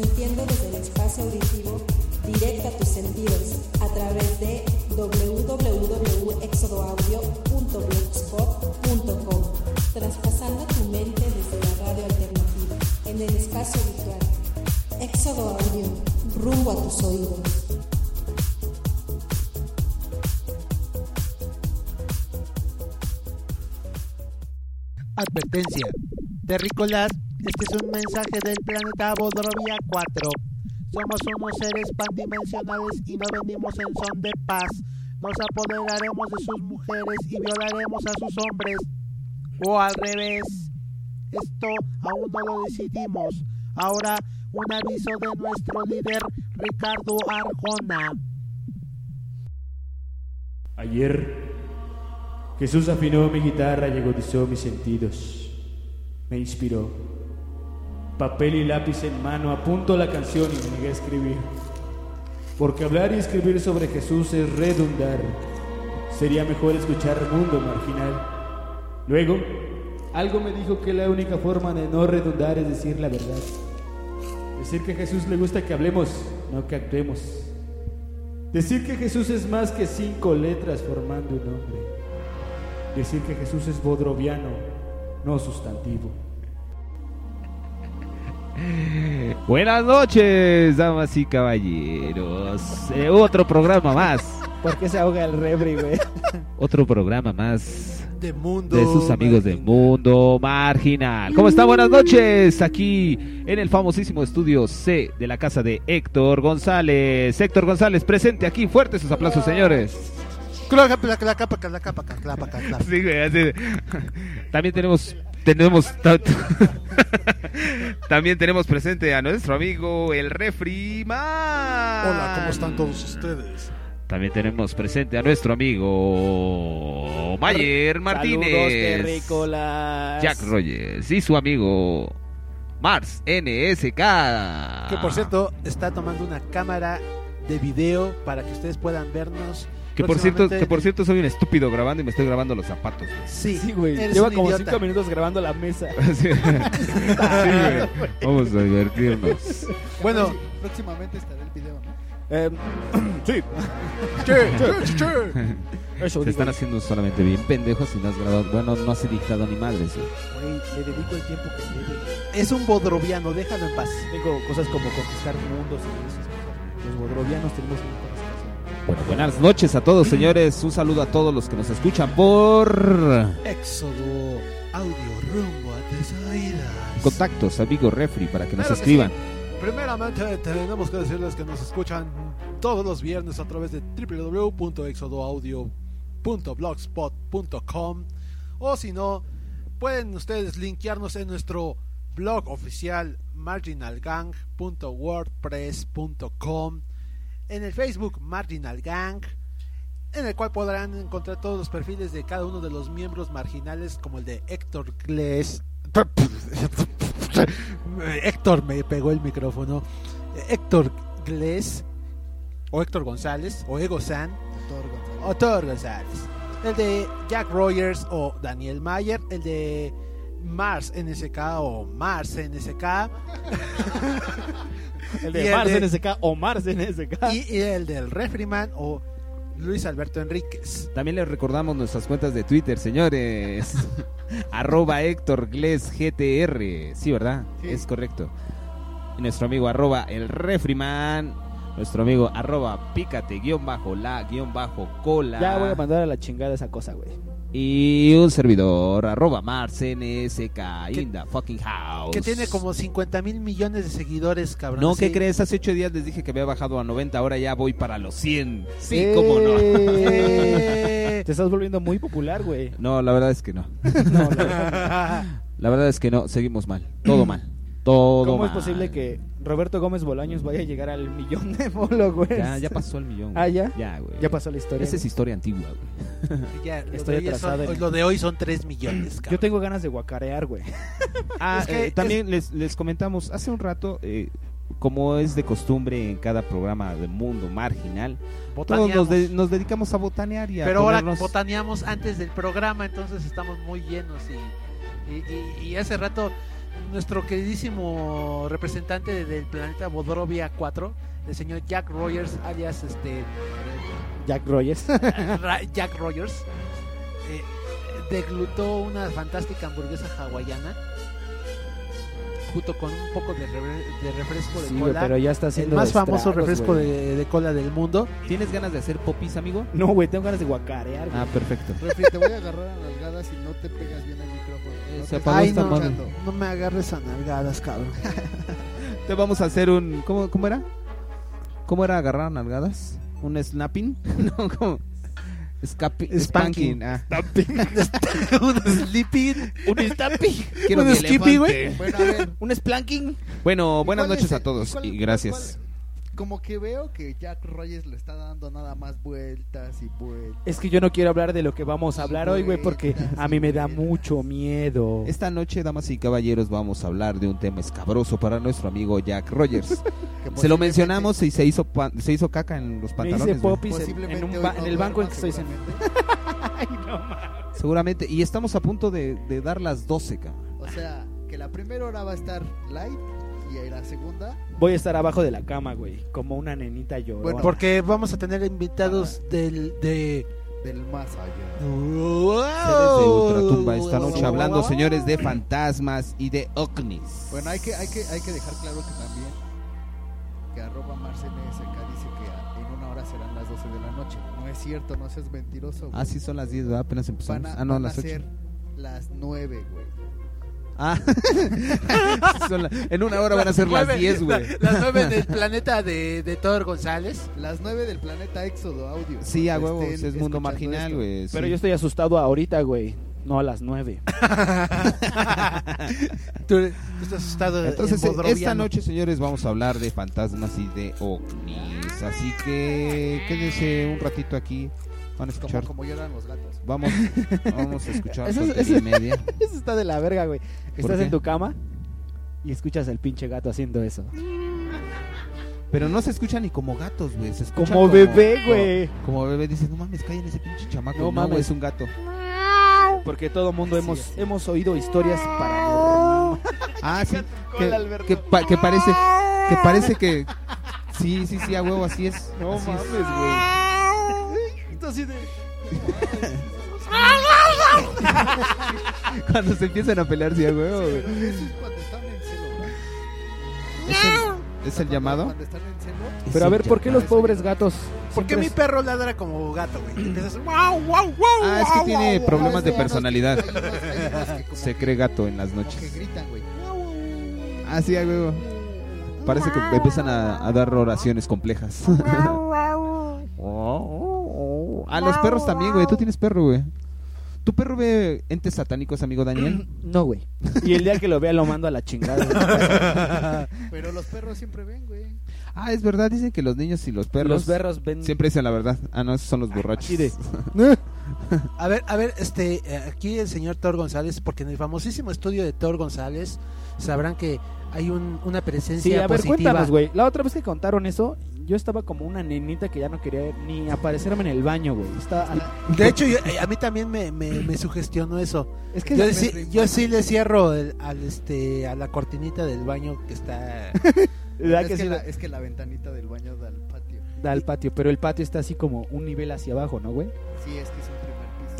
transmitiendo desde el espacio auditivo directo a tus sentidos a través de www.exodoaudio.blogspot.com, traspasando tu mente desde la radio alternativa en el espacio virtual. Éxodo Audio, rumbo a tus oídos. Advertencia. Terrícolas, este es un mensaje del planeta Bodrovia 4. Somos unos seres pandimensionales y no venimos en son de paz. Nos apoderaremos de sus mujeres y violaremos a sus hombres. O al revés. Esto aún no lo decidimos. Ahora un aviso de nuestro líder Ricardo Arjona. Ayer Jesús afinó mi guitarra y agudizó mis sentidos. Me inspiró. Papel y lápiz en mano, apunto la canción y me negué a escribir. Porque hablar y escribir sobre Jesús es redundar. Sería mejor escuchar Mundo Marginal. Luego, algo me dijo que la única forma de no redundar es decir la verdad. Decir que a Jesús le gusta que hablemos, no que actuemos. Decir que Jesús es más que cinco letras formando un nombre. Decir que Jesús es bodroviano, no sustantivo. Buenas noches, damas y caballeros. Eh, otro programa más. ¿Por qué se ahoga el refri, güey? Otro programa más De mundo. de sus amigos del mundo marginal. ¿Cómo están? Buenas noches. Aquí en el famosísimo estudio C de la casa de Héctor González. Héctor González, presente aquí. Fuertes sus aplausos, señores. También tenemos tenemos ta- también tenemos presente a nuestro amigo el refri Man. Hola, ¿cómo están todos ustedes? También tenemos presente a nuestro amigo Mayer Martínez. Saludos. Jack Rogers y su amigo Mars NSK. Que por cierto, está tomando una cámara de video para que ustedes puedan vernos. Que por cierto, que por cierto soy un estúpido grabando y me estoy grabando los zapatos. güey. Sí, Sí, güey. Lleva un como idiota. cinco minutos grabando la mesa. Sí. Sí, güey. Vamos a divertirnos. Bueno, Próximamente estará el video, ¿no? Eh, sí. che, che, che. Eso Se digo. están haciendo solamente bien pendejos y no has grabado. Bueno, no has editado ni madres. güey. Güey, le dedico el tiempo que lleve. es un bodroviano, déjalo en paz. Tengo cosas como conquistar mundos y esas cosas. Los bodrovianos tenemos hacer. Bueno, buenas noches a todos, señores. Un saludo a todos los que nos escuchan por Éxodo, audio rumbo a tus oídos. contactos, amigo Refri, para que nos Claro que escriban. Primeramente tenemos que decirles que nos escuchan todos los viernes a través de www.exodoaudio.blogspot.com o si no, pueden ustedes linkearnos en nuestro blog oficial marginalgang.wordpress.com en el Facebook Marginal Gang en el cual podrán encontrar todos los perfiles de cada uno de los miembros marginales como el de Héctor Gles Héctor me pegó el micrófono. Héctor Gles o Héctor González o Ego San Doctor González. o Thor González. El de Jack Rogers o Daniel Mayer. El de Mars NSK o Mars NSK. El Y de el Mars de- NSK o Mars NSK. y, y el del Refriman o Luis Alberto Enríquez. También les recordamos nuestras cuentas de Twitter, señores. arroba Héctor Gles GTR. Sí, ¿verdad? Es correcto. Y nuestro amigo arroba el Refriman. Nuestro amigo arroba pícate guion bajo la guion bajo cola. Ya voy a mandar a la chingada esa cosa, güey. Y un servidor arroba Mars NSK in the fucking house. Que tiene como 50 mil millones de seguidores, cabrón. No, ¿qué crees? Hace ocho días les dije que había bajado a 90, ahora ya voy para los 100. Sí, Eh. cómo no. Eh, Te estás volviendo muy popular, güey. No, la verdad es que no. No, la verdad. La verdad es que no, seguimos mal. Todo mal. Todo ¿Cómo es mal. posible que Roberto Gómez Bolaños vaya a llegar al millón de followers? Ya, ya pasó el millón. Ah, ¿ya? Ya, güey. Ya pasó la historia. Esa es historia antigua, güey. ya, lo, Estoy de atrasado son, en- lo de hoy son 3 millones, Yo cabrón. tengo ganas de guacarear, güey. Ah, Es que eh, también les, les comentamos hace un rato, eh, como es de costumbre en cada programa de Mundo Marginal, todos nos, de- nos dedicamos a botanear y a Pero ahora ponernos- botaneamos antes del programa, entonces estamos muy llenos y, y, y- y hace rato nuestro queridísimo representante del planeta Bodrovia 4, el señor Jack Rogers, alias este Jack Rogers. Jack Rogers, eh, deglutó una fantástica hamburguesa hawaiana junto con un poco de, re- de refresco de Sí, cola. pero ya está el haciendo más famoso refresco de, de cola del mundo. ¿Tienes ganas de hacer popis, amigo? No, güey, tengo ganas de guacarear. Ah, perfecto. Refri, te voy a agarrar a nalgadas si no te pegas bien al micrófono. No Se apagó estoy esta madre. escuchando. No me agarres a nalgadas, cabrón. Te vamos a hacer un. ¿Cómo, cómo era? ¿Cómo era agarrar a nalgadas? ¿Un snapping? no, ¿cómo? Escapi- Spanking. spanking. Ah. un sleeping. Un stamping. Quiero Un skippy, güey. Bueno. Un splanking. Bueno, ¿y buenas noches es a el- todos cuál- y cuál- gracias. cuál- Como que veo que Jack Rogers le está dando nada más vueltas y vueltas. Es que yo no quiero hablar de lo que vamos a hablar hoy, güey, porque a mí me da mucho miedo. Esta noche, damas y caballeros, vamos a hablar de un tema escabroso para nuestro amigo Jack Rogers. Se lo mencionamos y se hizo pan- se hizo caca en los Me pantalones. hice güey. popis en, Posiblemente en un no en el banco en que estoy sentado. seguramente. Seguramente. Y estamos a punto de, de dar las 12, cabrón. O sea, que la primera hora va a estar light y la segunda Voy a estar abajo de la cama, güey, como una nenita llorona. Bueno, Porque vamos a tener invitados del de del más allá. Seres de Ultratumba esta Wow. noche hablando, señores, de fantasmas y de ovnis. Bueno, hay que, hay que, hay que dejar claro que también que arroba Marcel SK dice que a- en una hora serán las 12 de la noche. No es cierto, no seas mentiroso. güey. Ah, sí, son las 10, ¿verdad? Apenas empezamos. Van a, ah, no, van a las 8. ser las 9, güey. Ah, la- en una hora van a ser las nueve- 10, güey. la- Las nueve del planeta de, de Thor González. Las 9 del planeta Éxodo Audio. Sí, a Estén huevo, es mundo marginal, güey. Pero sí. yo estoy asustado ahorita, güey. No a las nueve. Tú, tú estás asustado Entonces, en esta noche, señores, vamos a hablar de fantasmas y de ovnis. Así que quédense un ratito aquí. Van a escuchar. como lloran los gatos. Vamos, vamos a escuchar Eso es- tontería y media. Eso está de la verga, güey. Estás qué? en tu cama y escuchas al pinche gato haciendo eso. Pero no se escucha ni como gatos, güey. Se escucha Como bebé, güey. Como, como bebé dice, no mames, callen ese pinche chamaco. No No, mames. es un gato. Porque todo mundo Así hemos, es. hemos oído historias paranormales. Ah, sí. Que, que, pa- que parece, que parece que... Sí, sí, sí, a huevo, así es. No así mames, güey. Así de- Cuando se empiezan a pelear, sí, a huevo, güey. Eso es cuando están en celo, ¿verdad? ¿Es el, es el Cuando- llamado? Cuando están en celo. Pero a ver, ¿por qué los pobres gatos? ¿Por qué siempre mi perro ladra como gato, güey? Empiezas wow, wow, wow. Ah, es que tiene problemas de personalidad. hay unos- hay unos que como Se que- cree gato en las como noches. que gritan, güey. Ah, sí, a huevo. Parece que empiezan a, a dar oraciones complejas. A los perros también, güey. Tú tienes perro, güey. ¿Tu perro ve entes satánicos, amigo Daniel? No, güey. Y el día que lo vea lo mando a la chingada. Pero los perros siempre ven, güey. Ah, es verdad. Dicen que los niños y los perros Los perros ven... siempre dicen la verdad. Ah, no, esos son los borrachos. Así de... A ver, a ver, este, eh, aquí el señor Thor González, porque en el famosísimo estudio de Thor González sabrán que hay un- una presencia Sí, a ver, positiva. cuéntanos, güey. La otra vez que contaron eso, yo estaba como una nenita que ya no quería ni aparecerme en el baño, güey. Estaba... De hecho, yo- eh, a mí también me, me, me sugestionó eso. Es que... Yo, sí, yo sí le cierro el- al, este, a la cortinita del baño que está... ¿verdad Es que sí la, es que la ventanita del baño da al patio. da al patio? Pero el patio está así como un nivel hacia abajo, ¿no, güey? Sí, es que es un.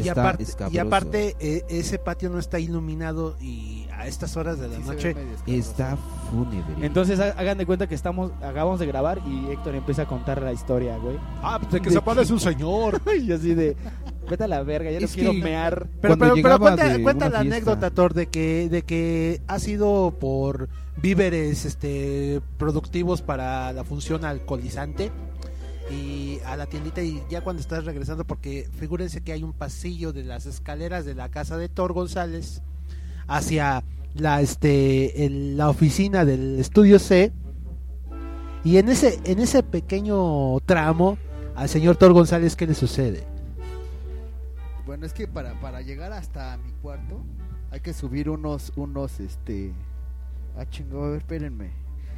Y Está aparte, y aparte eh, ese patio no está iluminado y a estas horas de la Sí noche... Está fúnebre. Entonces ha- hagan de cuenta que estamos acabamos de grabar y Héctor empieza a contar la historia, güey. Ah, pues de que se aparece un señor. Y así de... Vete a la verga, ya no Es quiero que- mear. Pero, Cuando pero, pero llegaba cuenta, de cuenta una la fiesta. anécdota, Thor, de que, de que ha sido por víveres este, productivos para la función alcoholizante y a la tiendita y ya cuando estás regresando, porque figúrense que hay un pasillo de las escaleras de la casa de Thor González hacia la, este, la oficina del estudio C y en ese, en ese pequeño tramo al señor Thor González, ¿qué le sucede? Bueno, es que para, para llegar hasta mi cuarto hay que subir unos, unos, este... Ah, chingo, espérenme.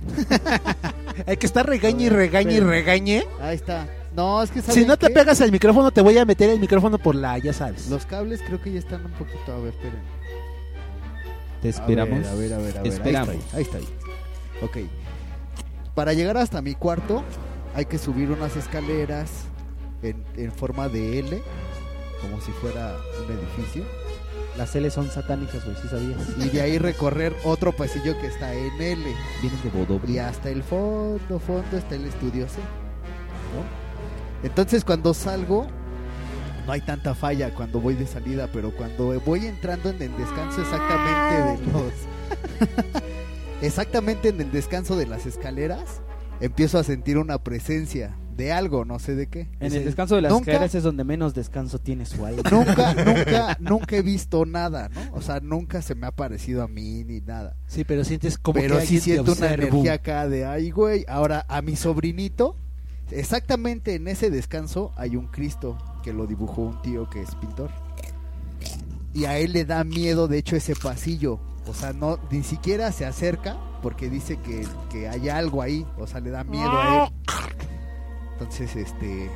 El que está regañe y regañe y regañe. Ahí está. No, es que Si ¿saben no te qué? pegas al micrófono, te voy a meter el micrófono por la, ya sabes. Los cables creo que ya están un poquito... A ver, espérenme. Te esperamos. A ver, a ver, a ver. Esperamos. Ahí está, ahí está. ahí. Ok. Para llegar hasta mi cuarto hay que subir unas escaleras en, en forma de L, como si fuera un edificio. Las L son satánicas, güey, ¿sí sabías? Y de ahí recorrer otro pasillo que está en L. Vienen de Bodobri. Y hasta el fondo, fondo está el estudio C. ¿no? Entonces cuando salgo, no hay tanta falla cuando voy de salida, pero cuando voy entrando en el descanso exactamente de los... exactamente en el descanso de las escaleras, empiezo a sentir una presencia de algo, no sé de qué. En el descanso de las Nunca- escaleras es donde menos descanso tiene su alma. Nunca, nunca, nunca he visto nada, ¿no? O sea, nunca se me ha parecido a mí ni nada. Sí, pero sientes como Pero que sí siento una energía acá de, ay, güey. Ahora, a mi sobrinito, exactamente en ese descanso hay un Cristo que lo dibujó un tío que es pintor. Y a él le da miedo, de hecho, ese pasillo. O sea, no, ni siquiera se acerca porque dice que, que hay algo ahí. O sea, le da miedo a él. Entonces, este...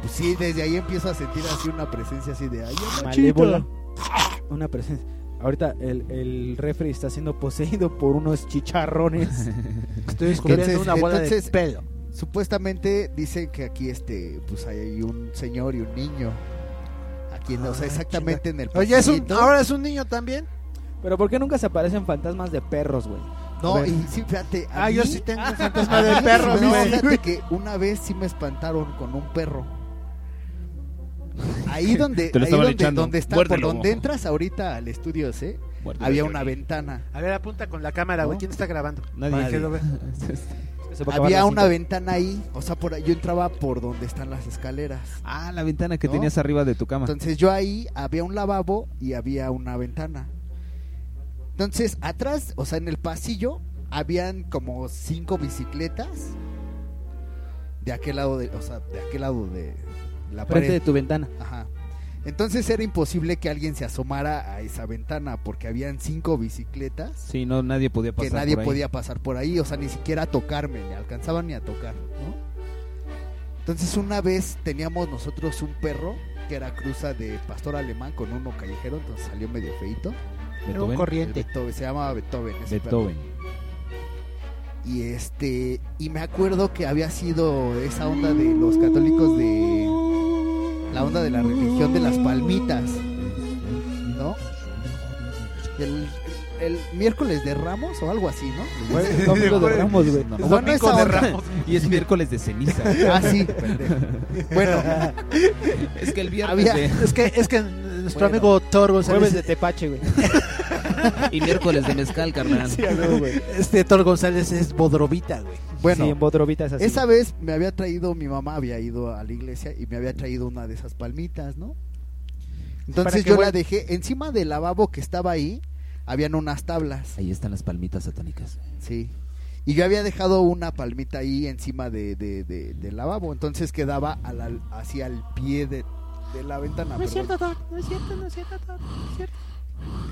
Pues sí, desde ahí empiezo a sentir así una presencia así de, ay, Malévola. Una presencia. Ahorita el, el refri está siendo poseído por unos chicharrones. Estoy descubriendo Entonces- una bola entonces- de pelo. Supuestamente dicen que aquí este pues hay un señor y un niño. Aquí en- o sea, Ah, exactamente en el Oye, es un, pasillito. ahora es un niño también. Pero ¿por qué nunca se aparecen fantasmas de perros, güey? No, y sí, fíjate. Ah, yo mí- sí tengo un fantasma de perro, no, güey. fíjate que una vez sí me espantaron con un perro. Ahí donde, Te lo ahí estaban donde, echando. donde está, por Muérdelo. donde entras ahorita al estudio C, Muérdelo, había una ventana. A ver, apunta con la cámara, güey. ¿No? ¿Quién está grabando? Nadie. Para que lo vea. Se va a acabar Había la una ventana ahí, o sea, por ahí, yo entraba por donde están las escaleras. Ah, la ventana que ¿No? tenías arriba de tu cama. Entonces yo ahí había un lavabo y había una ventana. Entonces atrás, o sea, en el pasillo, habían como cinco bicicletas de aquel lado de, o sea, de aquel lado de la Frente pared. de tu ventana. Ajá. Entonces era imposible que alguien se asomara a esa ventana porque habían cinco bicicletas Sí, no, nadie podía pasar que nadie por ahí. podía pasar por ahí, o sea, ni siquiera a tocarme, ni alcanzaban ni a tocar, ¿no? Entonces una vez teníamos nosotros un perro que era cruza de pastor alemán con uno callejero, entonces salió medio feito. Era un Beethoven. corriente. Beethoven, se llamaba Beethoven. Beethoven. Y este, y me acuerdo que había sido esa onda de los católicos de la onda de la religión de las palmitas, ¿no? El, el miércoles de Ramos o algo así, ¿no? Güey, Domingo de Ramos, güey. No, Bueno, Domingo esa de onda- Ramos. Y es miércoles de ceniza. Ah, sí, pendejo. Bueno, es que el viernes Había- de- Es que, es que nuestro Bueno. amigo Thor Jueves de González, tepache, güey. y miércoles de mezcal, carnal. Sí, güey. este Thor González es bodrovita, güey. bueno, Sí, en Bodrovita es así. esa vez me había traído, mi mamá había ido a la iglesia y me había traído una de esas palmitas, ¿no? Entonces yo la dejé encima del lavabo que estaba ahí, habían unas tablas. Ahí están las palmitas satánicas. Sí. Y yo había dejado una palmita ahí encima de, de- de- del lavabo, entonces quedaba a la- hacia el pie de, de la ventana. No es perdón. cierto, Thor. No es cierto, no es cierto, Thor. No es cierto.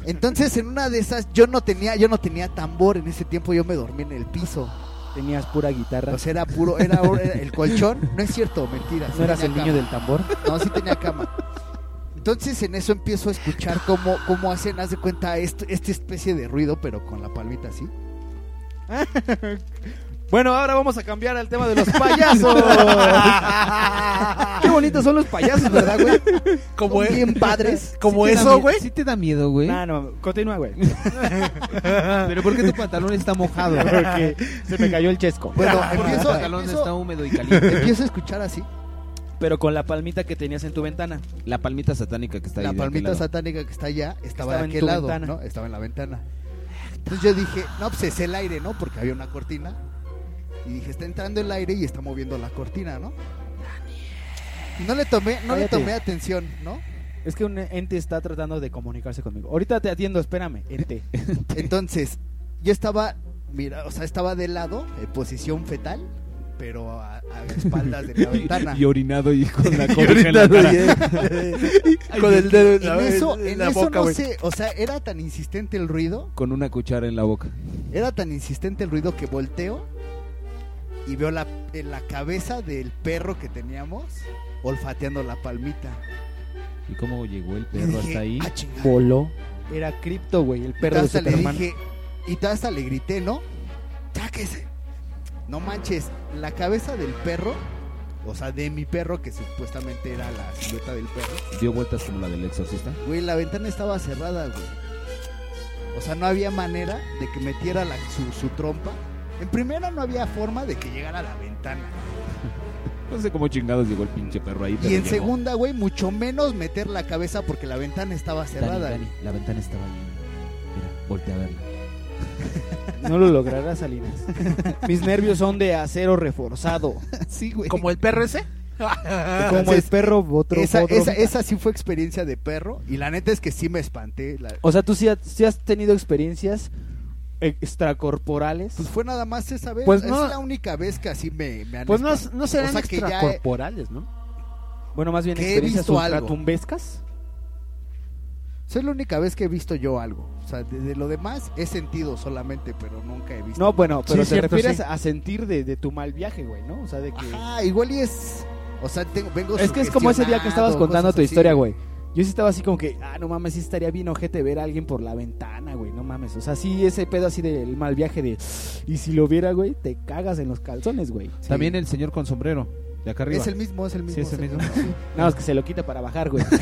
Entonces en una de esas yo no tenía yo no tenía tambor en ese tiempo yo me dormí en el piso. Tenías pura guitarra. O sea, era puro era, era el colchón, no es cierto, mentira. sí ¿No eras el niño del tambor? No, sí tenía cama. Entonces en eso empiezo a escuchar cómo, cómo hacen, haz de cuenta, esto, esta especie de ruido, pero con la palmita así. Bueno, ahora vamos a cambiar al tema de los payasos. Qué bonitos son los payasos, ¿verdad, güey? Como, Son e- bien padres. como ¿Sí te da eso, güey. Sí te da miedo, güey. No, no, continúa, güey. Pero ¿por qué tu pantalón está mojado? Porque se me cayó el chesco. Bueno, Tu empiezo, pantalón empiezo- está húmedo y caliente. empiezo a escuchar así. Pero con la palmita que tenías en tu ventana. La palmita satánica que está ahí. La palmita satánica que está allá estaba, Estaba de en aquel tu lado, ventana. ¿no? Estaba en la ventana. Entonces yo dije, no, pues es el aire, ¿no? Porque había una cortina. Y dije, está entrando el aire y está moviendo la cortina, ¿no? Y no le tomé, no le Cállate. tomé atención, ¿no? Es que un ente está tratando de comunicarse conmigo. Ahorita te atiendo, espérame, ente. Entonces, yo estaba, mira, o sea, estaba de lado, en posición fetal, pero a, a espaldas de la ventana. Y orinado y con la cobija en la cara. Con el dedo en en la, eso, en en la eso boca, no güey. sé, o sea, era tan insistente el ruido, Con una cuchara en la boca. era tan insistente el ruido que volteo y veo la, en la cabeza del perro que teníamos olfateando la palmita. ¿Y cómo llegó el perro dije, hasta ahí? "Ah, chinga". Voló. era Crypto, güey, el Y perro de hasta le Superman. dije, y hasta le grité, ¿no? ¡Sáquese! No manches, la cabeza del perro, o sea, de mi perro, que supuestamente era la silueta del perro, Dio vueltas como la del exorcista. güey, la ventana estaba cerrada, güey. O sea, no había manera de que metiera la- su, su trompa. En primera no había forma de que llegara a la ventana. No sé cómo chingados llegó el pinche perro ahí. Y en llegó. segunda, güey, mucho menos meter la cabeza porque la ventana estaba cerrada. Dani, la ventana estaba ahí. Mira, voltea a verla. No lo lograrás, Salinas. Mis nervios son de acero reforzado. Sí, güey. ¿Como el perro ese? Como el perro otro Esa, otro- esa, esa sí fue experiencia de perro. Y la neta es que sí me espanté. la- O sea, tú sí, has- sí has tenido experiencias extracorporales. Pues fue nada más esa vez. Pues es no- la única vez que así me, me han Pues no, no serán O sea, que ya he- extracorporales, ¿no? bueno, más bien experiencias visto algo. ultratumbescas. Esa es la única vez que he visto yo algo. O sea, de, de lo demás he sentido solamente, pero nunca he visto. No, bueno, pero Sí, te cierto, refieres sí. a sentir de, de tu mal viaje, güey, ¿no? O sea, de que... Ajá, igual y es. O sea, tengo, vengo Es que es como ese día que estabas contando tu así. historia, güey. Yo sí estaba así como que, ah, no mames, sí estaría bien ojete ver a alguien por la ventana, güey, mames. O sea, sí, ese pedo así del mal viaje de... Y si lo viera, güey, te cagas en los calzones, güey. Sí. También el señor con sombrero, de acá arriba. Es el mismo, es el mismo. Sí, es el mismo. Nada más que se lo quita para bajar, güey.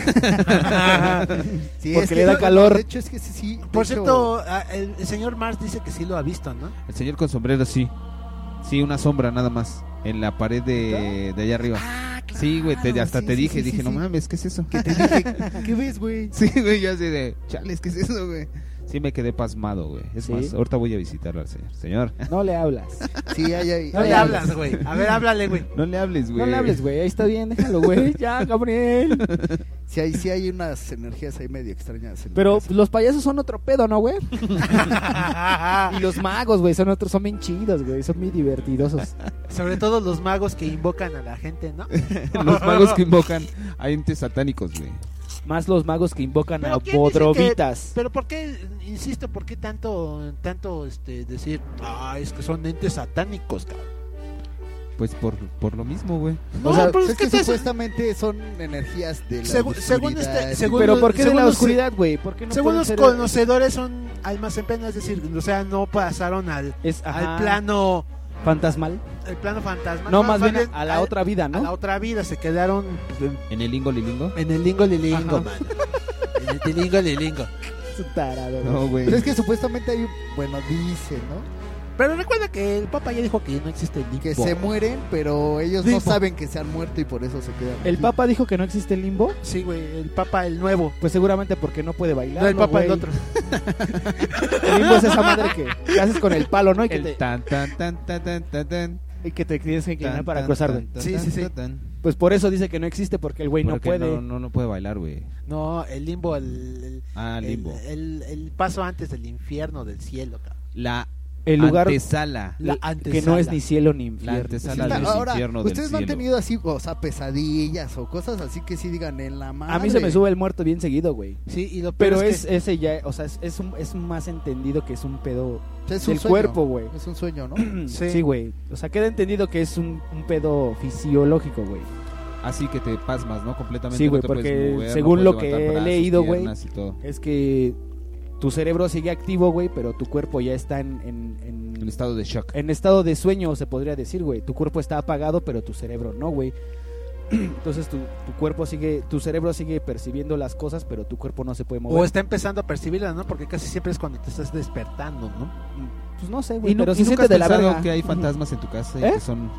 Sí, Porque es que le da no, calor. De hecho, es que sí, Por hecho, cierto, ah, el, el señor Mars dice que sí lo ha visto, ¿no? El señor con sombrero, sí. Sí, una sombra nada más. En la pared de, de allá arriba. Ah, claro. Sí, güey, te- hasta sí, te sí, dije, sí, dije, sí, no sí. mames, ¿qué es eso? Que te dije, ¿qué ves, güey? Sí, güey, yo así de, chales, ¿qué es eso, güey? Sí me quedé pasmado, güey. Es ¿Sí? más, ahorita voy a visitarlo al señor. Señor, No le hablas. Sí, hay, hay, No le hablas, güey. A ver, háblale, güey. no le hables, güey. No le hables, güey. Ahí está bien, déjalo, güey. Ya, Gabriel. Sí hay, sí hay unas energías ahí medio extrañas. en Pero los payasos son otro pedo, ¿no, güey? y los magos, güey, son otros, son bien chidos, güey. Son muy divertidosos. Sobre todo los magos que invocan a la gente, ¿no? Los magos que invocan a entes satánicos, güey. Más los magos que invocan Pero a ¿quién dice bodrovitas. Pero ¿por qué, insisto, por qué tanto, tanto este, decir, ah, es que son entes satánicos, cabrón? Pues por, por lo mismo, güey. No, O sea, pues es es que, que te- supuestamente son energías de la Segu- según oscuridad este- según- Pero ¿por qué de la oscuridad, güey? ¿Por qué no Según los ser- conocedores son almas en pena, es decir, o sea, no pasaron al, es al plano fantasmal? el plano fantasma. No, más bien a la al- otra vida, a la ¿no? otra vida, se quedaron en, En el lingo lilingo. en el lingo lilingo, man. En el tilingo lilingo. Es un tarado, güey. No, güey. Pero es que supuestamente hay, bueno, dicen, ¿no? Pero recuerda que el Papa ya dijo que no existe el limbo. Que se mueren, pero ellos Limbo. no saben que se han muerto y por eso se quedan. El aquí. Papa dijo que no existe el limbo. Sí, güey, el Papa, el nuevo. Pues seguramente porque no puede bailar. No, el Papa, el otro. El limbo es esa madre que, que haces con el palo, ¿no? Y que El te, tan, tan, tan, tan, tan, tan, tan. y que te tienes que inclinar para cruzar, güey. Sí, sí, sí. Pues por eso dice que no existe porque el güey no puede. No, no, no puede bailar, güey. No, el limbo, el, el, Ah, el- limbo. El, el paso antes del infierno, del cielo, cabrón. La El lugar antesala. La que antesala. no es ni cielo ni La infierno. antesala Está- del Ahora, infierno del ustedes no han cielo. tenido así, o sea, pesadillas o cosas así que sí digan en la madre. A mí se me sube el muerto bien seguido, güey. Sí, y lo peor Pero es, es, ese ya, o sea, es, es, un- es más entendido que es un pedo Es un del sueño. cuerpo, güey. Es un sueño, ¿no? Sí. Sí, güey. O sea, queda entendido que es un, un pedo fisiológico, güey. Así que te pasmas, ¿no? Completamente. Sí, no güey, puedes porque mover, no según puedes lo que levantar he brazos, leído, güey, piernas y todo. Es que tu cerebro sigue activo, güey, pero tu cuerpo ya está en, en, en- En estado de shock. en estado de sueño, se podría decir, güey. Tu cuerpo está apagado, pero tu cerebro no, güey. Entonces tu, tu cuerpo sigue, tu cerebro sigue percibiendo las cosas, pero tu cuerpo no se puede mover. o está empezando a percibirla, ¿no? Porque casi siempre es cuando te estás despertando, ¿no? Pues no sé, ¿Y, güey, no- pero y se nunca siente has de la verga. que hay fantasmas en tu casa y ¿Eh? que son...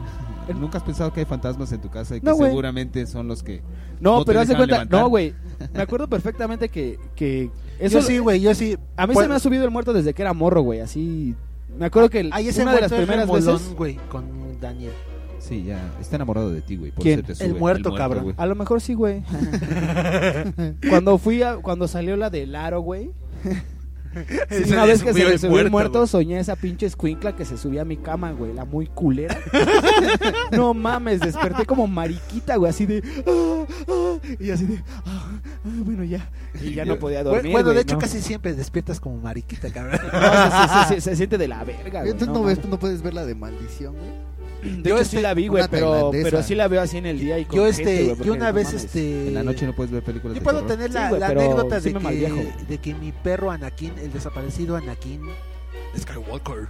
¿Nunca has pensado que hay fantasmas en tu casa y que No, seguramente son los que... No, pero haz de cuenta, levantar? no, güey. Me acuerdo perfectamente que, que eso yo sí, güey, yo sí. a mí Pues- se me ha subido el muerto desde que era morro, güey, así me acuerdo que el- Ahí ese una de las primeras veces güey, con Daniel. Sí, ya. Está enamorado de ti, güey. Por ¿Quién? eso te El muerto, cabrón. güey. A lo mejor sí, güey. cuando fui a, cuando salió la del aro, güey. sí, una vez que se el subió muerto, soñé esa pinche escuincla que se subía a mi cama, güey, la muy culera. no mames, desperté como mariquita, güey, así de ah, ah, y así de ah, bueno, ya. Y ya no podía dormir. bueno, de hecho, ¿no? casi siempre despiertas como mariquita, cabrón. No, se, se- se- se siente de la verga, güey. Entonces no ves, no puedes ver la de maldición, güey. De Yo hecho, este- sí la vi, güey, pero, pero sí la veo así en el día y con Yo gente, este, güey, porque yo una vez mames. este En la noche no puedes ver películas Yo de puedo terror. tener la, Sí, la anécdota de, que, de que mi perro Anakin, el desaparecido Anakin Skywalker,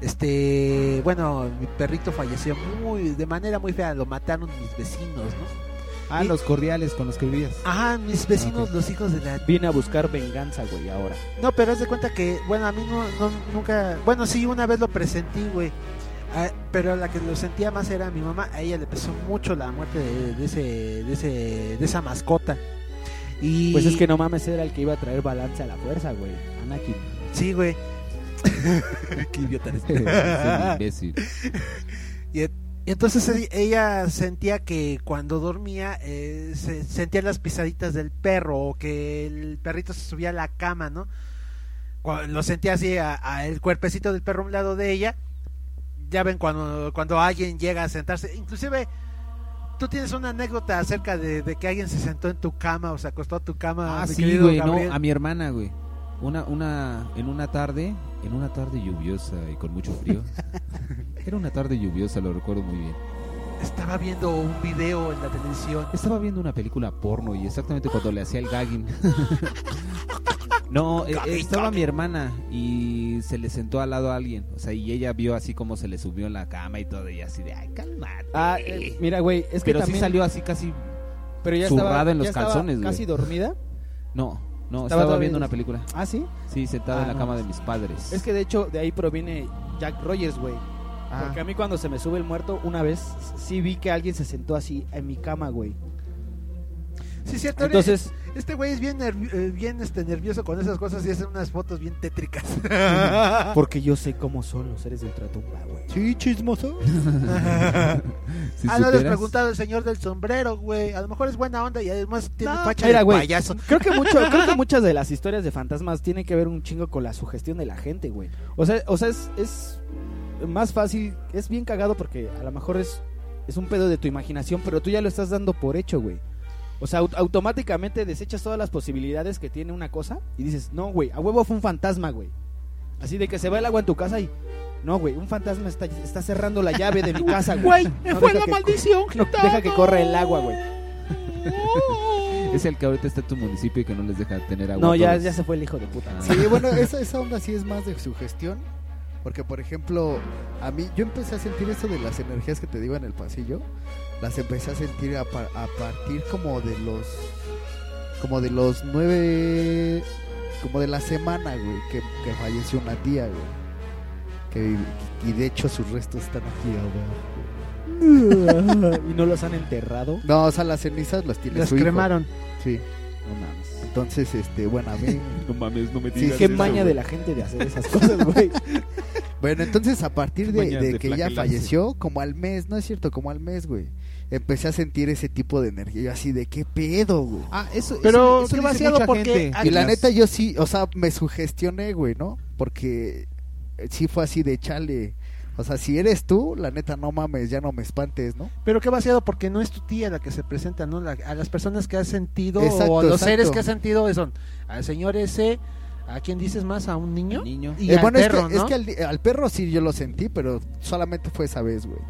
este, bueno, mi perrito falleció muy, de manera muy fea, lo mataron mis vecinos, ¿no? Ah, Y- los cordiales con los que vivías. Ajá, mis vecinos, los hijos de la... Vine a buscar venganza, güey, ahora. No, pero haz de cuenta que, bueno, a mí no, no nunca, bueno, sí, una vez lo presentí, güey. Ah, pero la que lo sentía más era mi mamá, a ella le pesó mucho la muerte de, de ese, de ese, de esa mascota. Y Pues es que no mames, era el que iba a traer balance a la fuerza, güey. Anakin. Sí, güey. Qué idiota eres. Y, y entonces e- ella sentía que cuando dormía eh, se sentía las pisaditas del perro o que el perrito se subía a la cama, ¿no? Lo sentía así a, a el cuerpecito del perro a un lado de ella. Ya ven cuando cuando alguien llega a sentarse, inclusive tú tienes una anécdota acerca de, de que alguien se sentó en tu cama o se acostó a tu cama. Ah, mi sí, güey, no, a mi hermana, güey. Una, una, en una tarde, en una tarde lluviosa y con mucho frío. Era una tarde lluviosa, lo recuerdo muy bien. Estaba viendo un video en la televisión. Estaba viendo una película porno y exactamente cuando le hacía el gagging. no, eh, estaba mi hermana y se le sentó al lado a alguien. O sea, y ella vio así como se le subió en la cama y todo, y así de, ay, calmate. Ah, eh, mira, güey, es que Pero también... sí salió así casi. pero ya zurrada estaba, en los ya estaba calzones, güey. casi dormida. No, no, Estaba estaba, viendo una película. Ah, ¿sí? Sí, sentada Ah, en la no. cama de mis padres. Es que de hecho de ahí proviene Jack Rogers, güey. Ah. Porque a mí cuando se me sube el muerto, una vez sí vi que alguien se sentó así en mi cama, güey. Sí, cierto. Entonces, Este güey es bien, eh, bien este, nervioso con esas cosas y hace unas fotos bien tétricas. porque yo sé cómo son los seres de ultratumba, güey. Sí, chismoso. Si ah, no les preguntado el señor del sombrero, güey. A lo mejor es buena onda y además tiene No, facha mira, de güey. payaso. Creo que mucho, creo que muchas de las historias de fantasmas tienen que ver un chingo con la sugestión de la gente, güey. O sea, o sea, es, es más fácil, es bien cagado porque a lo mejor es, es un pedo de tu imaginación, pero tú ya lo estás dando por hecho, güey. O sea, au- automáticamente desechas todas las posibilidades que tiene una cosa y dices, no, güey, a huevo fue un fantasma, güey. Así de que se va el agua en tu casa y... No, güey, un fantasma está, está cerrando la llave de mi casa, güey. No fue deja la que- maldición, No deja que corra el agua, güey. Es el que ahorita está en tu municipio y que no les deja tener agua. No, ya, ya se fue el hijo de puta. Ah. Sí, bueno, esa, esa onda sí es más de sugestión. Porque, por ejemplo, a mí, yo empecé a sentir esto de las energías que te digo en el pasillo. Las empecé a sentir a, par- a partir como de los. Como de los nueve. Como de la semana, güey, que, que falleció una tía, güey. Que, y de hecho sus restos están aquí abajo. y no los han enterrado. No, o sea, las cenizas las tiene Las su hijo. cremaron. Sí. No mames. Entonces, este, bueno, a mí. No mames, no me Sí, digas Qué eso, maña de la gente de hacer esas cosas, güey. Bueno, entonces a partir de, Mañas de de que ella flagelarse. falleció, como al mes, no es cierto, como al mes, güey, empecé a sentir ese tipo de energía. Yo así de qué pedo, güey. Ah, eso, Pero eso, eso dice vaciado mucha porque gente. y la neta yo sí, o sea, me sugestioné, güey, ¿no? Porque sí fue así de chale. O sea, si eres tú, la neta no mames, ya no me espantes, ¿no? Pero qué vaciado porque no es tu tía la que se presenta, ¿no? La- a las personas que has sentido Exacto, o a los exacto. seres que has sentido son al señor ese, ¿a quién dices más? ¿A un niño? Niño. Y Eh, al bueno, perro, es que, ¿no? es que al, al perro sí yo lo sentí, pero solamente fue esa vez, güey.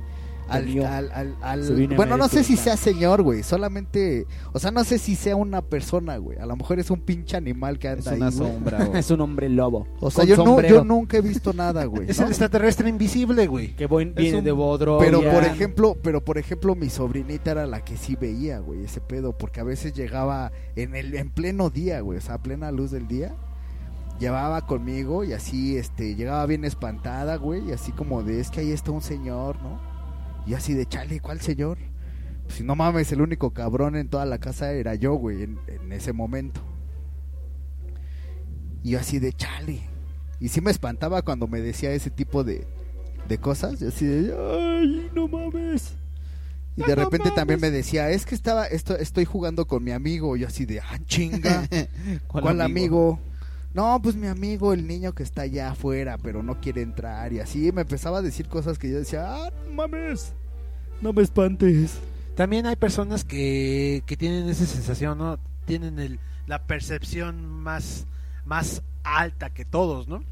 Al, al, al, bueno, no sé si sea señor, güey. Solamente, o sea, no sé si sea una persona, güey. A lo mejor es un pinche animal que Es anda una ahí, güey. sombra. es un hombre lobo. O sea, yo, no, yo nunca he visto nada, güey. Es ¿no? el extraterrestre invisible, güey. Que buen- viene un- de Bodrovia. Pero por ejemplo, pero por ejemplo, mi sobrinita era la que sí veía, güey, ese pedo, porque a veces llegaba en el en pleno día, güey, o sea, a plena luz del día. Llevaba conmigo y así este llegaba bien espantada, güey, y así como de es que ahí está un señor, ¿no? Y así de chale, ¿cuál señor? Pues, si no mames, el único cabrón en toda la casa era yo, güey, en, en ese momento. Y yo así de chale. Y sí me espantaba cuando me decía ese tipo de, de cosas. Yo así de, ay, no mames. Y de repente también me decía, es que estaba, esto, estoy jugando con mi amigo. Yo así de, ah, chinga. ¿Cuál, amigo? No, pues mi amigo, el niño que está allá afuera, pero no quiere entrar. Y así me empezaba a decir cosas que yo decía, ah, no mames. No me espantes. También hay personas que, que tienen esa sensación, ¿no? Tienen el, la percepción más, más alta que todos, ¿no?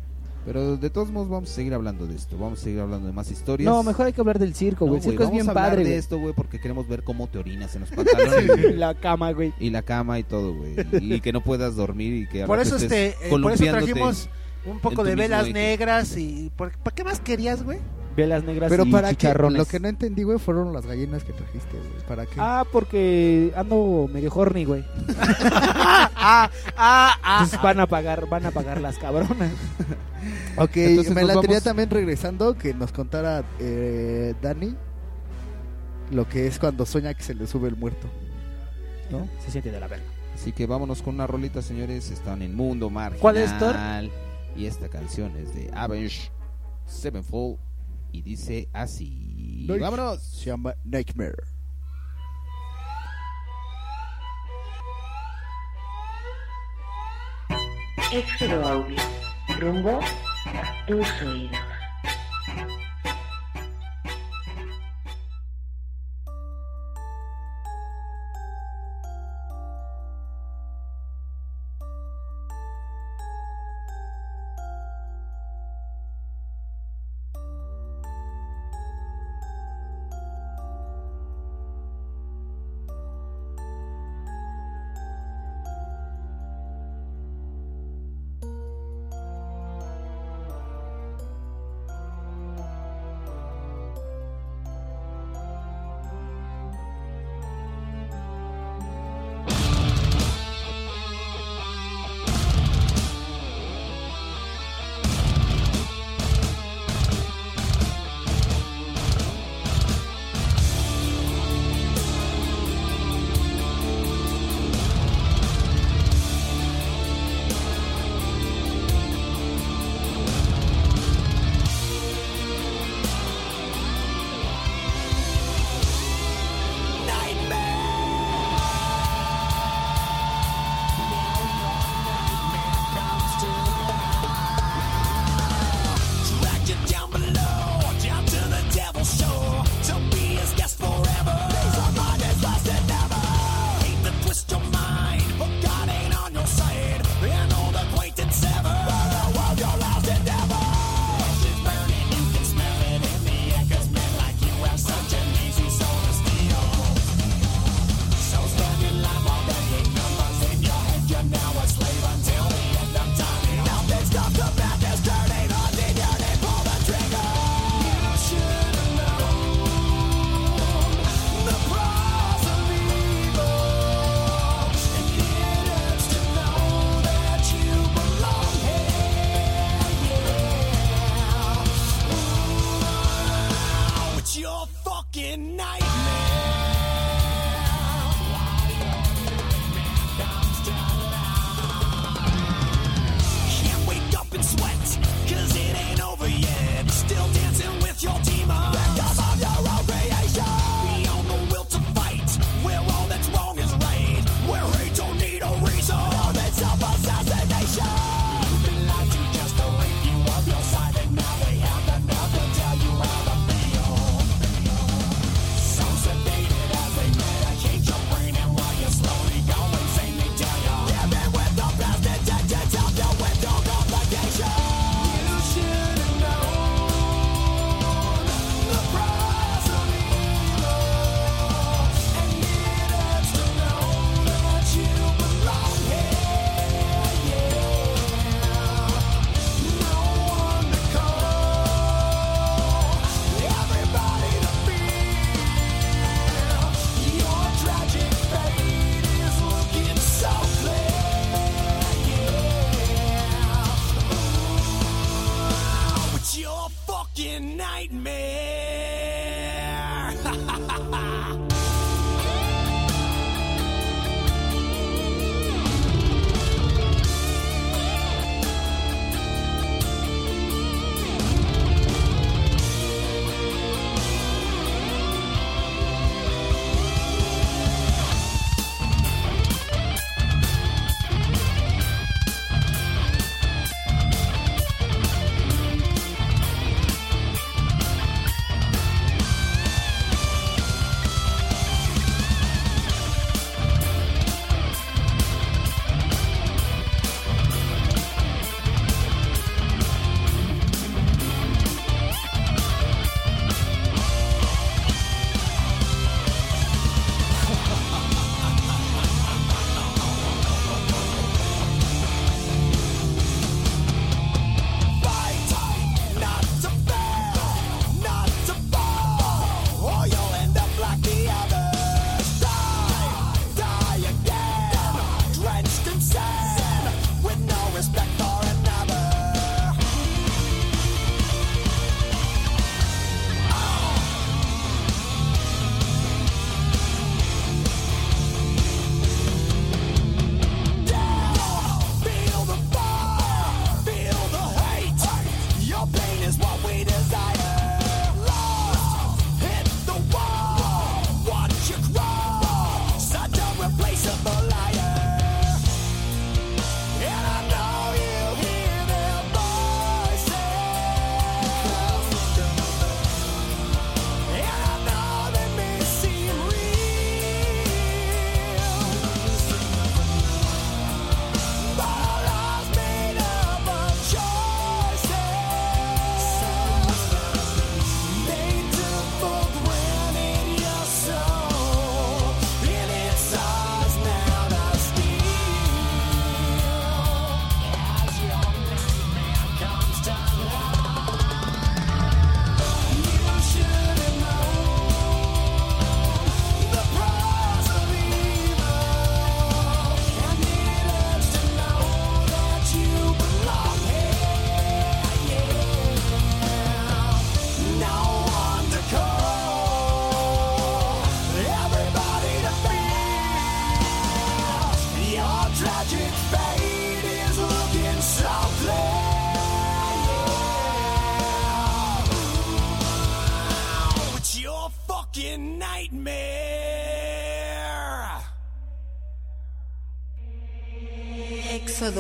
Pero de todos modos vamos a seguir hablando de esto. Vamos a seguir hablando de más historias. No, mejor hay que hablar del circo, No, güey. el circo es vamos bien a hablar padre, de esto, güey, porque queremos ver cómo te orinas en los pantalones. güey. La cama, güey. y la cama y todo, güey. Y que no puedas dormir y que Por eso, este, eh, por eso trajimos un poco de velas eje. negras y... ¿por- ¿Para qué más querías, güey? Velas negras Pero y para qué, lo que no entendí, güey, fueron las gallinas que trajiste, güey. ¿Para qué? Ah, porque ando medio horny, güey. ah, ah, ah. Entonces van a pagar, van a pagar las cabronas. ok, entonces me la vamos- tenía también regresando que nos contara eh, Dani lo que es cuando sueña que se le sube el muerto. ¿No? Se siente de la verga. Así que vámonos con una rolita, señores. Están en Mundo Marginal. ¿Cuál es, Thor? Y esta canción es de Avenged Sevenfold. Y dice así. Nice. ¡Vámonos! Se llama Nightmare. Éxodo Audio, rumbo a tus oídos.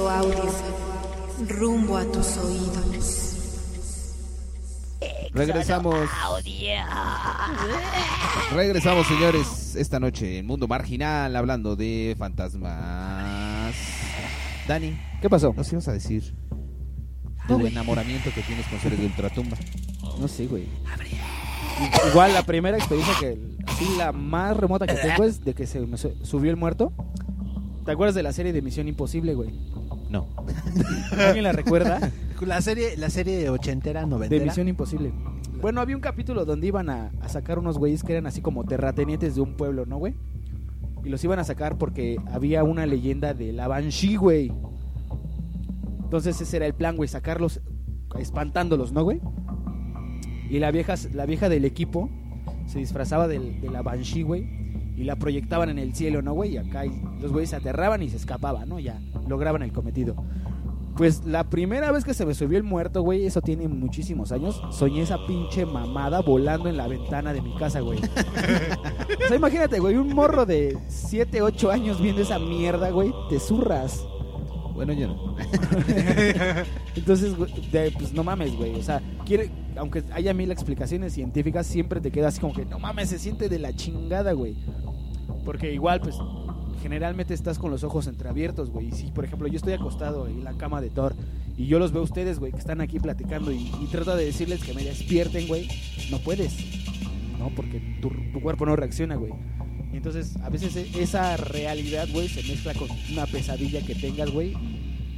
Audio, rumbo a tus oídos. Regresamos. Regresamos, señores, esta noche en Mundo Marginal hablando de fantasmas. Dani, ¿Qué pasó? nos ibas a decir tu enamoramiento que tienes con seres de ultratumba. No sé, güey. Igual la primera experiencia que así la más remota que tengo es de que se me su- subió el muerto. ¿Te acuerdas de la serie de Misión Imposible, güey? No. ¿Alguien la recuerda? La serie, la serie ochentera, De noventera. Misión Imposible. Bueno, había un capítulo donde iban a, a sacar unos güeyes que eran así como terratenientes de un pueblo, ¿no, güey? Y los iban a sacar porque había una leyenda de la Banshee, güey. Entonces ese era el plan, güey, sacarlos espantándolos, ¿no, güey? Y la vieja, la vieja del equipo se disfrazaba del- de la Banshee, güey. Y la proyectaban en el cielo, ¿no, güey? Y acá y los güeyes se aterraban y se escapaban, ¿no? Ya lograban el cometido. Pues la primera vez que se me subió el muerto, güey, eso tiene muchísimos años, soñé esa pinche mamada volando en la ventana de mi casa, güey. o sea, imagínate, güey, un morro de 7, 8 años viendo esa mierda, güey, te zurras. Bueno, yo no. Entonces, güey, de- pues no mames, güey. O sea, quiere, aunque haya mil explicaciones científicas, siempre te queda así como que, no mames, se siente de la chingada, güey. Porque igual, pues, generalmente estás con los ojos entreabiertos, güey. Y si, por ejemplo, yo estoy acostado en la cama de Thor y yo los veo a ustedes, güey, que están aquí platicando y, y trato de decirles que me despierten, güey, no puedes. No, porque tu, tu cuerpo no reacciona, güey. Y entonces, a veces e- esa realidad, güey, se mezcla con una pesadilla que tengas, güey.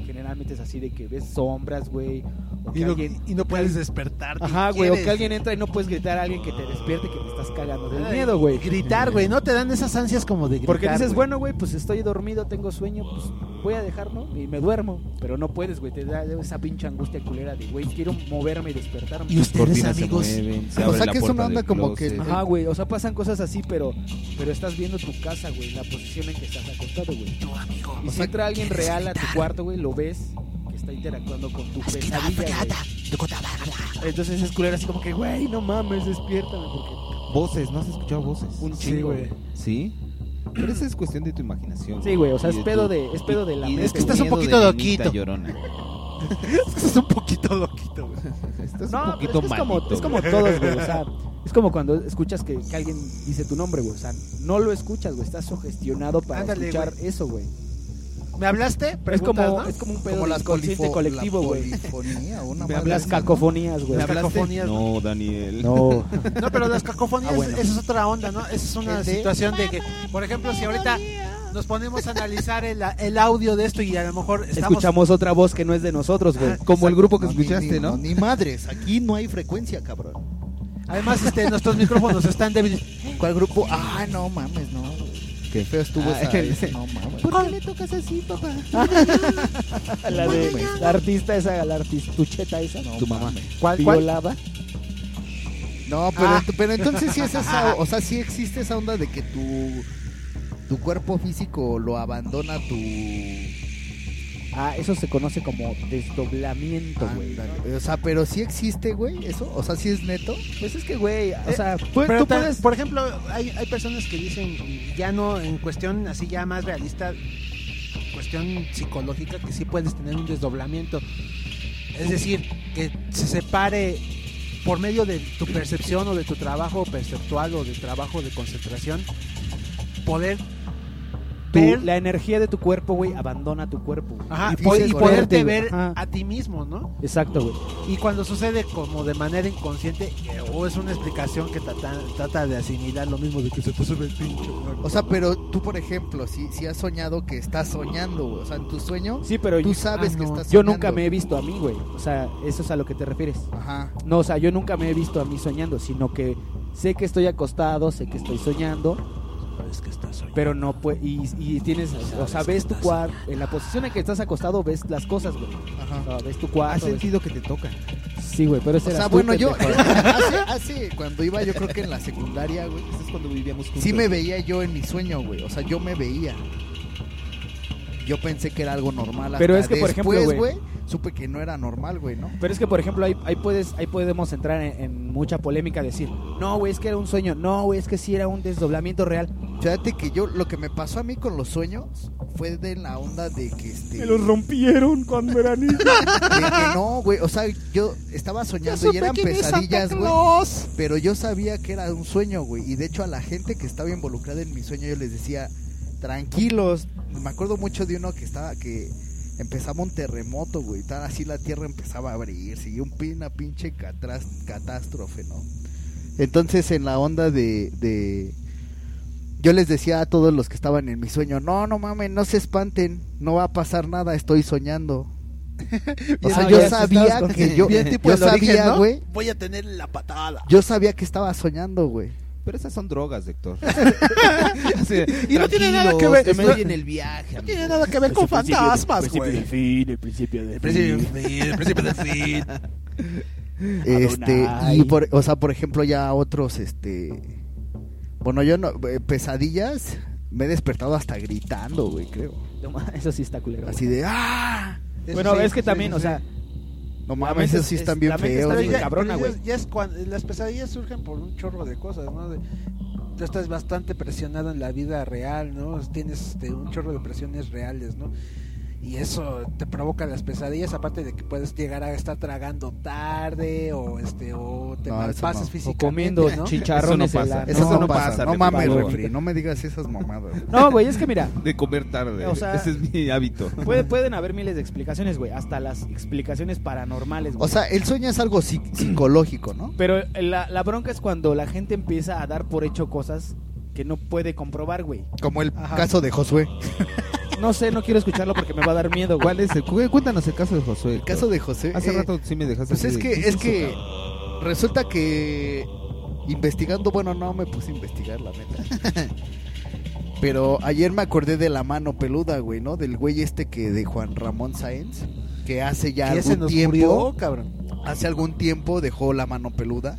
Generalmente es así de que ves sombras, güey. O que Y no, alguien... y no puedes despertarte. Ajá, güey, o que alguien entra y no puedes gritar a alguien que te despierte que te estás cagando del Ay, miedo, güey. Gritar, güey, ¿no? Te dan esas ansias como de gritar. Porque dices, bueno, güey, pues estoy dormido, tengo sueño, pues voy a dejar, ¿no? Y me duermo. Pero no puedes, güey, te da esa pinche angustia culera de, güey, quiero moverme y despertarme. Y ustedes, Cortinas se amigos, mueven, se O sea que es una onda como que-. Ajá, güey, o sea, pasan cosas así, pero pero estás viendo tu casa, güey, la posición en que estás acostado, güey. Y si entra alguien real a tu cuarto, güey, lo ves está interactuando con tu pesadilla, güey. Entonces es culero así como que, güey, no mames, despiértame porque Voces, ¿no has escuchado voces? un Sí, chingo, güey. güey. ¿Sí? Pero eso es cuestión de tu imaginación. Sí, güey, o sea, Y es pedo tu- de es pedo de la y de mente, Es que tu estás un miedo poquito de niñita loquito. llorona. Es un poquito loquito, güey. No, Estás un pero poquito es, que es como, malito, es como güey. todos, güey. O sea, es como cuando escuchas que, que alguien dice tu nombre, güey. O sea, no lo escuchas, güey. Estás sugestionado para Ándale, escuchar eso, güey. ¿Me hablaste? Es Preguntas, como, ¿no? es como un pedo Como de las colectivo, güey. Me hablas cacofonías, güey. ¿Me hablaste? Cacofonías. No, Daniel. No. No, pero las cacofonías, Ah, bueno. esa es otra onda, ¿no? Esa es una situación de que, por ejemplo, si ahorita nos ponemos a analizar el, el audio de esto y a lo mejor estamos... Escuchamos otra voz que no es de nosotros, güey. Como el grupo que No, escuchaste, ni, ¿no? Ni madres, aquí no hay frecuencia, cabrón. Además, este, nuestros micrófonos están débiles. ¿Cuál grupo? Ah, no mames, no. Qué feo estuvo Ah, esa, no mames. ¿Por qué le tocas así, papá? La de la artista esa, la artistucheta esa. Tu mamá. ¿Cuál, cuál? Violada. No, pero, Ah. pero entonces sí es esa, o sea, sí existe esa onda de que tu tu cuerpo físico lo abandona tu Ah, eso se conoce como desdoblamiento, güey. O sea, pero sí existe, güey, eso, o sea, sí es neto. Pues es que, güey, o Eh, sea, Pero tú puedes... Por ejemplo, hay, hay personas que dicen, ya no en cuestión así ya más realista, cuestión psicológica, que sí puedes tener un desdoblamiento. Es decir, que se separe por medio de tu percepción o de tu trabajo perceptual o de trabajo de concentración, poder tu- ver la energía de tu cuerpo, güey, abandona tu cuerpo. ajá, y po- y, dices, poderte ver ajá. a ti mismo, ¿no? Exacto, güey. Y cuando sucede como de manera inconsciente, o es una explicación que trata, trata de asimilar lo mismo de que se te sube el pinche. muerto. O sea, pero tú, por ejemplo, si, si has soñado que estás soñando, güey, o sea, en tu sueño, Sí, pero tú yo, sabes ah, que estás yo soñando. nunca me he visto a mí, güey. O sea, eso es a lo que te refieres. Ajá. No, o sea, yo nunca me he visto a mí soñando, sino que sé que estoy acostado, sé que estoy soñando, es que estás soñando. pero no puede y, y tienes, o sea, ves tu cuarto, en la posición en que estás acostado ves las cosas, güey. Ajá. O sea, ves tu ¿Has cuarto. ves- sentido que te toca? Sí, güey, pero ese O sea, bueno, yo, hace, hace, cuando iba, yo creo que en la secundaria, güey, es cuando vivíamos juntos. sí me veía yo en mi sueño, güey. O sea, yo me veía. Yo pensé que era algo normal. Pero hasta es que, por ejemplo, después, güey, supe que no era normal, güey, ¿no? Pero es que, por ejemplo, ahí, ahí puedes, ahí podemos entrar en, en mucha polémica, decir, no, güey, es que era un sueño, no, güey, es que sí era un desdoblamiento real. Fíjate que yo, lo que me pasó a mí con los sueños fue de la onda de que este. rompieron cuando era niño. de que no, güey, o sea, yo estaba soñando y eran pesadillas, güey. Pero yo sabía que era un sueño, güey. Y de hecho, a la gente que estaba involucrada en mi sueño, yo les decía, tranquilos. Me acuerdo mucho de uno que estaba, que empezaba un terremoto, güey. Tal así la tierra empezaba a abrirse. Y un, una pinche catras- catástrofe, ¿no? Entonces, en la onda de, de. Yo les decía a todos los que estaban en mi sueño, no, no mames, no se espanten, no va a pasar nada, estoy soñando. O sea, Ah, yo sabía que yo, yo sabía, Voy a tener la patada. yo sabía que estaba soñando, güey. Pero esas son drogas, Héctor. Así, Y no tiene nada que ver- no- oyen el viaje. No tiene nada que ver con fantasmas, güey. fin, el principio del El principio del fin, el principio del fin. Este, y por, o sea, por ejemplo, ya otros, este, bueno, yo no, eh, pesadillas, me he despertado hasta gritando, güey, creo. Eso sí está culero. Así de, ¡ah! Eso Bueno, sí, es que sí, también, sí, o sea, No mames, esos sí es- están es- bien feos, está güey. ya, ya es cuando las pesadillas surgen por un chorro de cosas, ¿no? De- tú estás bastante presionado en la vida real, ¿no? Tienes este, un chorro de presiones reales, ¿no? Y eso te provoca las pesadillas, aparte de que puedes llegar a estar tragando tarde o este o te No, eso malpasas no. o físicamente, comiendo ¿no? chicharrones Eso no pasa. Eso no, no pasa, pasa, no mames, refri, no me digas esas mamadas. No, güey, es que mira, De comer tarde. O sea- Ese es mi hábito. puede- pueden haber miles de explicaciones, güey, hasta las explicaciones paranormales, güey. O sea, el sueño es algo psi- psicológico, ¿no? Pero la, la bronca es cuando la gente empieza a dar por hecho cosas que no puede comprobar, güey. Como el Ajá. caso de Josué. No sé, no quiero escucharlo porque me va a dar miedo. ¿Cuál es el, cu- cuéntanos el caso de Josué. El caso de José. Hace eh, rato sí me dejaste. Pues es que, ¿qué es que resulta que investigando, bueno, no me puse a investigar, la neta. Pero ayer me acordé de la mano peluda, güey, ¿no? Del güey este que de Juan Ramón Sáenz, que hace ya algún tiempo, murió, cabrón. hace algún tiempo dejó la mano peluda.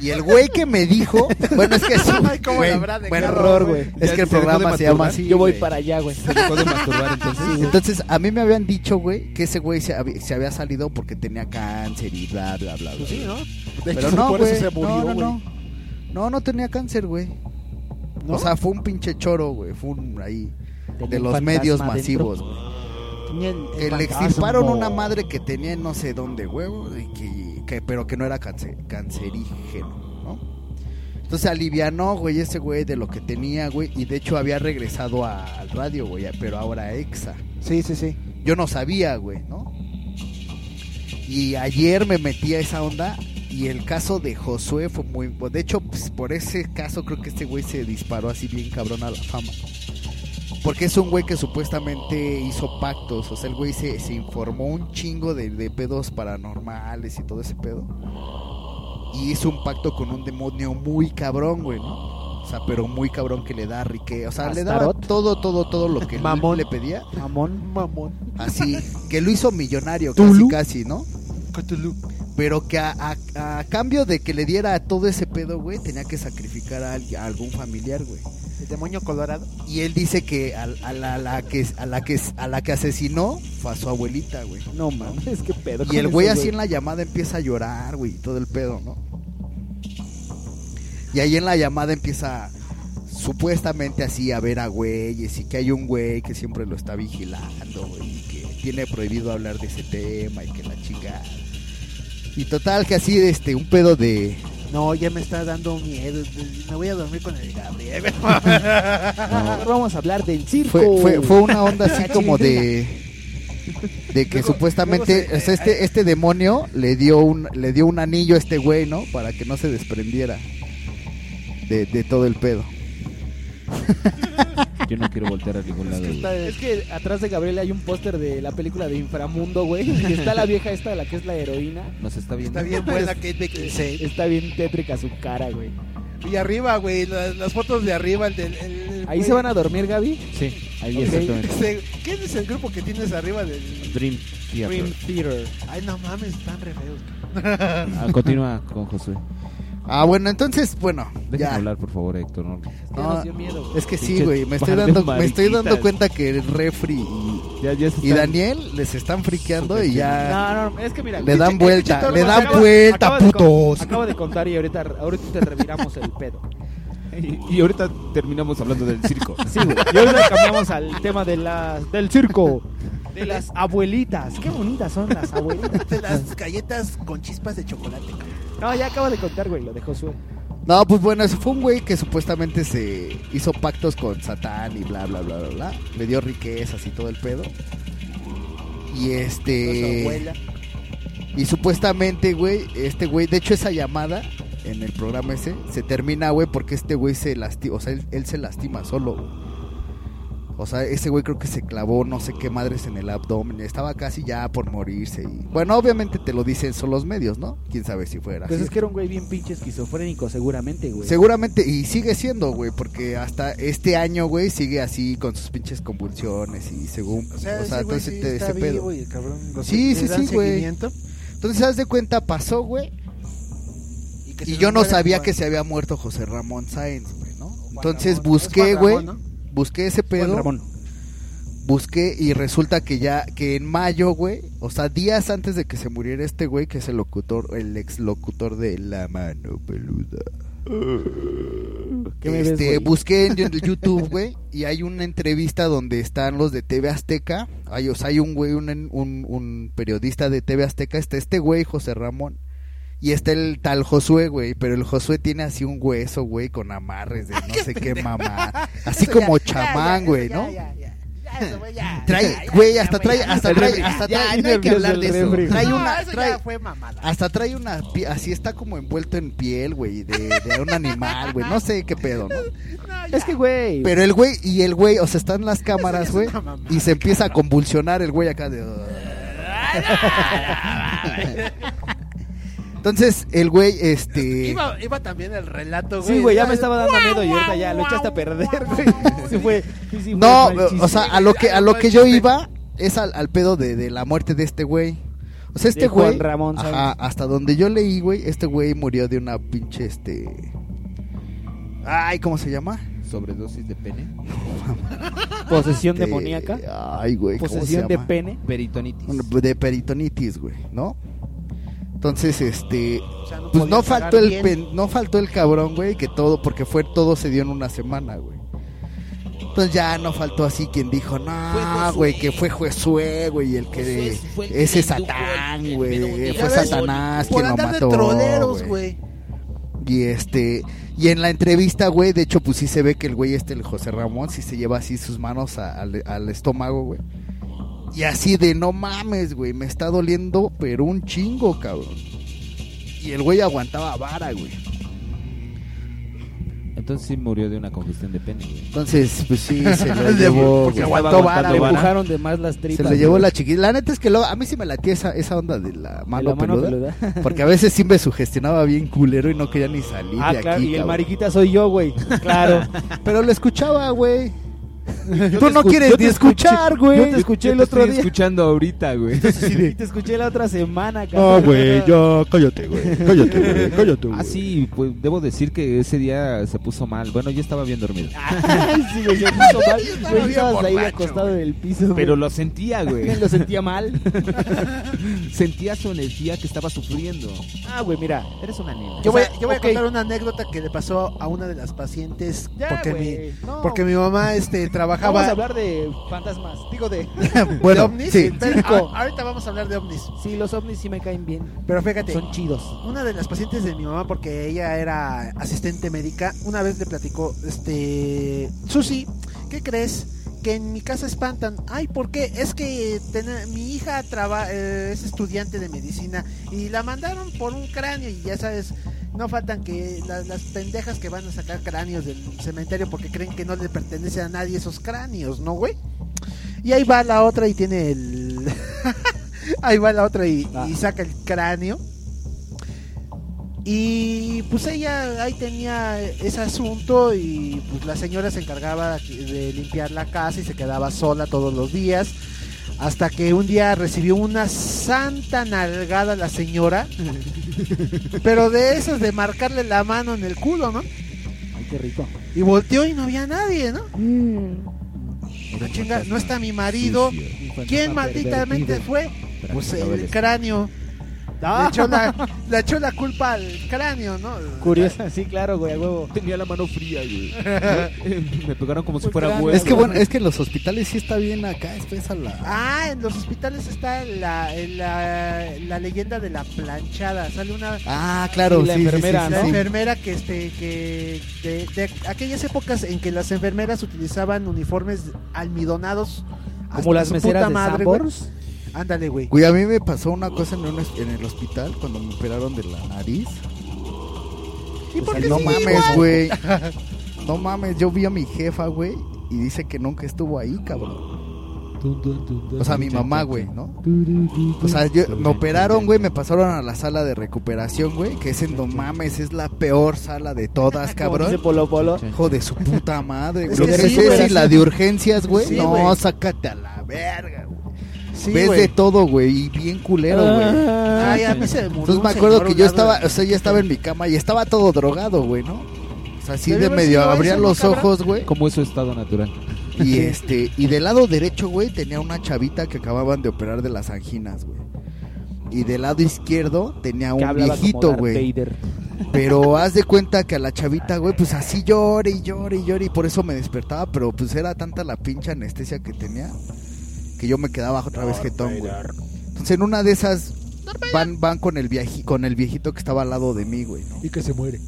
Y el güey que me dijo, bueno, es que sí, Ay, cómo güey, la habrá de bueno, qué horror, güey. Es que el programa se llama así. Yo voy güey. para allá, güey. ¿Se dejó de masturbar entonces? Entonces, a mí me habían dicho, güey, que ese güey se, había- se había salido porque tenía cáncer y bla, bla, bla, bla. Pues sí, ¿no? De Pero hecho, no, por güey. eso se murió, no, no, güey. no. No, no tenía cáncer, güey. ¿No? O sea, fue un pinche choro, güey. Fue un ahí. Tenía De los medios dentro. masivos, güey. Le extirparon una madre que tenía en no sé dónde, güey. Y que, que- pero que no era cancerígeno, ¿no? Entonces alivianó, güey, ese güey de lo que tenía, güey. Y de hecho había regresado a- al radio, güey. Pero ahora a EXA. Sí, sí, sí. Yo no sabía, güey, ¿no? Y ayer me metí a esa onda y el caso de Josué fue muy... De hecho, pues, por ese caso creo que este güey se disparó así bien cabrón a la fama. Porque es un güey que supuestamente hizo pactos. O sea, el güey se, se informó un chingo de, de pedos paranormales y todo ese pedo. Y hizo un pacto con un demonio muy cabrón, güey, ¿no? O sea, pero muy cabrón que le da riqueza. O sea, le daba todo, todo, todo lo que Mamón. le pedía. Mamón. Mamón. Así, que lo hizo millonario, casi, Tulu. casi, ¿no? Pero que a, a- a cambio de que le diera todo ese pedo, güey, tenía que sacrificar a, alguien- a algún familiar, güey. El demonio colorado. Y él dice que a, a la, la que a la que a la que asesinó fue a su abuelita, güey. No mames, qué pedo. Y el güey así en la llamada empieza a llorar, güey, todo el pedo, ¿no? Y ahí en la llamada empieza supuestamente así a ver a güeyes y que hay un güey que siempre lo está vigilando, güey, y que tiene prohibido hablar de ese tema y que la chingada. Y total que así este un pedo de No, ya me está dando miedo. Me voy a dormir con el Gabriel. No, vamos a hablar del circo. fue, fue, fue una onda así como de de que Luego- supuestamente luego se- este este demonio le dio un le dio un anillo a este güey, ¿no? Para que no se desprendiera de, de todo el pedo. Yo no quiero voltear a ningún lado. Es que atrás de Gabriel hay un póster de la película de Inframundo, güey. Y está la vieja esta, la que es la heroína. Nos está viendo. Está bien buena Kate Beckinsale. Está bien tétrica su cara, güey. Y arriba, güey, las, las fotos de arriba, el del... el- el ¿Ahí güey- se van a dormir, Gaby? Sí, ahí Ok. exactamente. ¿Quién es el grupo que tienes arriba del...? Dream Theater. Dream Theater. Ay, no mames, están re feos. Ah, continúa con Josué. Ah, bueno, entonces, bueno, ya. hablar, por favor, Héctor. ¿no? No, nos dio miedo. Es que sí, güey, me estoy dando me estoy dando cuenta que el refri y, Ya, ya se y están- Daniel les están friqueando y ya No, no, es que mira. le dan vuelta, le dan acaba- vuelta, acaba de putos. Acabo de contar y ahorita, ahorita te reviramos el pedo. Y, y ahorita terminamos hablando del circo. Sí, güey. Y ahorita cambiamos al tema de la, del circo. De las abuelitas. Qué bonitas son las abuelitas. De las galletas con chispas de chocolate. No, ya acabo de contar, güey, lo de Josué. No, pues bueno, ese fue un güey que supuestamente se hizo pactos con Satán y bla bla bla bla bla. Le dio riquezas y todo el pedo. Y este y supuestamente, güey, este güey, de hecho esa llamada en el programa ese se termina, güey, porque este güey se lastima, o sea, él, él se lastima solo. güey. O sea, ese güey creo que se clavó no sé qué madres en el abdomen, estaba casi ya por morirse y bueno, obviamente te lo dicen solo los medios, ¿no? Quién sabe si fuera Pues así. es que era un güey bien pinche esquizofrénico, seguramente, güey. Seguramente, y sigue siendo, güey, porque hasta este año, güey, sigue así con sus pinches convulsiones y según. O sea, o sea ese güey entonces sí te- está ese pedo. vivo y el cabrón lo Sí, sí, sí, güey. Entonces, haz de cuenta, pasó, güey, Y, que y yo no sabía Juan- que se había muerto José Ramón Sáenz, güey, ¿no? Entonces Ramón. busqué, güey, ¿no? Busqué ese pedo, Ramón. busqué y resulta que ya, que en mayo, güey, o sea, días antes de que se muriera este güey, que es el locutor, el ex locutor de La Mano Peluda. ¿Qué me ves, este, busqué en YouTube, güey, y hay una entrevista donde están los de TV Azteca. Hay, o sea, hay un güey, un, un, un periodista de TV Azteca. Está este güey, José Ramón. Y está el tal Josué, güey. Pero el Josué tiene así un hueso, güey, con amarres de no sé qué mamá. Así como chamán, güey, ¿no? Trae, güey, hasta trae, hasta trae, hasta Ya, trae, no hay que hablar de eso. refri. Trae No, una, eso trae, ya fue mamada. hasta trae una, así está como envuelto en piel, güey, de, de un animal, güey. No sé qué pedo, ¿no? Es que, güey. Pero el güey, y el güey, o sea, están las cámaras, güey, y se empieza a convulsionar el güey acá de... Entonces, el güey, este... Iba, iba también el relato, güey. Sí, güey, ya me estaba dando miedo y ahorita ya lo echaste a perder, güey. Sí fue, sí, sí fue No, o sea, a lo que, a lo que yo iba es al, al pedo de, de la muerte de este güey. O sea, este De güey, Ramón ajá, hasta donde yo leí, güey, este güey murió de una pinche, este... Ay, ¿cómo se llama? Sobredosis de pene. Posesión Este, demoníaca. Ay, güey, ¿cómo se Posesión de pene. Peritonitis. De peritonitis, güey, ¿no? Entonces, este... O sea, no Pues no faltó el pen- no faltó el cabrón, güey, que todo, porque fue todo se dio en una semana, güey. Entonces ya no faltó así quien dijo, no, güey, que fue Josué, güey, el que ese Satán, güey, fue Satanás Por quien lo de mató, troleros, güey. güey. Y este, y en la entrevista, güey, de hecho, pues sí se ve que el güey este, el José Ramón, sí se lleva así sus manos a- al, al estómago, güey. Y así de, no mames, güey, me está doliendo, pero un chingo, cabrón. Y el güey aguantaba vara, güey. Entonces sí murió de una congestión de pene. güey. Entonces, pues sí, se lo llevó, porque güey. aguantó vara, Le güey. empujaron de más las Se tripas. lo llevó güey. la chiquita. La neta es que luego, a mí sí me latía esa, esa onda de la mano, la mano peluda, peluda. Porque a veces sí me sugestionaba bien culero y no quería ni salir Ah, de claro, aquí. y el cabrón. mariquita soy yo, güey. Claro. Pero lo escuchaba, güey. Yo Tú no quieres yo ni escuchar, güey. Yo te escuché Yo el te otro estoy día. escuchando ahorita, güey. Y te escuché la otra semana, No, cabrón. güey, ya, cállate, güey. Cállate, güey. Cállate, güey. Ah, sí, pues debo decir que ese día se puso mal. Bueno, yo estaba bien dormido. Sí, güey, se puso mal. Güey, estabas ahí acostado en el piso. Pero lo sentía, güey. lo sentía mal. Sentía su energía que estaba sufriendo. Ah, güey, mira. Eres una nena. Yo voy, yo voy a contar una anécdota que le pasó a una de las pacientes Ya, porque mi No. porque mi mamá este Vamos a hablar de fantasmas. Digo de. de Bueno, ovnis. sí. Pero Circo. a- ahorita vamos a hablar de ovnis. Sí, los ovnis sí me caen bien. Pero fíjate, Son chidos. una de las pacientes de mi mamá, porque ella era asistente médica, una vez le platicó, este, Susi, ¿qué crees? Que en mi casa espantan. Ay, ¿por qué? Es que ten- mi hija traba- eh, es estudiante de medicina y la mandaron por un cráneo y ya sabes, no faltan que la- las pendejas que van a sacar cráneos del cementerio porque creen que no le pertenece a nadie esos cráneos, ¿no, güey? Y ahí va la otra y tiene el... ahí va la otra y, y saca el cráneo. Y pues ella ahí tenía ese asunto y pues la señora se encargaba de limpiar la casa y se quedaba sola todos los días. Hasta que un día recibió una santa nalgada la señora Pero de esas de marcarle la mano en el culo, ¿no? Ay, qué rico. Y volteó y no había nadie, ¿no? La chinga, no está mi marido. ¿Quién malditamente fue? Pues el cráneo. Le echó, la, le echó la culpa al cráneo, ¿no? Curiosa, sí, claro, güey, a huevo. Tenía la mano fría, güey. Me pegaron como si Pues fuera huevo. Es que bueno, es que en los hospitales sí está bien acá, espesa la. Ah, en los hospitales está la, la, la leyenda de la planchada. Sale una Ah, claro, la sí, sí, enfermera, sí, la sí, sí. enfermera que este que de, de aquellas épocas en que las enfermeras utilizaban uniformes almidonados Como las meseras puta de madre. Ándale, güey. Güey, a mí me pasó una cosa en, un es- en el hospital cuando me operaron de la nariz. ¿Y por O sea, qué no sigue mames, igual? güey. No mames, yo vi a mi jefa, güey, y dice que nunca estuvo ahí, cabrón. O sea, mi mamá, güey, ¿no? O sea, yo- me operaron, güey, me pasaron a la sala de recuperación, güey, que es en no mames, es la peor sala de todas, dice cabrón. Polo Polo. Hijo de su puta madre. Es Lo que que sí, güey. la de urgencias, güey, Sí, no, güey. sácate a la verga, güey. Sí, Ves de todo, güey, y bien culero, güey. Ay, a mí se me murió Entonces me acuerdo que yo estaba, de- o sea, ya estaba en mi cama y estaba todo drogado, güey, ¿no? O sea, así de medio abría eso, ¿no, los cabrón? ojos, güey. Como es su estado natural. Y este, y del lado derecho, güey, tenía una chavita que acababan de operar de las anginas, güey. Y del lado izquierdo tenía un viejito, güey. Pero haz de cuenta que a la chavita, güey, pues así llore y llore y llore y por eso me despertaba, pero pues era tanta la pinche anestesia que tenía que yo me quedaba otra vez jetón, güey. Entonces en una de esas van van con el viaji- con el viejito que estaba al lado de mí, güey, ¿no? Y que se muere.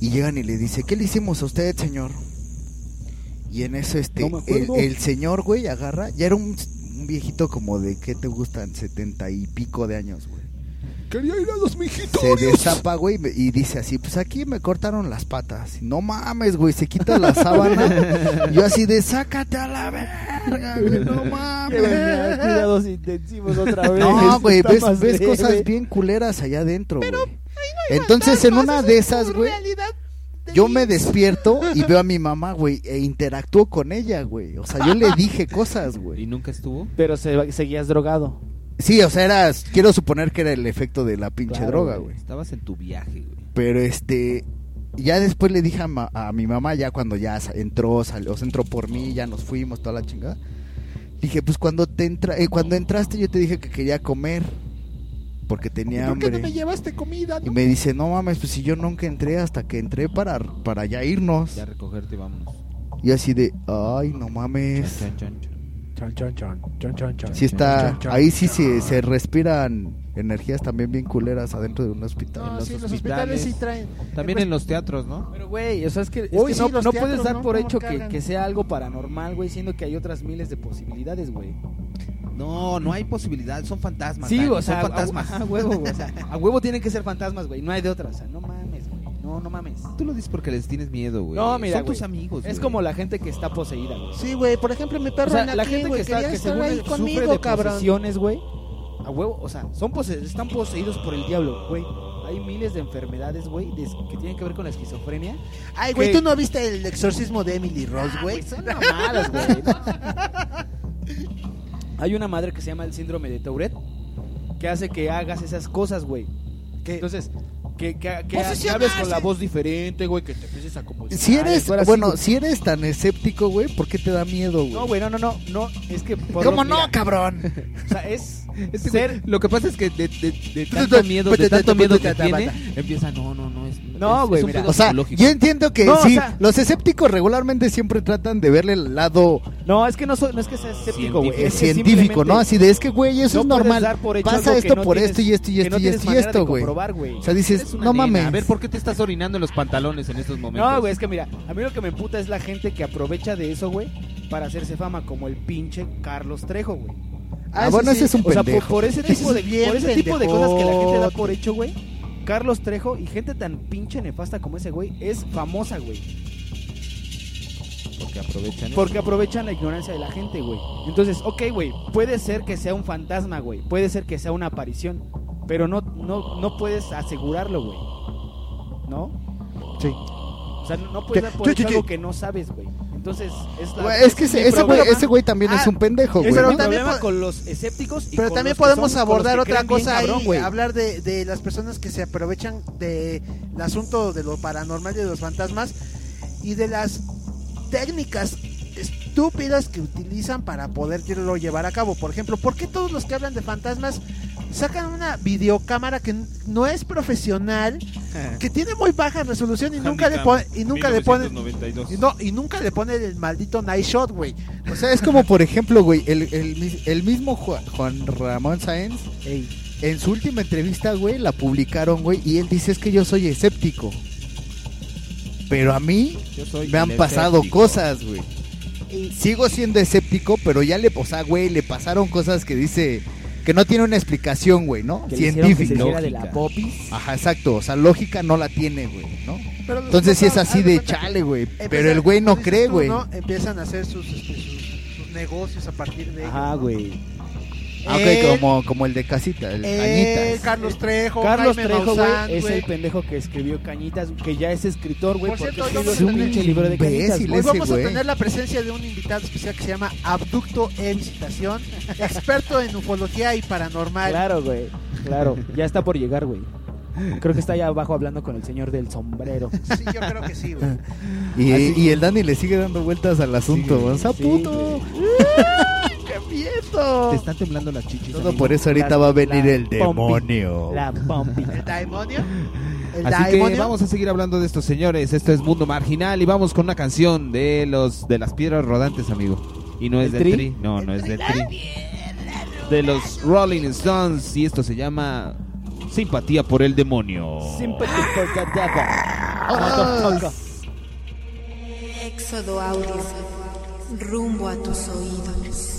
Y llegan y le dice, ¿qué le hicimos a usted, señor? Y en eso, este, No el, señor, güey, agarra, ya era un, un viejito como de, ¿qué te gustan? Setenta y pico de años, güey. Quería ir a los mijitos. Se destapa, güey, y me- y dice así, pues aquí me cortaron las patas. No mames, güey, se quita la sábana. Yo así de, sácate a la verga, güey, no mames. Cuidados intensivos otra vez. No, güey, ves, cosas bien culeras allá adentro, güey. Entonces, en una de esas, güey, yo me despierto y veo a mi mamá, güey, e interactúo con ella, güey. O sea, yo le dije cosas, ¿Y güey. nunca estuvo? Pero se, seguías drogado. Sí, o sea, era, quiero suponer que era el efecto de la pinche Claro, droga, güey. güey. Estabas en tu viaje, güey. Pero este, ya después le dije a, ma- a mi mamá, ya cuando ya entró, salió, o sea, entró por mí, ya nos fuimos, toda la chingada. Dije, pues cuando te entra, eh, cuando entraste yo te dije que quería comer, porque tenía ¿Por qué hambre. no me llevaste comida? Y me dice, no mames, pues si yo nunca entré hasta que entré para, para ya irnos. Ya recogerte y vámonos. Y así de, ay, no mames. Chan, chan, chan. Chon, chon, chon, chon, chon, chon. Sí está, ahí sí se, se respiran energías también bien culeras adentro de un hospital. No, en los sí, los hospitales. sí traen. También en los teatros, ¿no? Pero, güey, o sea, es que, es Uy, que sí, no, no teatros, puedes dar ¿no? por ¿Cómo hecho que, que sea algo paranormal, güey, siendo que hay otras miles de posibilidades, güey. No, no hay posibilidad. Son fantasmas. Sí, Dani, o sea, son fantasmas. A, a huevo, güey. O sea, a huevo tienen que ser fantasmas, güey. No hay de otra. O sea, no mames, güey. No, no mames. Tú lo dices porque les tienes miedo, güey. No, mira, Son güey. tus amigos, Es güey. como la gente que está poseída, güey. Sí, güey, por ejemplo, mi perro O sea, Anakin, la gente güey, que está que según ahí sufre conmigo, de cabrón. posesiones, güey. A huevo, o sea, son pose- están poseídos por el diablo, güey. Hay miles de enfermedades, güey, que tienen que ver con la esquizofrenia. Ay, güey, ¿tú no viste el exorcismo de Emily Rose, güey? Son mamadas, güey. Hay una madre que se llama el síndrome de Tourette que hace que hagas esas cosas, güey. Entonces, que, que, que, que hables con la voz diferente, güey, que te empieces a como Si eres, así, bueno, si eres tan escéptico, güey, ¿por qué te da miedo, güey? No, güey, no, no, no, no, es que por ¿Cómo no, mira, cabrón? O sea, es Este ser güey, lo que pasa es que de, de, de tanto miedo, de tanto miedo que tiene, empieza, no, no, no, es, No, es- güey, es un mira. pedo O sea, psicológico. yo entiendo que No, o sí, sea- los escépticos regularmente siempre tratan de verle el lado No, es que no, soy, no es que sea escéptico, güey. eh, es que científico, ¿no? simplemente Así de, es que, güey, eso no es puedes normal. dar por hecho Pasa algo que esto no por tienes- esto y esto y que esto no y tienes esto y manera de esto, güey. comprobar, güey. O sea, dices, Eres una no nena. mames. A ver, ¿por qué te estás orinando en los pantalones en estos momentos? No, güey, es que mira, a mí lo que me emputa es la gente que aprovecha de eso, güey, para hacerse fama, como el pinche Carlos Trejo, güey. Ah, bueno, ese es un O sea, por, ese tipo de, es bien por ese tipo de cosas que la gente da por hecho, güey. Carlos Trejo y gente tan pinche nefasta como ese güey es famosa, güey. Porque aprovechan Porque aprovechan la ignorancia de la gente, güey. Entonces, ok, güey, puede ser que sea un fantasma, güey. Puede ser que sea una aparición. Pero no, no, no puedes asegurarlo, güey. ¿No? Sí. O sea, no, no puedes dar por ¿Qué, hecho algo que no sabes, güey. Entonces, es la- es que ese, ese güey, problema. ese güey también Ah, es un pendejo, güey. Es pero ¿no? también con los escépticos y Pero con también los que podemos son- abordar otra cosa cabrón, ahí, güey. hablar de, de las personas que se aprovechan del asunto de lo paranormal y de los fantasmas y de las técnicas estúpidas que utilizan para poderlo llevar a cabo. Por ejemplo, ¿por qué todos los que hablan de fantasmas sacan una videocámara que no es profesional, que tiene muy baja resolución y nunca le pone y nunca le pone y no y nunca le pone el maldito night shot, güey? O sea, es como, por ejemplo, güey, el, el, mis- el mismo Juan, Juan Ramón Sáenz, Ey, en su última entrevista, güey, la publicaron, güey, y él dice es que yo soy escéptico. Pero a mí me han pasado escéptico. cosas, güey. Sigo siendo escéptico, pero ya le, o sea, güey, le pasaron cosas que dice que no tiene una explicación, güey, ¿no? que le hicieron que se Científica. de la popis. Ajá, exacto. O sea, lógica no la tiene, güey, ¿no? Pero Entonces sí es así de chale, güey. Pero el güey no cree, güey. ¿no? Empiezan a hacer sus, este, sus, sus negocios a partir de Ajá, güey. Ah, ok, como, como el de casita, el cañitas. Carlos Trejo, Carlos Jaime Trejo, güey, es güey. el pendejo que escribió Cañitas, que ya es escritor, güey, Por porque cierto, escribió vamos su a tener- pinche libro de Cañitas. Imbécil. Hoy ese vamos a güey. tener la presencia de un invitado especial que se llama Abducto e Visitación, experto en ufología y paranormal. Claro, güey, claro. Ya está por llegar, güey. Creo que está allá abajo hablando con el señor del sombrero. Sí, yo creo que sí, güey. Y, Así- y el Dani le sigue dando vueltas al asunto. güey. Sí, puto. güey. Te están temblando las chichis. Todo amigo. por eso ahorita La- va a venir el pompi. demonio. La pompi. ¿El demonio? ¿El Así que demonio? vamos a seguir hablando de estos señores. Esto es Mundo Marginal y vamos con una canción de los de las piedras rodantes, amigo. Y no es ¿El del Tri? tri? no, no es del tri. De los Rolling Stones y esto se llama Simpatía por el demonio. Sympathy for the devil. Motherfucker. Éxodo audio. Rumbo a tus oídos.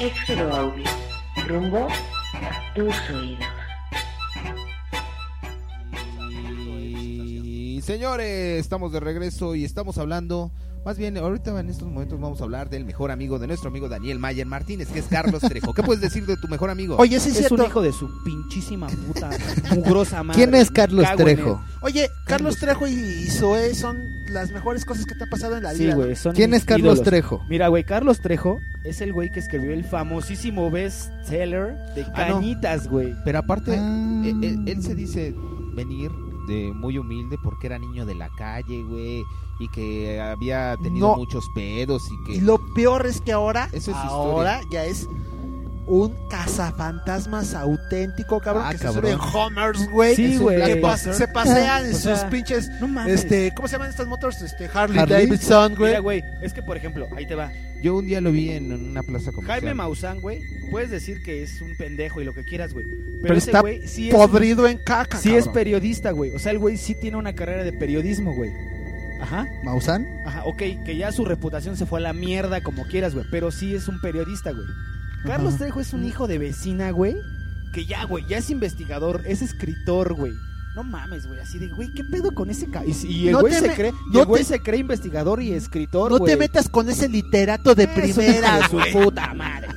Éxodo Audio. Rumbo a tus oídos. Y señores, estamos de regreso y estamos hablando, más bien ahorita en estos momentos vamos a hablar del mejor amigo de nuestro amigo Daniel Mayer Martínez, que es Carlos Trejo. ¿Qué puedes decir de tu mejor amigo? Oye, sí es es un cierto. hijo de su pinchísima puta mugrosa madre. ¿Quién es Me Carlos cago en él. Trejo? Oye, Carlos Trejo y, y Zoé son las mejores cosas que te han pasado en la Sí, vida. güey, son ¿Quién mis es Carlos ídolos. Trejo? Mira, güey, Carlos Trejo es el güey que escribió el famosísimo bestseller de Ah, no. Cañitas, güey. Pero aparte, Ah. eh, él, él se dice venir de muy humilde porque era niño de la calle, güey, y que había tenido No. muchos pedos y que... Y lo peor es que ahora, Eso es ahora ya es un cazafantasmas auténtico, cabrón, Ah, que cabrón. se sube en Homers, güey. Sí, güey. que pas- Blackbuster. se pasean en O sea, sus pinches, No mames. este, ¿cómo se llaman estas motos? Este, Harley, Harley. Davidson, güey. Mira, güey, es que por ejemplo, ahí te va. Yo un día lo vi en una plaza comercial. Jaime Maussan, güey, puedes decir que es un pendejo y lo que quieras, güey. Pero, Pero ese está güey sí es, Podrido en caca, sí es periodista, güey. O sea, el güey sí tiene una carrera de periodismo, güey. Ajá. ¿Mausan? Ajá, ok, que ya su reputación se fue a la mierda como quieras, güey, pero sí es un periodista, güey. Carlos Trejo es un hijo de vecina, güey, que ya, güey, ya es investigador, es escritor, güey. No mames, güey, así de, güey, ¿qué pedo con ese ca Y, el No güey te se me- cree, y no el güey te- se cree investigador y escritor, No güey. te metas con ese literato de Es un hijo primera, su güey. puta madre.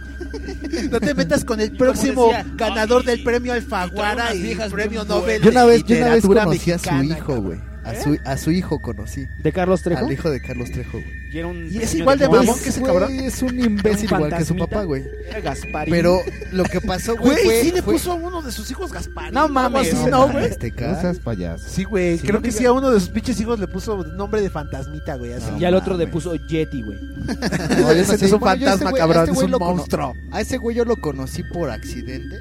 No te metas con el próximo decía, ganador no, y- del premio y Alfaguara y, viejas premio Nobel Yo una de vez, yo una vez literatura conocí a su mexicana, hijo, cabrón. güey. A su, a su hijo conocí. ¿De Carlos Trejo? Al hijo de Carlos Trejo, güey. Y, era un Y es igual de mamón que ese Güey, cabrón. Es un imbécil Un igual que su papá, güey. Era Gasparín. Pero lo que pasó, güey, Güey, fue... sí le fue- puso a uno de sus hijos Gaspar. No mames, no, güey. Este No seas payaso. Sí, güey, Sí, creo no que diga- sí a uno de sus pinches hijos le puso nombre de fantasmita, güey, así. No y al otro le puso Yeti, güey. No, ese es un fantasma, cabrón, este es un monstruo. A ese güey yo lo conocí por accidente.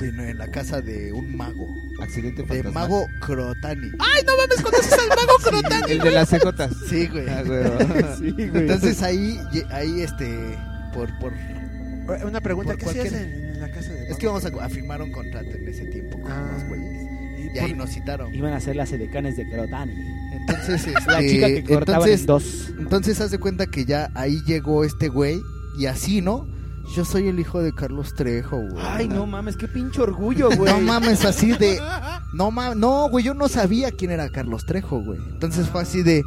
En, en la casa de un mago. Accidente De fantasmal. mago Crotani. ¡Ay, no mames, conoces al mago Crotani! El de las cejotas. Sí, güey. Ah, güey. Sí, güey. Entonces ahí, ahí este, por, por, Una pregunta, Por ¿qué hacías cualquier- en, en la casa de es que vamos a, a firmar un contrato en ese tiempo con Ah. unos güeyes. Y Y ahí por- nos citaron. Iban a ser las edecanes de Crotani. Entonces, La este, chica que cortaban entonces, en dos. entonces haz de cuenta que ya ahí llegó este güey y así, ¿no? Yo soy el hijo de Carlos Trejo, güey. Ay, no mames, qué pinche orgullo, güey. No mames, así de. No mames, no, güey, yo no sabía quién era Carlos Trejo, güey. Entonces fue así de.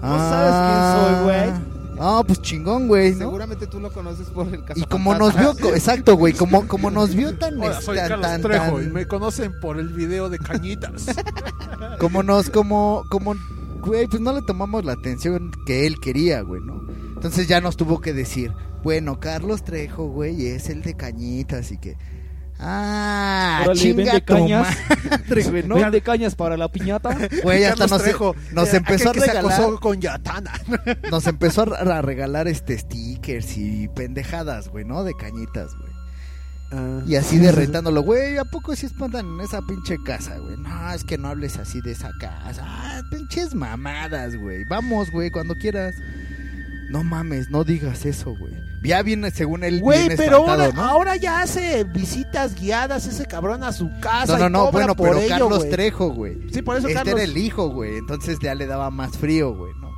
¿No sabes quién soy, güey? Ah, pues chingón, güey, ¿no? Seguramente tú lo conoces por el caso. Y como nos vio, exacto, güey, como, como nos vio tan, Hola, soy tan, Carlos tan- Trejo tan- y me conocen por el video de Cañitas. como nos, como, como, güey, pues no le tomamos la atención que él quería, güey, ¿no? Entonces ya nos tuvo que decir, bueno, Carlos Trejo, güey, es el de cañitas y que, ah, Órale, chinga vende tu cañas. madre, güey, ¿no? ¿Vende cañas para la piñata? Güey, hasta nos, Trejo, nos eh, empezó a se regalar, acosó con Yatana. nos empezó a, regalar este stickers y pendejadas, güey, ¿no? De cañitas, güey. Y así derretándolo, güey, ¿a poco sí espantan en esa pinche casa, güey? No, es que no hables así de esa casa. Ah, pinches mamadas, güey. Vamos, güey, cuando quieras. No mames, no digas eso, güey. Ya viene, según él, Güey, pero ahora, ¿no? ahora ya hace visitas guiadas ese cabrón a su casa. No, no, y no, cobra bueno, pero ello, Carlos güey. Trejo, güey. Sí, por eso Este Carlos. era el hijo, güey. Entonces ya le daba más frío, güey, ¿no?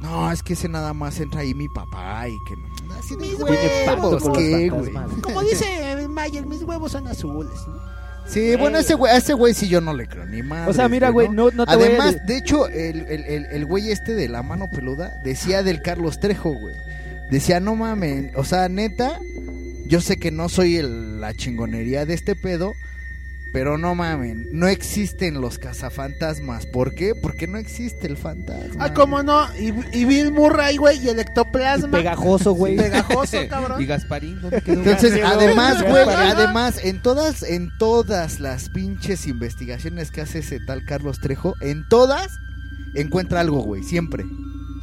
No, es que ese nada más entra ahí mi papá y que no. Así de Mis huevos, con los ¿qué, güey? Como dice Mayer, mis huevos son azules. ¿no? Sí, bueno, ese güey, a ese güey sí yo no le creo ni más. O sea, mira, güey, no, no te voy a Además, de- de hecho, el, el, el, el güey este de la mano peluda decía del Carlos Trejo, güey. Decía, no mames, o sea, neta, yo sé que no soy el- la chingonería de este pedo, pero no mamen, no existen los cazafantasmas. ¿Por qué? Porque no existe el fantasma. Ah, cómo no. Y, y Bill Murray, güey, y el ectoplasma. Pegajoso, güey. Pegajoso, cabrón. ¿Y Gasparín? ¿Dónde quedó? Entonces, además, güey, además, en todas, en todas las pinches investigaciones que hace ese tal Carlos Trejo, en todas encuentra algo, güey, siempre.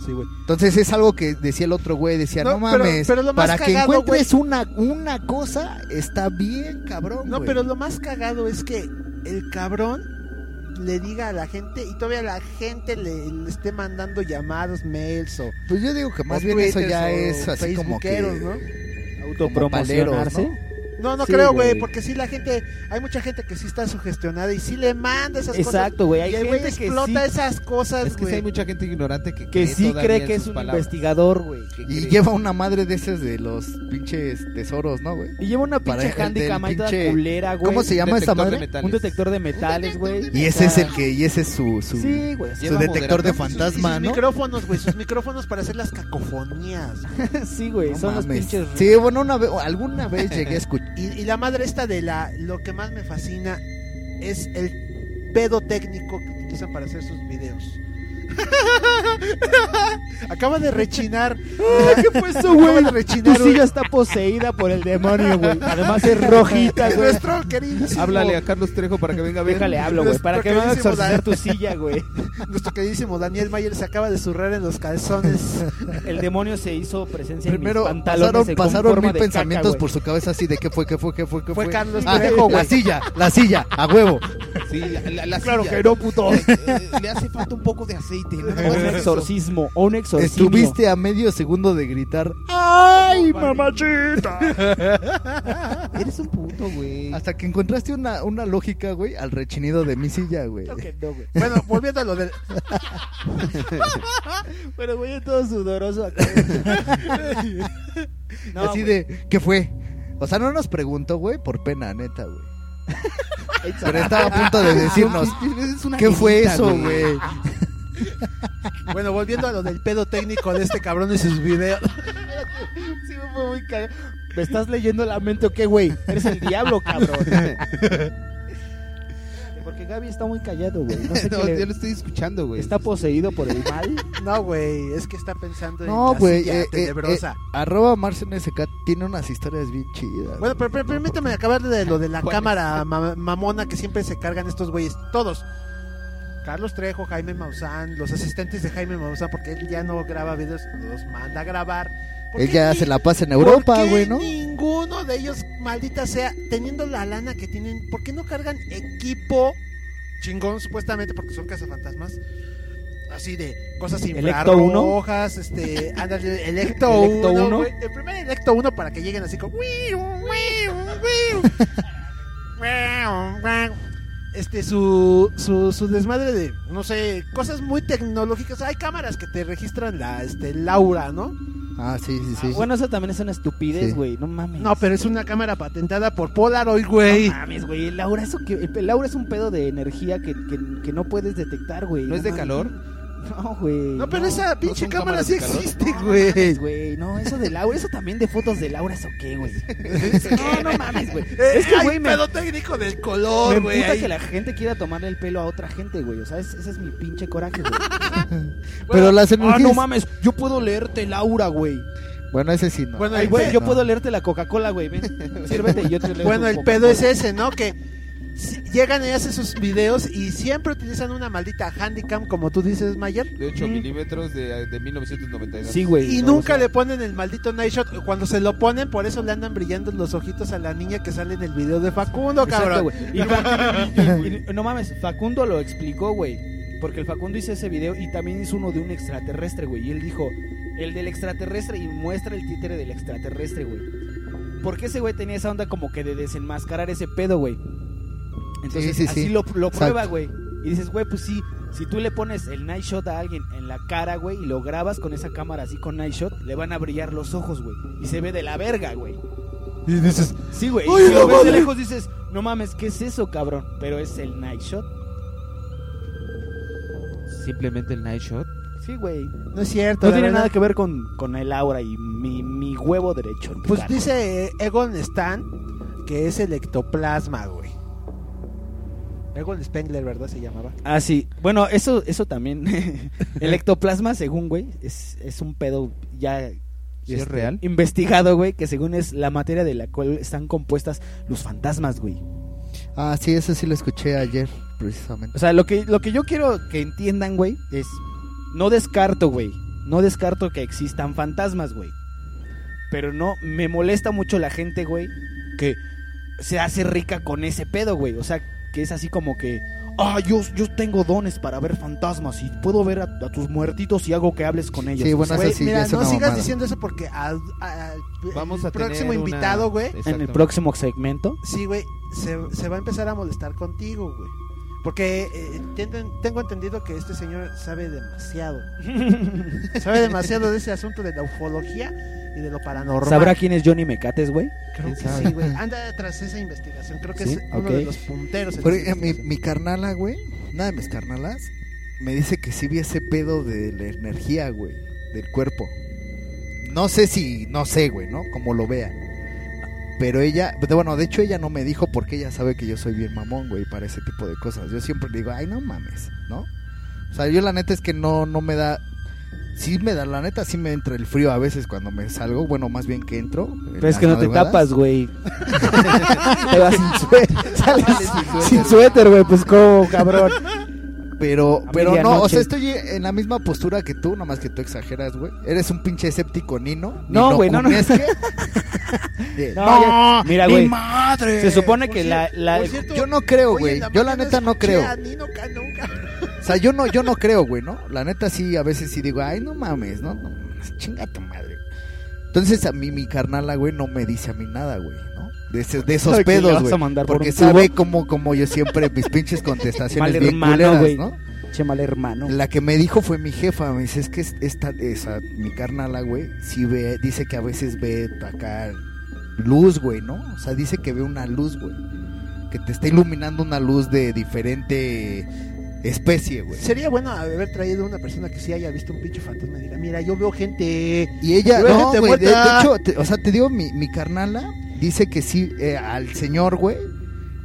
Sí, güey. Entonces es algo que decía el otro güey, decía, no, mames, pero lo más para que encuentres una, una cosa, está bien, cabrón, No, güey. pero lo más cagado es que el cabrón le diga a la gente y todavía la gente le, le esté mandando llamados, mails o Pues yo digo que más bien eso ya es así como que... ¿no? Autopromocionarse. ¿no? No, no Sí, creo, güey, güey. porque sí la gente, hay mucha gente que sí está sugestionada y sí le manda esas Exacto, güey. cosas. Hay y el güey gente que explota sí- esas cosas, Es que sí güey. hay mucha gente ignorante que, Que sí cree que es un palabras. investigador, güey. Y cree- lleva una madre de esas de los pinches tesoros, ¿no, güey? Y lleva una pinche handicam ahí toda culera, güey. ¿Cómo se llama esa de madre? Un detector de metales, güey. Y ese es el que, y ese es su, su, Sí, güey. su detector de y sus- Y sus fantasma, ¿no? micrófonos, güey, sus micrófonos para hacer las cacofonías. sí, güey. Son los pinches. Sí, bueno, una vez, alguna vez llegué a escuchar. Y, y la madre esta de la, lo que más me fascina es el pedo técnico que utilizan para hacer sus videos. Acaba de rechinar. ¿Qué fue eso, Acaba güey? de Tu silla está poseída por el demonio, güey. Además es rojita, güey. Nuestro queridísimo. Háblale a Carlos Trejo para que venga a ver. Déjale hablo, güey. Para que haga Nuestro exorcizar tu queridísimo silla, güey. Nuestro queridísimo Daniel Mayer se acaba de zurrar en los calzones. El demonio se hizo presencia Primero en mis pantalones pasaron, con pasaron forma mil caca, pensamientos por su cabeza así de qué fue, qué fue, qué fue, qué fue. Fue Carlos Ah, Trejo, la silla, la silla, a huevo. Sí, la, la- la Claro silla. que no, puto. Eh, eh, le hace falta un poco de aceite. eso. Exorcismo o un exorcismo. Estuviste a medio segundo de gritar ¡Ay, mamachita! Eres un puto, güey. hasta que encontraste una, una lógica, güey, al rechinido de mi silla, güey. Creo que no, güey. Bueno, volviendo a lo del. Pero, güey, es todo sudoroso acá. No, así güey. de, ¿qué fue? O sea, no nos preguntó, güey, por pena, neta, güey. Pero estaba a punto de decirnos, ¿qué fue eso, güey? Bueno, volviendo a lo del pedo técnico de este cabrón y sus videos. Sí, me fue muy cagado. ¿Me estás leyendo la mente o qué, güey? Eres el diablo, cabrón. Porque Gaby está muy callado, güey. No sé No, qué le- yo lo estoy escuchando, güey. ¿Está poseído por el mal? No, güey, es que está pensando en No, la güey, silla eh, eh, tenebrosa. eh, arroba Marcen SK tiene unas historias bien chidas. Bueno, pero, pero permíteme acabar de lo de la cámara ma- mamona que siempre se cargan estos güeyes. Todos. Carlos Trejo, Jaime Maussan, los asistentes de Jaime Maussan, porque él ya no graba videos, los manda a grabar. ¿Por Él ya ni- se la pasa en Europa, güey, ¿no? Ninguno de ellos, maldita sea, teniendo la lana que tienen, ¿por qué no cargan equipo chingón supuestamente porque son cazafantasmas? Así de cosas infrarrojas, este, ándale, Electo ¿Electo 1, uno? güey. el primer Electo 1 para que lleguen así como este su, su su desmadre de no sé, cosas muy tecnológicas. Hay cámaras que te registran la este el aura, ¿no? Ah, sí, sí, sí. Bueno, eso también es una estupidez, Sí. güey. No mames. No, pero es una cámara patentada por Polaroid, güey. No mames, güey. El aura, eso que, el aura es un pedo de energía que, que, que no puedes detectar, güey. ¿No es de mames. calor? No, güey. No, pero no. esa pinche son cámara sí de existe, No güey. mames, güey. No, eso del aura, eso también de fotos del aura, ¿eso qué, güey? No, no mames, güey. Eh, Es que, hay güey, me, pedo técnico del me color, güey. emputa ahí. que la gente quiera tomarle el pelo a otra gente, güey. O sea, es- ese es mi pinche coraje, güey. Pero las Ah, energías... no mames, yo puedo leerte el aura, güey. Bueno, ese sí no. Bueno, güey, yo no. puedo leerte la Coca-Cola, güey. Ven, sírvete y yo te leo Bueno, el pedo es ese, ¿no? Que llegan y hacen sus videos y siempre utilizan una maldita handicam, como tú dices, Mayer. De 8 Mm. milímetros de, de 1992. Sí, güey. Y no, nunca o sea, le ponen el maldito night shot. Cuando se lo ponen, por eso le andan brillando los ojitos a la niña que sale en el video de Facundo, Exacto, cabrón. Y y- y- no mames, Facundo lo explicó, güey. Porque el Facundo hizo ese video y también hizo uno de un extraterrestre, güey. Y él dijo, el del extraterrestre y muestra el títere del extraterrestre, güey. Porque ese güey tenía esa onda como que de desenmascarar ese pedo, güey. Entonces Sí, sí, así sí. lo, lo prueba, güey. Y dices, güey, pues sí, si tú le pones el night shot a alguien en la cara, güey, y lo grabas con esa cámara así con night shot, le van a brillar los ojos, güey. Y se ve de la verga, güey. Y dices, Sí, güey. ¡Ay, Y si lo ves de lejos dices, no mames, ¿qué es eso, cabrón? Pero es el night shot. Simplemente el night shot. Sí, güey. no es cierto. No tiene verdad. nada que ver con, con el aura y mi, mi huevo derecho. Pues cara. dice eh, Egon Stan que es el ectoplasma, güey. Egon Spengler, ¿verdad? Se llamaba. Ah, sí. Bueno, eso, eso también. el ectoplasma, según, güey, es, es un pedo ya... ¿Sí es este, real? Investigado, güey, que según es la materia de la cual están compuestas los fantasmas, güey. Ah, sí, eso sí lo escuché ayer, precisamente. O sea, lo que, lo que yo quiero que entiendan, güey, es... No descarto, güey. No descarto que existan fantasmas, güey. Pero no, me molesta mucho la gente, güey, que se hace rica con ese pedo, güey. O sea, que es así como que, ah, yo, yo tengo dones para ver fantasmas y puedo ver a, a tus muertitos y hago que hables con ellos. Sí, bueno, Güey, sí, mira, es no una sigas mamada. diciendo eso porque al, Vamos el a tener próximo una- invitado, güey, en el Exactamente. próximo segmento. sí, güey, se, se va a empezar a molestar contigo, güey. Porque eh, tengo, tengo entendido que este señor sabe demasiado. sabe demasiado de ese asunto de la ufología y de lo paranormal. ¿Sabrá quién es Johnny Mecates, güey? Creo que ¿Quién sabe? sí, güey. Anda tras esa investigación. Creo que Sí, es uno de los punteros. en Pero, eh, mi carnala, güey, una de mis carnalas, me dice que sí vi ese pedo de la energía, güey, del cuerpo. No sé si, no sé, güey, ¿no? Como lo vea. Pero ella, bueno, de hecho ella no me dijo porque ella sabe que yo soy bien mamón, güey, para ese tipo de cosas. Yo siempre digo, ay, no mames, ¿no? O sea, yo la neta es que no, no me da... Sí me da, la neta sí me entra el frío a veces cuando me salgo, bueno, más bien que entro. en Pero es que no te madrugadas. tapas, güey. te vas sin suéter. Sales sin suéter, güey, pues como, cabrón. Pero, A pero no, o sea, estoy en la misma postura que tú, nomás que tú exageras, güey. Eres un pinche escéptico nino. No, güey, no, no. No, ya- mira, mi güey. madre. Se supone que la, la- por cierto, Yo no creo, güey. Yo la neta no creo. a Nino Canunca. O sea, yo no, yo no creo, güey, ¿no? La neta sí, a veces sí digo, ay, no mames, no, no chinga tu madre. Entonces a mí mi carnala, güey, no me dice a mí nada, güey, ¿no? De, ese- de esos ¿Sabe que le pedos, güey. por Porque sabe como, como yo siempre, mis pinches contestaciones Mal bien hermano, culeras, güey. ¿no? Che mal hermano. La que me dijo fue mi jefa, me dice, es que es- esta, esa, mi carnala, güey, sí ve, dice que a veces ve acá luz, güey, ¿no? O sea, dice que ve una luz, güey. Que te está iluminando una luz de diferente especie, güey. Sería bueno haber traído una persona que sí haya visto un pinche fantasma y diga, mira, yo veo gente... Y ella, no, güey, de, de hecho, te- o sea, te digo, mi, mi carnala dice que sí, eh, al señor, güey,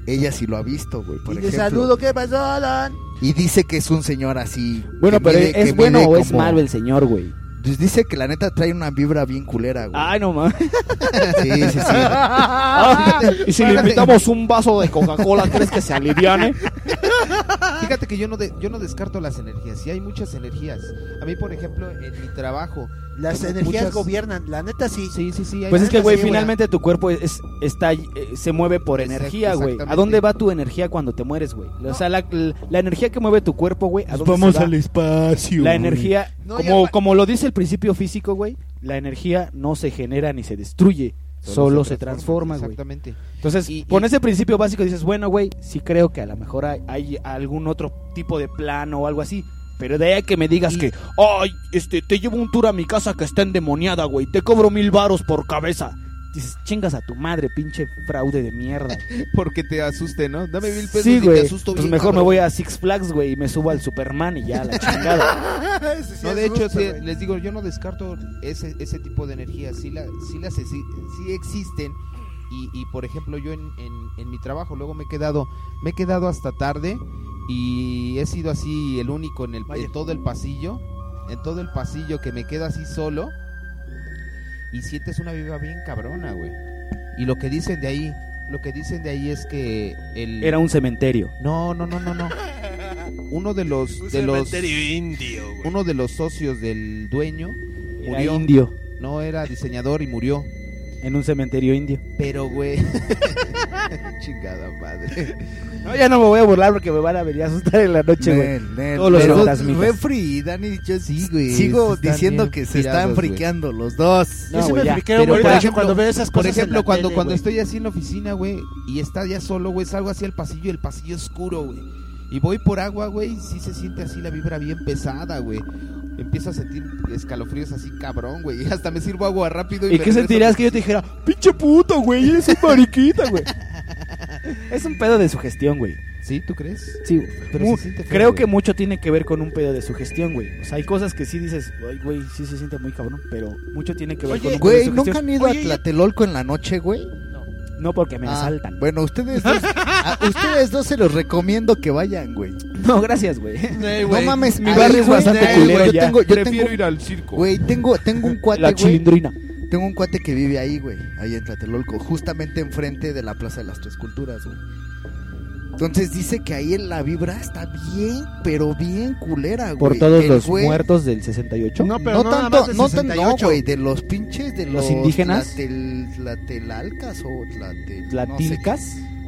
ella sí lo ha visto, güey, por y le ejemplo. saludo, ¿qué pasó, Alan? Y dice que es un señor así. Bueno, que pero mide- ¿es bueno o es malo el señor, güey? Pues dice que la neta trae una vibra bien culera, güey. Ay, no mames. Sí, sí, sí. y si le invitamos un vaso de Coca-Cola, ¿crees que se aliviane? Fíjate que yo no, de- yo no descarto las energías. Sí hay muchas energías. A mí, por ejemplo, en mi trabajo. Las energías muchas- gobiernan, la neta sí. Sí, sí, sí. Pues es que, güey, sí, finalmente tu cuerpo es, está, eh, se mueve por Exacto, energía, güey. ¿A dónde va tu energía cuando te mueres, güey? O sea, la, la energía que mueve tu cuerpo, güey, ¿a dónde se va? espacio. La energía, No, como, ya- como lo dice el principio físico, güey, la energía no se genera ni se destruye, solo, se transforma, güey. Exactamente. Entonces, Y- con y- ese principio básico dices, bueno, güey, sí creo que a lo mejor hay, hay algún otro tipo de plano o algo así. Pero de ahí que me digas Y- que, ay, este, te llevo un tour a mi casa que está endemoniada, güey, te cobro mil varos por cabeza. Dices, chingas a tu madre, pinche fraude de mierda. Porque te asuste, ¿no? Dame mil pesos Sí, y te güey. asusto Pues bien, mejor me cabrón. voy a Six Flags, güey, y me subo al Superman y ya, la chingada. Sí No, de hecho, sí, les digo, yo no descarto ese, ese tipo de energías. Sí, la, sí las sí existen. Y, y, por ejemplo, yo en, en, en mi trabajo luego me he quedado me he quedado hasta tarde y he sido así el único en, el, en todo el pasillo. En todo el pasillo que me quedo así solo. Y sientes una vibra bien cabrona, güey. Y lo que dicen de ahí, lo que dicen de ahí es que el... Era un cementerio. No, no, no, no, no. Uno de los... Un de los cementerio indio, güey. uno de los socios del dueño Era murió. indio. No era diseñador y murió. En un cementerio indio. Pero, güey. Chingada madre. No, ya no me voy a burlar porque me van a venir a asustar en la noche, güey. Todos los fantasmitas. Refri y Dani, yo Sí, güey, sigo diciendo que se están tirados, friqueando los dos. No, Yo sí me friqueo, güey, por ejemplo- cuando veo esas Por cosas en ejemplo, la cuando, tele, cuando güey. estoy así en la oficina, güey, y está ya solo, güey, salgo así al pasillo y el pasillo es oscuro, güey. Y voy por agua, güey, y sí se siente así la vibra bien pesada, güey. Empiezo a sentir escalofríos así cabrón, güey. Y hasta me sirvo agua rápido y, ¿Y qué sentirías que yo te dijera, pinche puto, güey, eres un mariquita, güey? es un pedo de sugestión, güey. ¿Sí? ¿Tú crees? Sí, Pero mu- se siente feo, creo güey. que mucho tiene que ver con un pedo de sugestión, güey. O sea, hay cosas que sí dices, ay, güey, sí se siente muy cabrón, pero mucho tiene que ver Oye, con un pedo de Güey. ¿nunca han ido Oye, a ya- Tlatelolco en la noche, güey? No porque me Ah, asaltan. Bueno, ustedes dos, a ustedes dos se los recomiendo que vayan, güey. No, gracias, güey. No mames, mi ahí, barrio es güey, bastante ahí, culero güey, yo ya. tengo, yo Prefiero tengo, ir al circo. güey, tengo, tengo un cuate, La güey. chilindrina. Tengo un cuate que vive ahí, güey, ahí en Tlatelolco, justamente enfrente de la Plaza de las Tres Culturas, güey. Entonces dice que ahí en la vibra está bien, pero bien culera, güey. Por todos El los güey- muertos del 68. No, pero no, tanto, del no tanto, no, 68. güey, de los pinches de ¿Los los, indígenas? Tlatel- Tlatelalcas o tlatel, no sé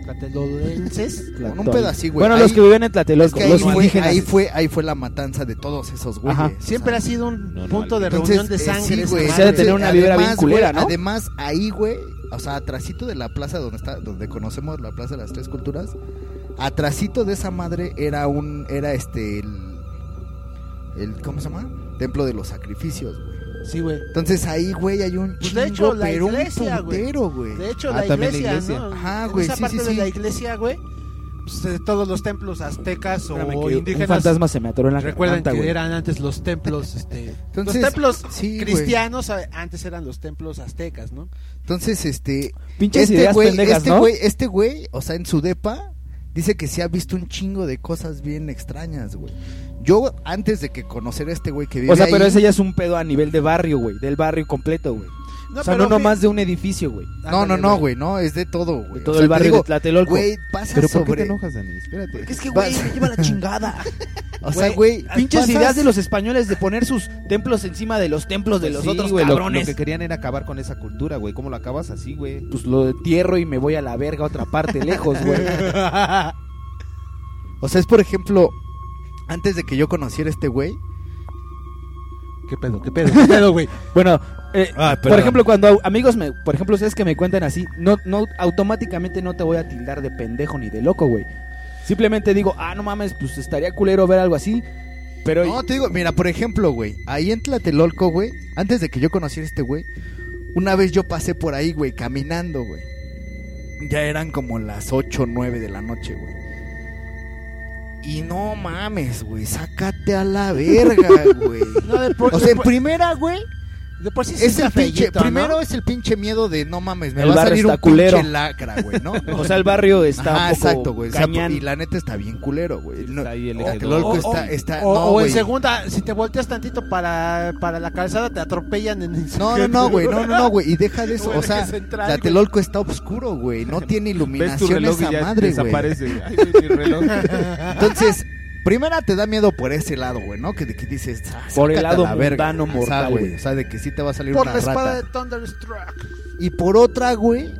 Con un pedo así, güey. Bueno, Ahí- los que viven en Tlatelolco, Es que ahí los fue, indígenas. ahí fue, ahí fue la matanza de todos esos güeyes. Ajá. o Siempre sea. ha sido un punto de Entonces, reunión de eh, sangre. sí, güey. Se ha de tener una vibra bien Además, culera, güey, ¿no? Además, ahí, güey, o sea, atrasito de la plaza donde está, donde conocemos la plaza de las tres culturas, atrasito de esa madre era un, era este, el, el ¿cómo se llama? Templo de los sacrificios, güey. Sí, güey. Entonces ahí, güey, hay un Pues, chingo, de hecho, la pero iglesia, un güey. puntero, güey. De hecho, Ah, la también la iglesia, iglesia. ¿no? Ajá, güey, Esa sí, parte sí, de sí. la iglesia, güey. pues, de todos los templos aztecas o indígenas. un fantasma se me atoró en la Recuerden garganta, que güey. eran antes los templos, este, Entonces, los templos sí, cristianos a- antes eran los templos aztecas, ¿no? Entonces, este, Pinches este ideas güey, pendejas, este ¿no? güey, este güey, o sea, en su depa dice que se ha visto un chingo de cosas bien extrañas, güey. Yo antes de que conocer a este güey que vive O sea, pero ahí- ese ya es un pedo a nivel de barrio, güey. Del barrio completo, güey. No, o sea, pero no nomás de un edificio, güey. No, no, Ándale, no, güey, no, es de todo, güey. De O todo sea, el barrio digo, de Tlatelolco. Güey, pasa Pero ¿por qué sobre te enojas, Dani? Espérate. Es que, güey, me lleva la chingada. O sea, Güey, Pinches pasas- ideas de los españoles de poner sus templos encima de los templos de los Sí, otros lo- cabrones. Lo, que querían era acabar con esa cultura, güey. ¿Cómo lo acabas así, güey? Pues lo entierro y me voy a la verga a otra parte, lejos, güey. O sea, es por ejemplo, antes de que yo conociera a este güey, ¿Qué pedo? ¿Qué pedo? ¿Qué pedo, güey? Bueno, eh, Ah, por ejemplo, cuando amigos me, por ejemplo, ustedes que me cuentan así, no, no, automáticamente no te voy a tildar de pendejo ni de loco, güey. Simplemente digo, ah, no mames, pues estaría culero ver algo así. Pero No, te digo, mira, por ejemplo, güey, ahí en Tlatelolco, güey, antes de que yo conociera a este güey, una vez yo pasé por ahí, güey, caminando, güey. Ya eran como las 8 o 9 de la noche, güey. Y no mames, güey, sácate a la verga, güey. No, de por, O sea, en primera, güey, de por sí sí es el pinche, primero es el pinche miedo de no mames, me El va a salir un culero. pinche lacra, güey, ¿no? o sea, el barrio está Ajá, un poco exacto, güey. o sea, cañán. y la neta está bien culero, güey. No- Está ahí el o- Tlatelolco O- está, o- está, o, no, o en segunda, si te volteas tantito para, para la calzada, te atropellan en No, no, no, güey, no, no, no, güey, y deja de eso, o el sea, central, la güey. Telolco está oscuro, güey, no tiene iluminación esa madre, güey. desaparece. Ay, güey, mi reloj. Entonces, primera te da miedo por ese lado, güey, ¿no? Que, que dices, ah, Por el lado la verga, mortal, güey, o sea, de que sí te va a salir Por una la espada rata. de Thunderstruck. Y por otra, güey,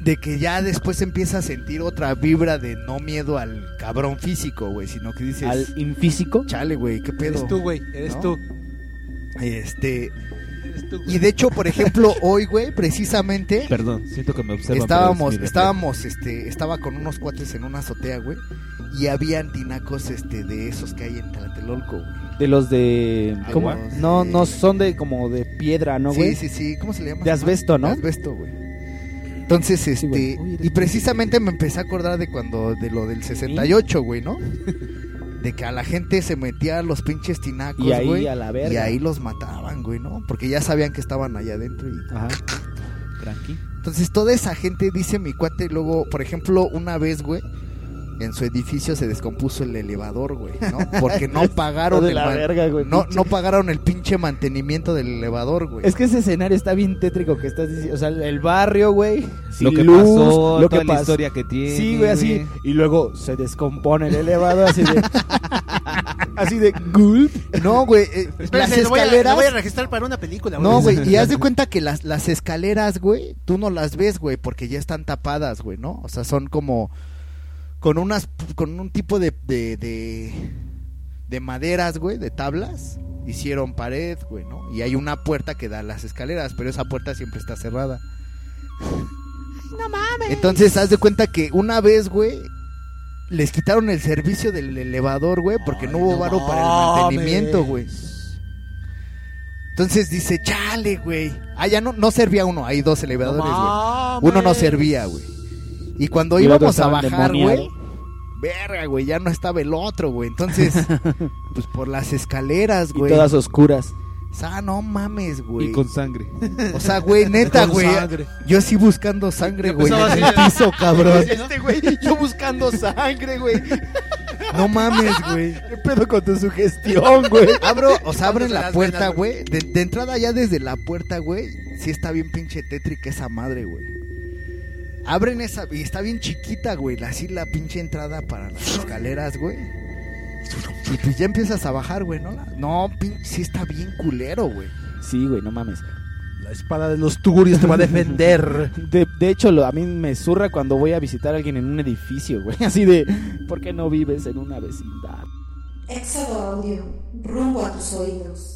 de que ya después empieza a sentir otra vibra de no miedo al cabrón físico, güey, sino que dices, Al infísico. chale, güey, qué pedo. Eres tú, güey, eres ¿No? tú. Este, Eres tú, güey. y de hecho, por ejemplo, hoy, güey, precisamente Perdón, siento que me observan. estábamos, es estábamos, este, estaba con unos cuates en una azotea, güey, y habían tinacos, este, de esos que hay en Tlatelolco, güey. De los de. ¿cómo? Aguas, No, no, son de como de piedra, ¿no, güey? sí, sí, sí, ¿cómo se le llama? De asbesto, ¿no? De asbesto, güey. Entonces, este, güey. Y precisamente me empecé a acordar de cuando, de lo del 68, güey, ¿no? De que a la gente se metía a los pinches tinacos, Y ahí güey. a la verga. Y ahí los mataban, güey, ¿no? Porque ya sabían que estaban allá adentro y Ajá. Tranqui. Entonces toda esa gente, dice mi cuate, luego, por ejemplo, una vez, güey, en su edificio se descompuso el elevador, güey, ¿no? Porque no pagaron de el la verga, güey. no, no pagaron el pinche mantenimiento del elevador, güey. Es que ese escenario está bien tétrico que estás diciendo. O sea, el barrio, güey. Lo que luz, pasó, lo toda que la pasó. historia que tiene. Sí, güey, así. Y luego se descompone el elevador así de. así de. Gulp. No, güey, eh, las Espérense, lo voy, a, lo escaleras... voy a registrar para una película, No, güey, y haz de cuenta que las, las escaleras, güey, tú no las ves, güey, porque ya están tapadas, güey, ¿no? O sea, son como con unas con un tipo de de, de, de maderas, güey, de tablas, hicieron pared, güey, ¿no? Y hay una puerta que da a las escaleras, pero esa puerta siempre está cerrada. No mames. Entonces, haz de cuenta que una vez, güey, les quitaron el servicio del elevador, güey, porque no hubo varo para el mantenimiento, güey. Entonces dice, chale, güey. Ah, ya no, no servía uno, hay dos elevadores, güey. Uno no servía, güey. Y cuando Y íbamos a bajar, güey, verga, güey, ya no estaba el otro, güey. Entonces, pues por las escaleras, güey. todas oscuras. O sea, no mames, güey. Y con sangre. O sea, güey, neta, Con güey. sangre. Yo sí buscando sangre, güey, en el piso, cabrón. Este güey, yo buscando sangre, güey. No mames, güey. ¿Qué pedo con tu sugestión, güey? Abro, o sea, abren la puerta, güey. De, de entrada ya desde la puerta, güey. Sí está bien pinche tétrica esa madre, güey. Abren esa y está bien chiquita, güey. Así la pinche entrada para las escaleras, güey. Y pues ya empiezas a bajar, güey, ¿no? No, pin- sí está bien culero, güey. Sí, güey, no mames. La espada de los tugurios te va a defender. De, de hecho, lo- a mí me zurra cuando voy a visitar a alguien en un edificio, güey. Así de, ¿por qué no vives en una vecindad? Éxodo Audio, rumbo a tus oídos.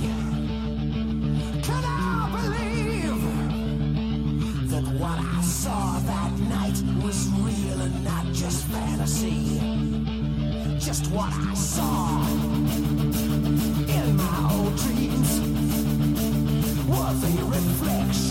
Saw that night was real and not just fantasy? Just what I saw in my old dreams were the reflections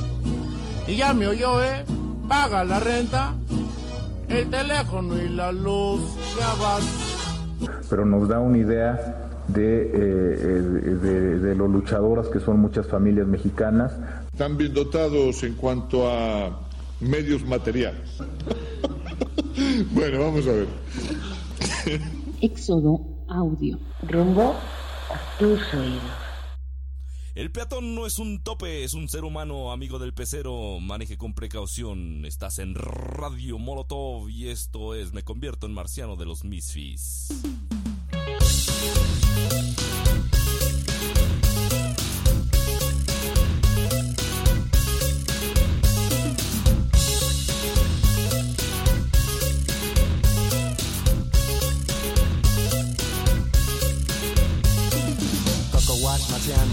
Y ya me oyó, ¿eh? Paga la renta, el teléfono y la luz. Ya vas. Pero nos da una idea de, eh, de, de lo luchadoras que son muchas familias mexicanas. Están bien dotados en cuanto a medios materiales. bueno, vamos a ver. Éxodo Audio. Rumbo a tus oídos. El peatón no es un tope, es un ser humano amigo del pecero. Maneje con precaución. Estás en Radio Molotov y esto es Me convierto en marciano de los Misfits.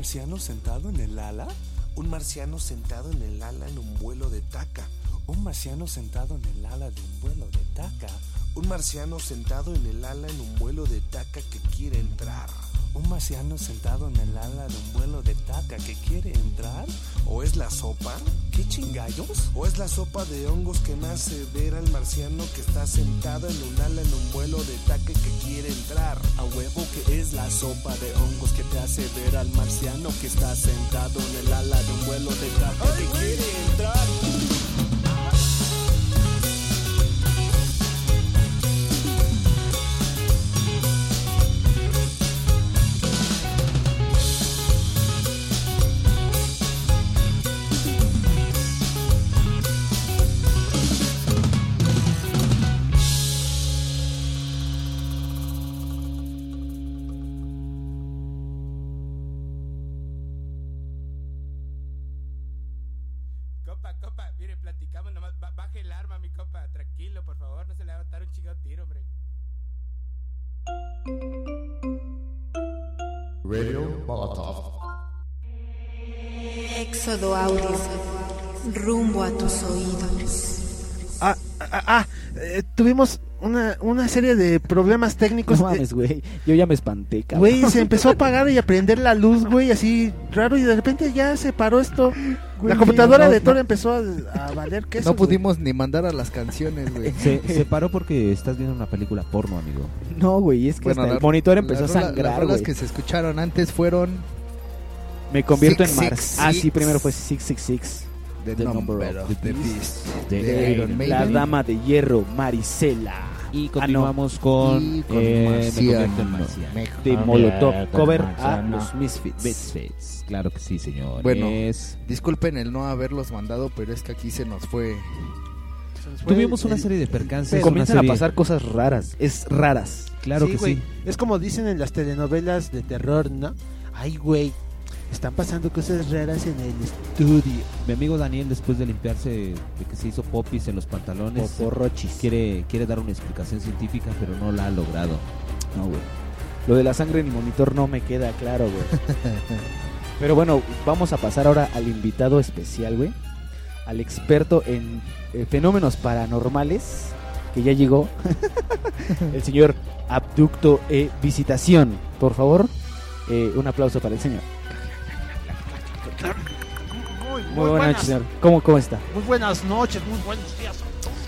Marciano sentado en el ala? Un marciano sentado en el ala en un vuelo de taca. Un marciano sentado en el ala de un vuelo de taca. Un marciano sentado en el ala en un vuelo de taca que quiere entrar. Un marciano sentado en el ala de un vuelo de taca que quiere entrar. ¿O es la sopa? ¿Qué chingallos? ¿O es la sopa de hongos que me hace ver al marciano que está sentado en un ala en un vuelo de taca que quiere entrar? A huevo que es la sopa de hongos que te hace ver al marciano que está sentado en el ala de un vuelo de taca que quiere entrar. Audio. Rumbo a tus oídos. Ah, ah, ah, eh, tuvimos una, una serie de problemas técnicos. No mames, güey. Yo ya me espanté, cabrón. Güey, se empezó a apagar y a prender la luz, güey, así raro, y de repente ya se paró esto. Güey, la computadora no, de Thor no. empezó a, a valer queso. No pudimos ni mandar a las canciones, güey. Se, se paró porque estás viendo una película porno, amigo. No, güey, es que Bueno, hasta la- el monitor empezó a sangrar, Las rolas que se escucharon antes fueron Me convierto Six, en Mars. Six, Ah, sí, primero fue 666. The The Number Number of of the the Beast de de Iron La Maiden. Dama de Hierro, Marisela. Y Ah, continuamos no. con, Y con eh, Me Marciano. convierto en Marciano. De Molotov, cover a los Misfits. Misfits, Claro que sí, señor. Bueno, Es- disculpen el no haberlos mandado, pero es que aquí se nos fue. Tuvimos una serie de percances. Pero comienzan serie- a pasar cosas raras. Es raras. Claro que sí. Es como dicen en las telenovelas de terror, ¿no? Ay, güey, están pasando cosas raras en el estudio. Mi amigo Daniel, después de limpiarse de que se hizo popis en los pantalones, Poporrochis. quiere, quiere dar una explicación científica, pero no la ha logrado. No, güey. Lo de la sangre en el monitor no me queda claro, güey. Pero bueno, vamos a pasar ahora al invitado especial, güey. Al experto en eh, fenómenos paranormales que ya llegó. el señor Abducto e Visitación. Por favor, eh, un aplauso para el señor. Muy, Muy buenas noches, señor. ¿Cómo, ¿Cómo está? Muy buenas noches, muy buenos días.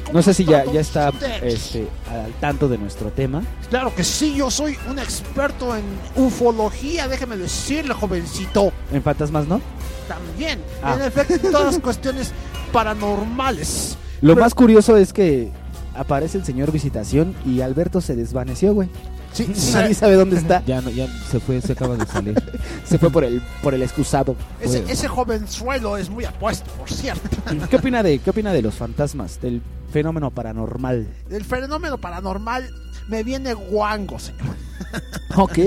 ¿Cómo No sé si ya, ya está este, al tanto de nuestro tema. Claro que sí, yo soy un experto en ufología, déjeme decirle, jovencito. En fantasmas, ¿no? También, Ah. en efecto, en todas las cuestiones paranormales. Lo Pero- más curioso es que aparece el señor Visitación y Alberto se desvaneció, güey. Sí, Nadie sabe dónde está. Ya, no, ya se fue, se acaba de salir. Se fue por el, por el excusado. Ese, ese jovenzuelo es muy apuesto, por cierto. ¿Qué opina de qué opina de los fantasmas, del fenómeno paranormal? El fenómeno paranormal me viene guango, señor. Ok.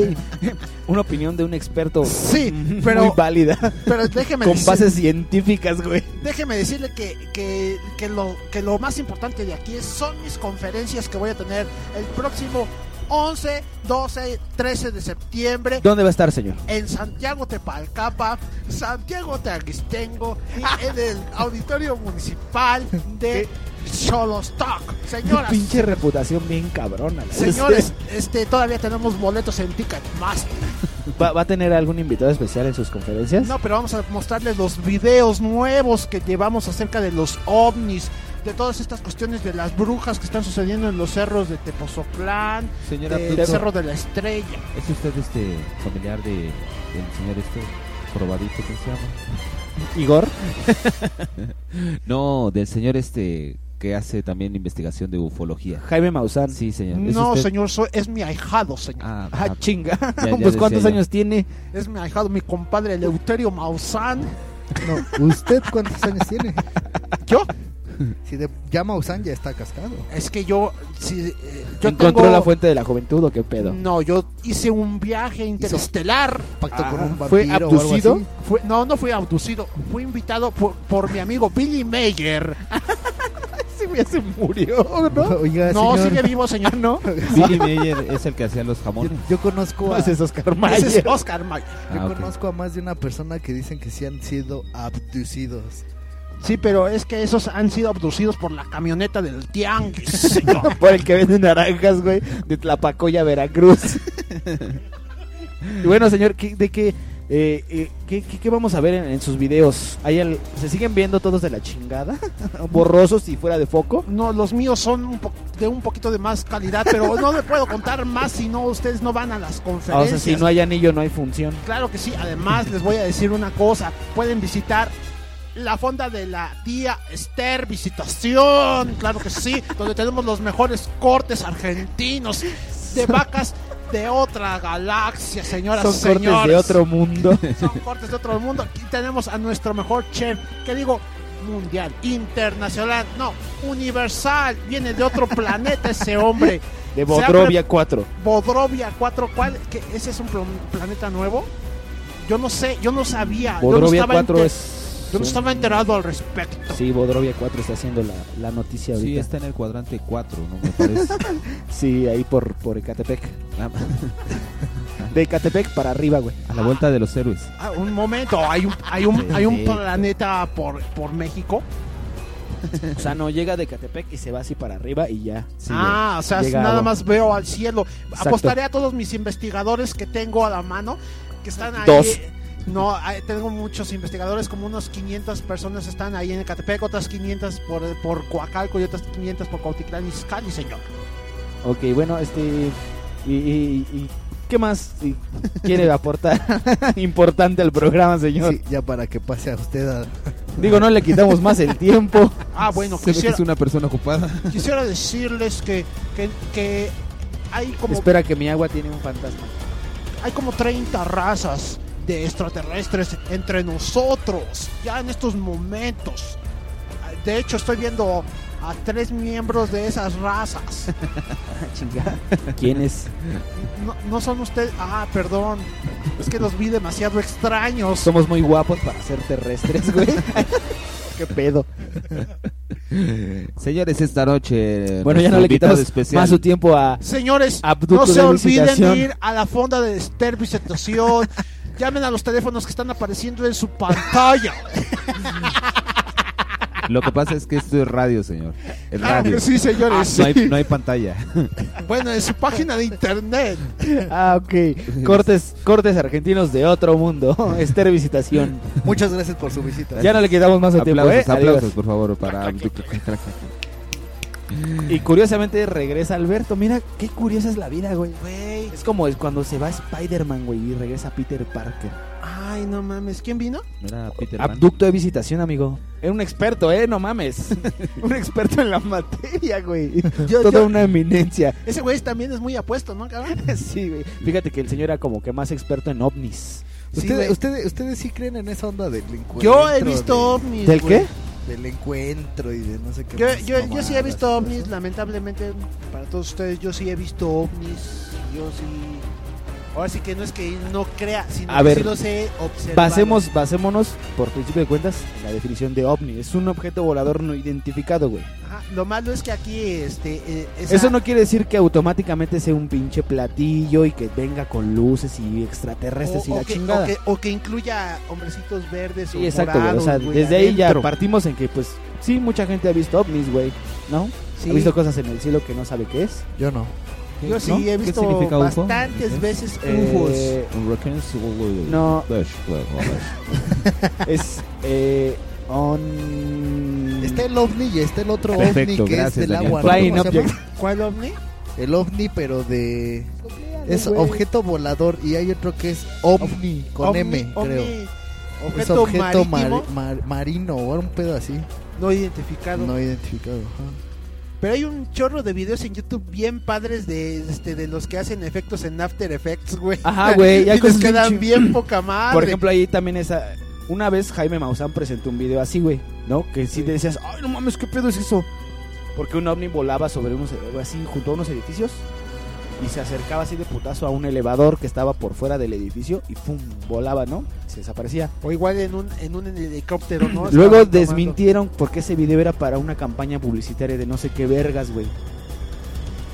Una opinión de un experto Sí, pero- muy válida. pero déjeme con decir- bases científicas, güey. Déjeme decirle que, que, que lo, que lo más importante de aquí es- son mis conferencias que voy a tener el próximo 11, 12, 13 de septiembre. ¿Dónde va a estar, señor? En Santiago Tepalcapa, Santiago Teaguistengo y en el Auditorio Municipal de Xolostoc. Señoras, Pinche reputación bien cabrona. señores, este, todavía tenemos boletos en Ticketmaster. ¿Va, va a tener algún invitado especial en sus conferencias? No, pero vamos a mostrarles los videos nuevos que llevamos acerca de los ovnis, de todas estas cuestiones de las brujas que están sucediendo en los cerros de Tepozoclán, Señora del. Cerro de la Estrella. ¿Es usted este familiar de, del señor este probadito que se llama? ¿Igor? no, del señor este que hace también investigación de ufología. Jaime Maussan. Sí, señor. ¿Es No, usted? señor, soy- es mi ahijado, señor. Ah, Ah, ah, chinga. ya- ya pues ¿cuántos yo. años tiene? Es mi ahijado, mi compadre Eleuterio Maussan. No, ¿usted cuántos años tiene? ¿Yo? Si de llama Usan ya está cascado. Es que yo, si, eh, yo ¿Encontró tengo- la fuente de la juventud o qué pedo? No, yo hice un viaje interestelar. Pacto con un ¿Fue vampiro o algo abducido? así. Fue- no, no fui abducido. Fui invitado por, por mi amigo Billy Mayer. Ese güey se murió, ¿no? Oiga, No, señor, sigue vivo, señor. ¿No? Billy Mayer es el que hacía los yo, jamones. yo conozco a, Ese es Oscar Ese es Oscar Mayer. yo Ah, ok. conozco a más de una persona que dicen que sí han sido abducidos. Sí, pero es que esos han sido abducidos por la camioneta del tianguis. Por el que vende naranjas, güey, de Tlapacoya, Veracruz. y bueno, señor, ¿qué- ¿de qué, eh, eh, qué, qué- qué vamos a ver en, en sus videos? ¿Hay ¿Se siguen viendo todos de la chingada? ¿Borrosos y fuera de foco? No, los míos son un po- de un poquito de más calidad, pero no le puedo contar más si no ustedes no van a las Ah, conferencias. o sea, si no hay anillo, no hay función. Claro que sí. Además, les voy a decir una cosa. Pueden visitar la fonda de la tía Esther Visitación. Claro que sí. Donde tenemos los mejores cortes argentinos de vacas de otra galaxia, señoras Son y cortes señores. de otro mundo. Son cortes de otro mundo. Aquí tenemos a nuestro mejor chef. que digo? Mundial, internacional, no, universal. Viene de otro planeta ese hombre. De Bodrovia 4. Bodrovia 4, ¿cuál? ¿Qué? ¿Ese es un pl- planeta nuevo? Yo no sé, yo no sabía. yo no Bodrovia estaba 4 enter- es... Yo no estaba enterado al respecto. Sí, Bodrovia 4 está haciendo la, la noticia Sí, ahorita. está en el cuadrante 4, ¿no? Me parece. Sí, ahí por, por Ecatepec. De Ecatepec para arriba, güey. A la vuelta de los héroes. Ah, un momento, hay un, hay un, hay un Sí. planeta por, por México. O sea, no llega de Ecatepec y se va así para arriba y ya. ah, o sea, nada más veo al cielo. Exacto. Apostaré a todos mis investigadores que tengo a la mano, que están ahí. Dos. No, hay- tengo muchos investigadores, como unos 500 personas están ahí en Ecatepec, otras 500 por, por Coacalco y otras 500 por Cuautitlán Izcalli, señor. Ok, bueno, este. ¿Y, y- y qué más sí, quiere aportar importante al programa, señor? Sí, ya para que pase a usted a... Digo, no le quitamos más el tiempo. Ah, bueno, Se ve que es una persona ocupada. quisiera decirles que, que, que hay como Espera que mi agua tiene un fantasma. hay como 30 razas de extraterrestres entre nosotros, ya en estos momentos. De hecho, estoy viendo a tres miembros de esas razas. Chinga. ¿Quién es? No, no son ustedes. Ah, perdón. Es que los vi demasiado extraños. Somos muy guapos para ser terrestres, güey. ¿Qué pedo? Señores, esta noche. Bueno, ya no le quitamos especial. más su tiempo a. Señores, Abducto no se de olviden de ir a la fonda de Esther Visitación. Llamen a los teléfonos que están apareciendo en su pantalla. Lo que pasa es que esto es radio, señor. Es radio. sí, señores, No hay, no hay pantalla. Bueno, en su página de internet. Ah, ok. Cortes, cortes argentinos de otro mundo. Esther Visitación. Muchas gracias por su visita. Ya no le quitamos más tiempo, ¿eh? Aplausos, aplausos, Adiós. por favor, para. Y curiosamente regresa Alberto. Mira qué curiosa es la vida, güey. Es como es cuando se va Spider-Man, güey, y regresa Peter Parker. Ay, no mames. ¿Quién vino? Era Peter Pan. Abducto de visitación, amigo. Era un experto, ¿eh? No mames. un experto en la materia, güey. Yo- Toda yo- una eminencia. Ese güey también es muy apuesto, ¿no, cabrón? sí, güey. Fíjate que el señor era como que más experto en ovnis. Sí, ¿Ustedes, güey. ustedes, ¿Ustedes sí creen en esa onda del encuentro? Yo he visto de- ovnis. ¿Del güey. qué? Del encuentro y de no sé qué. Yo, más yo, yo sí he visto ovnis, lamentablemente, para todos ustedes, yo sí he visto ovnis. Yo sí. Ahora sí que no es que no crea, sino A que ver, sí los he observado. Basemos, basémonos, por principio de cuentas, en la definición de ovni. Es un objeto volador no identificado, güey. Ajá, Lo malo es que aquí, este. eh, esa- Eso no quiere decir que automáticamente sea un pinche platillo y que venga con luces y extraterrestres y o, la o que, chingada. o, que, o que incluya hombrecitos verdes Sí, o exacto, güey. O sea, morados, güey, desde ahí ya adentro. partimos en que, pues, sí, mucha gente ha visto ovnis, güey, ¿no? Sí. Ha visto cosas en el cielo que no sabe qué es. Yo no. Yo sí ¿No? he ¿Qué visto UFO? bastantes veces Eh, UFOs. No. es eh, on... Está el ovni y está el otro Perfecto, ovni que gracias, es del Daniel. agua. ¿Cuál ovni? El ovni, pero de. Es objeto volador y hay otro que es ovni con Ovni, M, ovni, creo. es Objeto, objeto marítimo mar- mar- marino o un pedo así. no identificado. No identificado. ajá. Pero hay un chorro de videos en YouTube bien padres de este de los que hacen efectos en After Effects, güey. Ajá, güey, y les quedan bien poca madre. Por ejemplo, ahí también esa... Una vez Jaime Maussan presentó un video así, güey, ¿no? Que sí te decías, ay, no mames, ¿qué pedo es eso? Porque un ovni volaba sobre unos, así, junto a unos edificios y se acercaba así de putazo a un elevador que estaba por fuera del edificio y pum, volaba, ¿no? Se desaparecía. o igual en un en un helicóptero, ¿no? Luego desmintieron porque ese video era para una campaña publicitaria de no sé qué vergas, güey.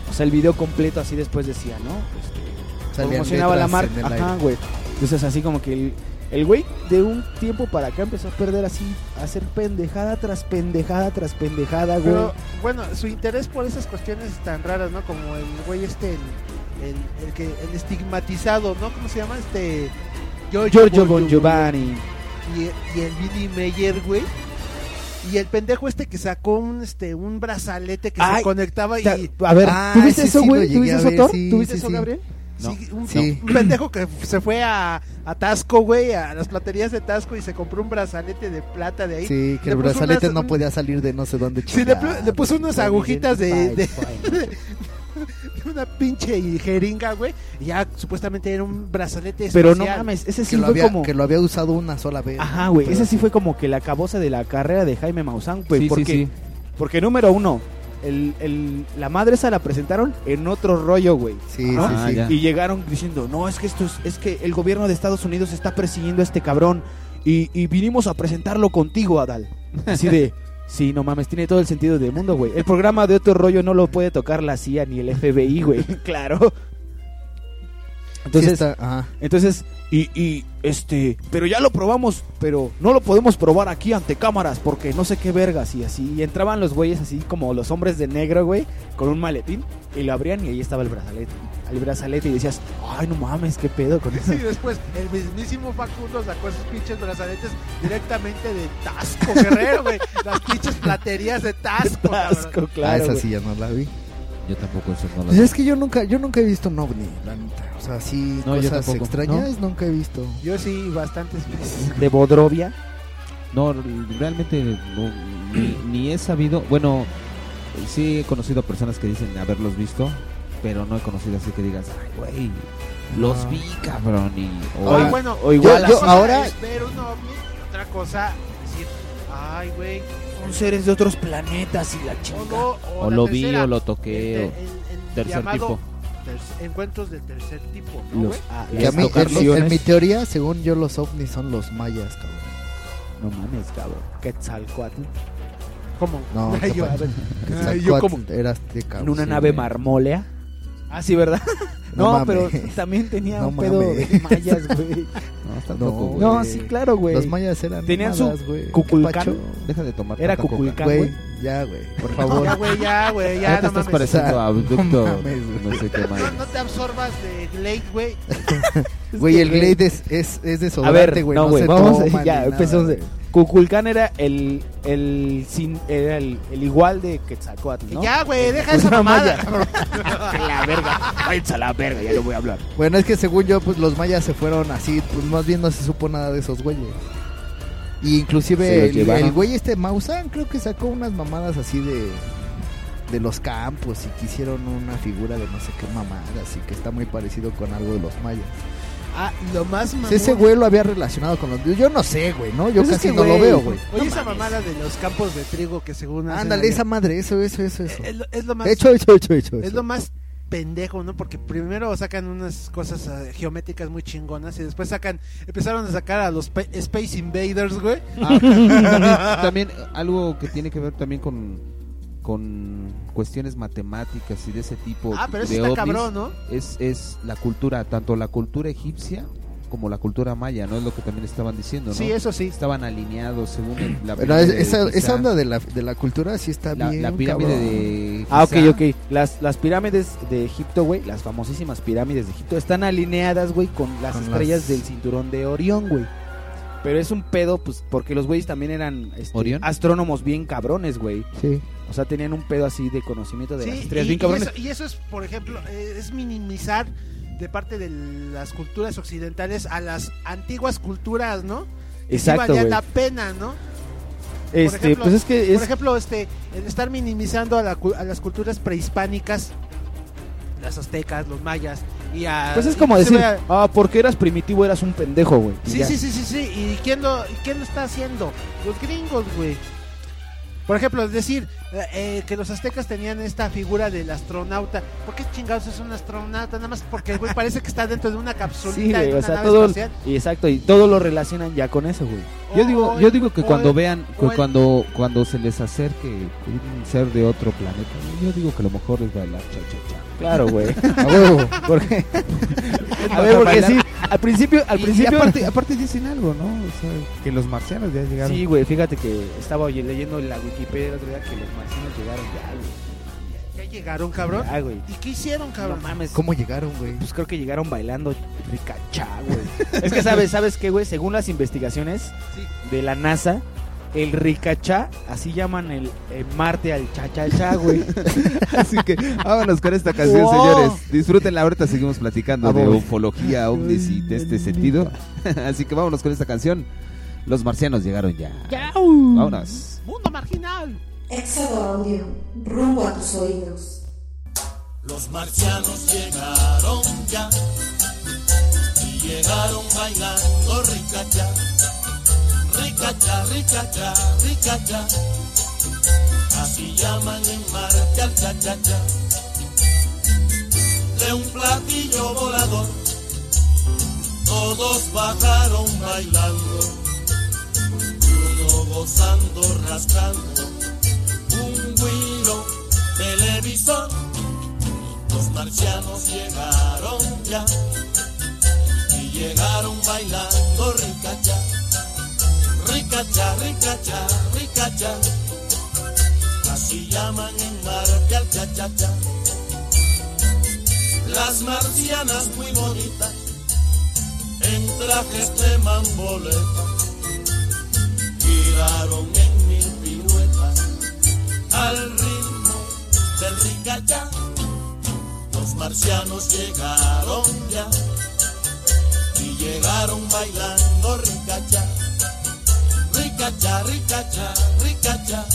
O sea, el video completo así después decía, ¿no? Este, Salían promocionaba la marca. Ajá, güey. Entonces así como que el, el güey de un tiempo para acá empezó a perder así, a hacer pendejada tras pendejada tras pendejada, güey. Pero bueno, su interés por esas cuestiones tan raras, ¿no? Como el güey este el, el, el que el estigmatizado, ¿no? ¿Cómo se llama? Este Giorgio Bon Giovanni. y, y el Billy Meyer, güey. Y el pendejo este que sacó un este un brazalete que Ay, se conectaba y A ver, Ah, ¿tuviste sí, eso, sí, güey? llegué ¿Tuviste eso, Thor? sí, ¿Tuviste sí, eso, sí. Sí, un, Sí. un pendejo que se fue a, a Tasco, güey, a las platerías de Tasco y se compró un brazalete de plata de ahí. Sí, que Le el brazalete unas- no podía salir de no sé dónde. Sí, le, puso unas agujitas de, de- Fine. de una pinche jeringa, güey. Y ya supuestamente era un brazalete Pero no mames, ese que sí lo, fue había, como... que lo había usado una sola vez. Ajá, güey, ese sí fue como que la caboza de la carrera de Jaime Maussan, güey. Sí, sí, porque, sí. porque número uno, el, el- la madre esa la presentaron en otro rollo, güey. Sí, ¿no? sí, Ah, sí. Y llegaron diciendo, no, es que esto es, es que el gobierno de Estados Unidos está persiguiendo a este cabrón y, y vinimos a presentarlo contigo, Adal. Así de, sí, no mames, tiene todo el sentido del mundo, güey. El programa de otro rollo no lo puede tocar la CIA ni el FBI, güey. claro. Entonces, está- ajá. entonces y, y este, pero ya lo probamos, pero no lo podemos probar aquí ante cámaras porque no sé qué vergas y así. Y entraban los güeyes así como los hombres de negro, güey, con un maletín y lo abrían y ahí estaba el brazalete. El brazalete y decías, ay, no mames, qué pedo con eso. Y después el mismísimo Facundo sacó esos pinches brazaletes directamente de Tasco, Guerrero, güey. Las pinches platerías de Tasco, cabrón. ah, esa sí ya no la vi. Yo tampoco eso no lo Pues es que yo nunca, yo nunca he visto un ovni, la neta. O sea, sí, No, yo cosas tampoco. extrañas nunca he visto. Yo sí, bastantes veces. De Bodrovia. No, realmente no, ni, ni he sabido. Bueno, sí he conocido personas que dicen haberlos visto, pero no he conocido así que digas, ay, güey, los Ah. vi, cabrón. Y, o, Ah, bueno, o igual así. es ver un ovni, otra cosa decir, ay, güey, Son seres de otros planetas y la chingada. o, O la lo vi o lo toqué, el- o el- el tercer llamado tipo. ter- encuentros del tercer tipo, ¿no, Los- ah, Que a mí, en, mi- locaciones. en mi teoría, según yo, los ovnis son los mayas, cabrón. No mames, cabrón. Quetzalcoatl. ¿Cómo? No, Ay, yo, capaz- a ver. Quetzalcóatl Ay, yo como- era azteca, En una sí, nave marmólea. Ah, sí, ¿verdad? No No, pero también tenía No un pedo mames. de mayas, güey. No, estás No, loco, güey. No, sí, claro, güey. Los mayas eran Tenían su güey. ¿Qué Cuculcán. Deja de tomar Era. Cuculcán, Güey, ya, güey, por favor. Ya, güey, ya, güey, Ya ya, te estás mames. pareciendo a abducto, no mames, no, güey. sé qué más. No, no te absorbas de Glade, güey. Güey, el. Glade es, es, es A ver, desodorante, güey. no, No, güey, vamos a ya, empezamos Cuculcán era el, el, sin, era el, el igual de Quetzalcoatl, ¿no? Ya, güey, deja esa mamada, la verga, váyanse a la verga, ya no voy a hablar. Bueno, es que según yo, pues los mayas se fueron así, pues más bien no se supo nada de esos güeyes. Y inclusive el güey este Maussan creo que sacó unas mamadas así de de los campos y que hicieron una figura de no sé qué mamada, así que está muy parecido con algo de los mayas. Ah, lo más Si mamón. ese güey lo había relacionado con los yo no sé, güey, ¿no? Yo Pues es casi que, no lo veo, güey. Oye, No esa mames. mamada de los campos de trigo que según hacen Ándale, allá. esa madre, eso, eso, eso, eso. Es lo, es lo más Hecho, hecho, hecho, hecho. es eso. lo más pendejo, ¿no? Porque primero sacan unas cosas eh, geométricas muy chingonas y después sacan empezaron a sacar a los pe- Space Invaders, güey. Ah, también, también algo que tiene que ver también con con cuestiones matemáticas y de ese tipo Ah, pero eso de está ovnis, cabrón, ¿no? es es la cultura tanto la cultura egipcia como la cultura maya no es lo que también estaban diciendo no Sí, eso sí. estaban alineados según el- la es- de esa, esa onda de la, de la cultura sí está la, bien. la pirámide cabrón. de Ah, ok, ok. Las, las pirámides de Egipto, güey, las famosísimas pirámides de Egipto, están alineadas, güey, con las Con estrellas las- del cinturón de Orión, güey. Pero es un pedo, pues, porque los güeyes también eran este, astrónomos bien cabrones, güey. Sí. O sea, tenían un pedo así de conocimiento de Sí, las y, estrellas y eso, y eso es, por ejemplo, eh, es minimizar de parte de las culturas occidentales a las antiguas culturas, ¿no? Que Exacto, güey. la pena, ¿no? Este, pues es que Por ejemplo, este, el estar minimizando a, la a las culturas prehispánicas, las aztecas, los mayas, y a... Pues es como que decir, ah, porque eras primitivo eras un pendejo, güey. Sí, sí, sí, sí, sí. ¿Y quién lo, y quién lo está haciendo? Los gringos, güey. Por ejemplo, decir, eh, eh, que los aztecas tenían esta figura del astronauta. ¿Por qué chingados es un astronauta? Nada más porque el güey parece que está dentro de una capsulita Sí, güey, o sea, todo, y exacto, y todo lo relacionan ya con eso, güey. yo O- digo yo digo que o cuando vean o que el- cuando cuando se les acerque un ser de otro planeta yo digo que lo mejor es bailar cha cha cha Claro, güey. A huevo. Porque, a Para ver, porque sí, al principio, al Y- y principio... aparte, aparte dicen algo, ¿no? O sea, que los marcianos ya llegaron. Sí, güey, fíjate que estaba oye, leyendo en la Wikipedia el otro día que los marcianos llegaron ya, güey. Ya llegaron, cabrón. Ya, güey. ¿Y qué hicieron, cabrón? No mames. ¿Cómo llegaron, güey? Pues creo que llegaron bailando ricachá, güey. es que sabes, ¿sabes qué, güey? Según las investigaciones de la NASA, el ricachá, así llaman el, Marte al cha-cha-cha, güey. Así que vámonos con esta canción, Wow. señores. Disfrútenla, ahorita seguimos platicando de ufología, ovnis y de este sentido. Así que vámonos con esta canción. Los marcianos llegaron ya. Vámonos. Mundo marginal. Éxodo Audio, rumbo a tus oídos. Los marcianos llegaron ya y llegaron bailando ricacha, ricata, ricata, ricata. Así llaman en mar, cha, cha, cha. De un platillo volador, todos bajaron bailando. Y uno gozando, rascando. Un guiro, televisor. Los marcianos llegaron ya. Y llegaron bailando, ricacha ricacha, ricacha. Así llaman en Marte al cha-cha-cha. Las marcianas muy bonitas, en trajes de mamboleta, giraron en mil piruetas al ritmo del ricacha. Los marcianos llegaron ya y llegaron bailando ricacha. Ricacha, ricacha, ricacha.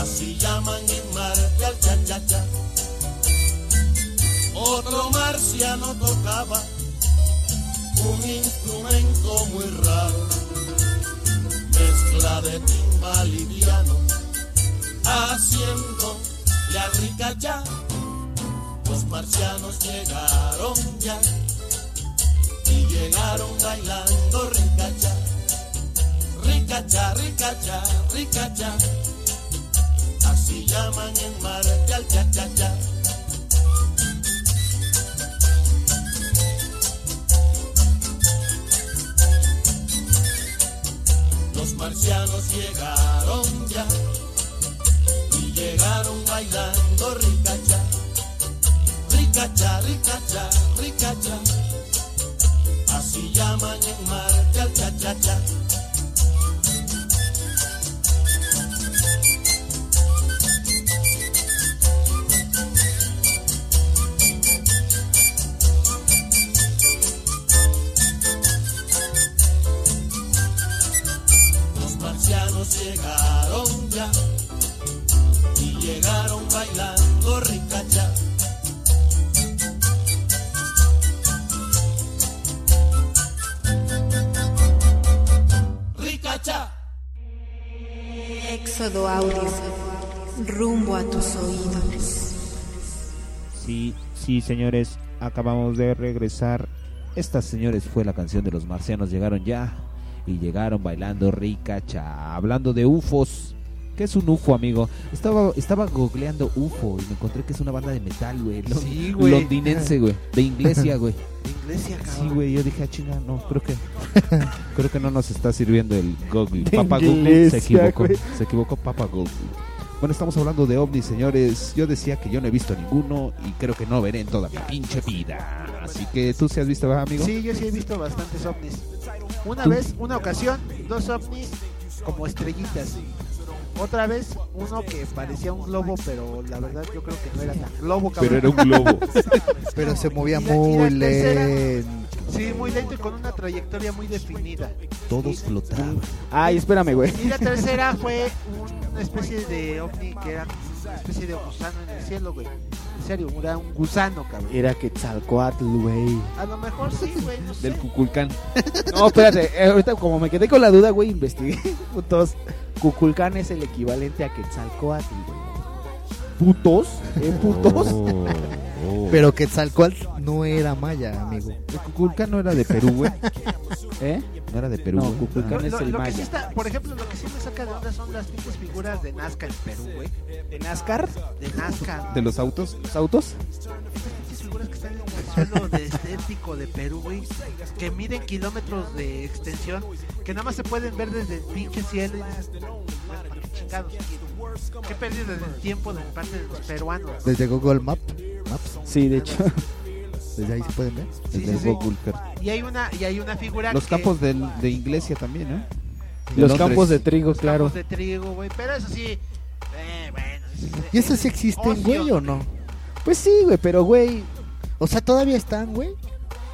Así llaman en Marte al cha-cha-cha. Otro marciano tocaba un instrumento muy raro, mezcla de timbal y piano, haciendo la ricacha. Los marcianos llegaron ya y llegaron bailando ricacha, ricacha, ricacha, ricacha. Así llaman en Marte al cha-cha-cha. Los marcianos llegaron ya y llegaron bailando ricacha, ricacha, ricacha, ricacha. Así llaman en Marte al cha-cha-cha. Éxodo Audio, rumbo a tus oídos. Sí, sí, señores, acabamos de regresar. Esta, señores, fue la canción de los marcianos. Llegaron ya y llegaron bailando ricacha. Hablando de UFOs. ¿Qué es un UFO, amigo? Estaba, estaba googleando UFO y me encontré que es una banda de metal, güey. Sí, güey. Londinense, güey. De Inglesia, güey. De Iglesia, Sí, cabrón. güey, yo dije, ah, chinga, no, creo que creo que no nos está sirviendo el Google. De Papa Google se equivocó, güey. se equivocó Papa Google. Bueno, estamos hablando de ovnis, señores. Yo decía que yo no he visto ninguno y creo que no veré en toda mi pinche vida. Así que tú sí has visto, ¿verdad, amigo? Sí, yo sí he visto bastantes ovnis. Una ¿Tú? vez, una ocasión, dos ovnis como estrellitas. Otra vez, uno que parecía un globo, pero la verdad yo creo que no era tan globo, cabrón. Pero era un globo. Pero se movía muy lento. Sí, muy lento y con una trayectoria muy definida. Todos flotaban. Ay, espérame, güey. Y la tercera fue una especie de ovni que era especie de gusano en el cielo, güey. En serio, era un gusano, cabrón. Era Quetzalcoatl, güey. A lo mejor sí, güey, no sé. Del Cuculcán. No, espérate, eh, ahorita como me quedé con la duda, güey, investigué. Putos. Cuculcán es el equivalente a Quetzalcoatl, güey. ¿Putos? ¿Eh, putos? Oh. Pero Quetzalcoatl no era maya, amigo. Cuculcán no era de Perú, güey. ¿Eh? No era de Perú. No. Cuculcán es Lo- el lo que sí maya. está, por ejemplo, lo que sí me saca de onda son las pinches figuras de Nazca en Perú, güey. ¿De NASCAR? De Nazca. ¿De los autos? ¿Los autos? Figuras que están en el suelo de estético de Perú, güey. Que miden kilómetros de extensión. Que nada más se pueden ver desde el pinche cielo. Y dices, bueno, ¿para qué chingados? Qué pérdida del tiempo de parte de los peruanos. ¿no? Desde Google Map, Maps. Sí, de hecho. Desde ahí se pueden ver. Sí, Desde sí, sí. Google Earth. Y hay una, y hay una figura Los que- campos del- de Iglesia también, ¿no? De Los Londres. campos de trigo, los claro. campos de trigo, güey. Pero eso sí, eh, bueno. ¿Y eso sí existen, güey, o no? Pues sí, güey, pero güey. O sea, todavía están, güey.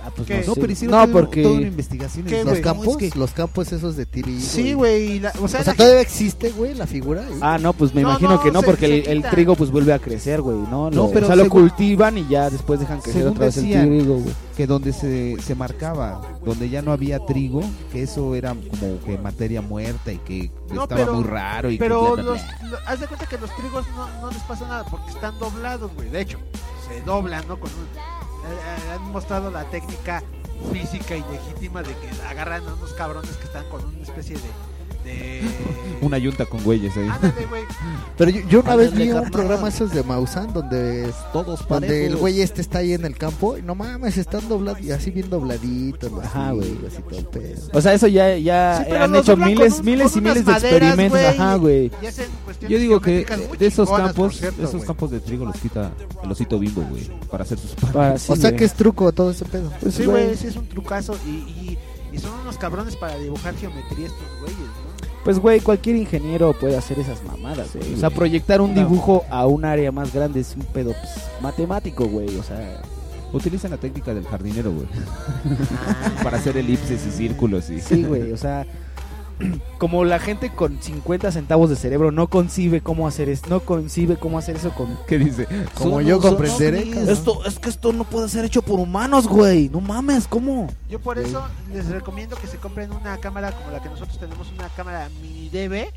Ah, pues ¿Qué? no, sé. pero hicieron No, porque. toda una investigación. ¿Qué, en- Los campos, No, es que- los campos esos de tiro. Sí, güey. la- O sea, O sea, la todavía existe, güey, la figura. ahí? Ah, no, pues me No, imagino no, que no, se- porque se el, trigo pues vuelve a crecer, güey, ¿no? Lo- pero o sea, lo cultivan y ya después dejan crecer Según otra vez el trigo, güey. que donde se, se marcaba, donde ya no había trigo, que eso era como que materia muerta y que No, estaba pero- muy raro y Pero que bla, bla, los, lo- haz de cuenta que los trigos no, no les pasa nada porque están doblados, güey. De hecho, se doblan, ¿no? Con un- eh, han mostrado la técnica física y legítima de que agarran a unos cabrones que están con una especie de, este... Una yunta con güeyes ahí. Ándale, güey. Pero yo, yo una vez vi un carnal. programa esos de Mausan donde Todos donde el güey este está ahí en el campo y no mames, están doblados y así bien dobladitos los Ajá, güey. higos y todo el pedo. O sea, eso ya, ya Sí, pero han los hecho doblan miles, con un- miles con y miles de maderas, experimentos. güey, Ajá, güey. y hacen cuestiones Yo digo que geométricas muy de esos chingonas, por campos, cierto, de esos güey. campos de trigo los quita el osito bimbo, güey, para hacer sus Para- sí, o sea güey. que es truco todo ese pedo. Pues, Sí, güey. güey, sí es un trucazo y, y, y son unos cabrones para dibujar geometría estos güeyes. Pues, güey, cualquier ingeniero puede hacer esas mamadas, güey. O sea, güey. proyectar un No. dibujo a un área más grande es un pedo pues, matemático, güey. O sea, Utilizan la técnica del jardinero, güey. para hacer elipses y círculos y sí, güey. O sea, como la gente con 50 centavos de cerebro no concibe cómo hacer es, no concibe cómo hacer eso con ¿Qué dice? Como yo comprenderé. Esto es que esto no puede ser hecho por humanos, güey. No mames, ¿cómo? Yo por eso les recomiendo que se compren una cámara como la que nosotros tenemos, una cámara mini DV,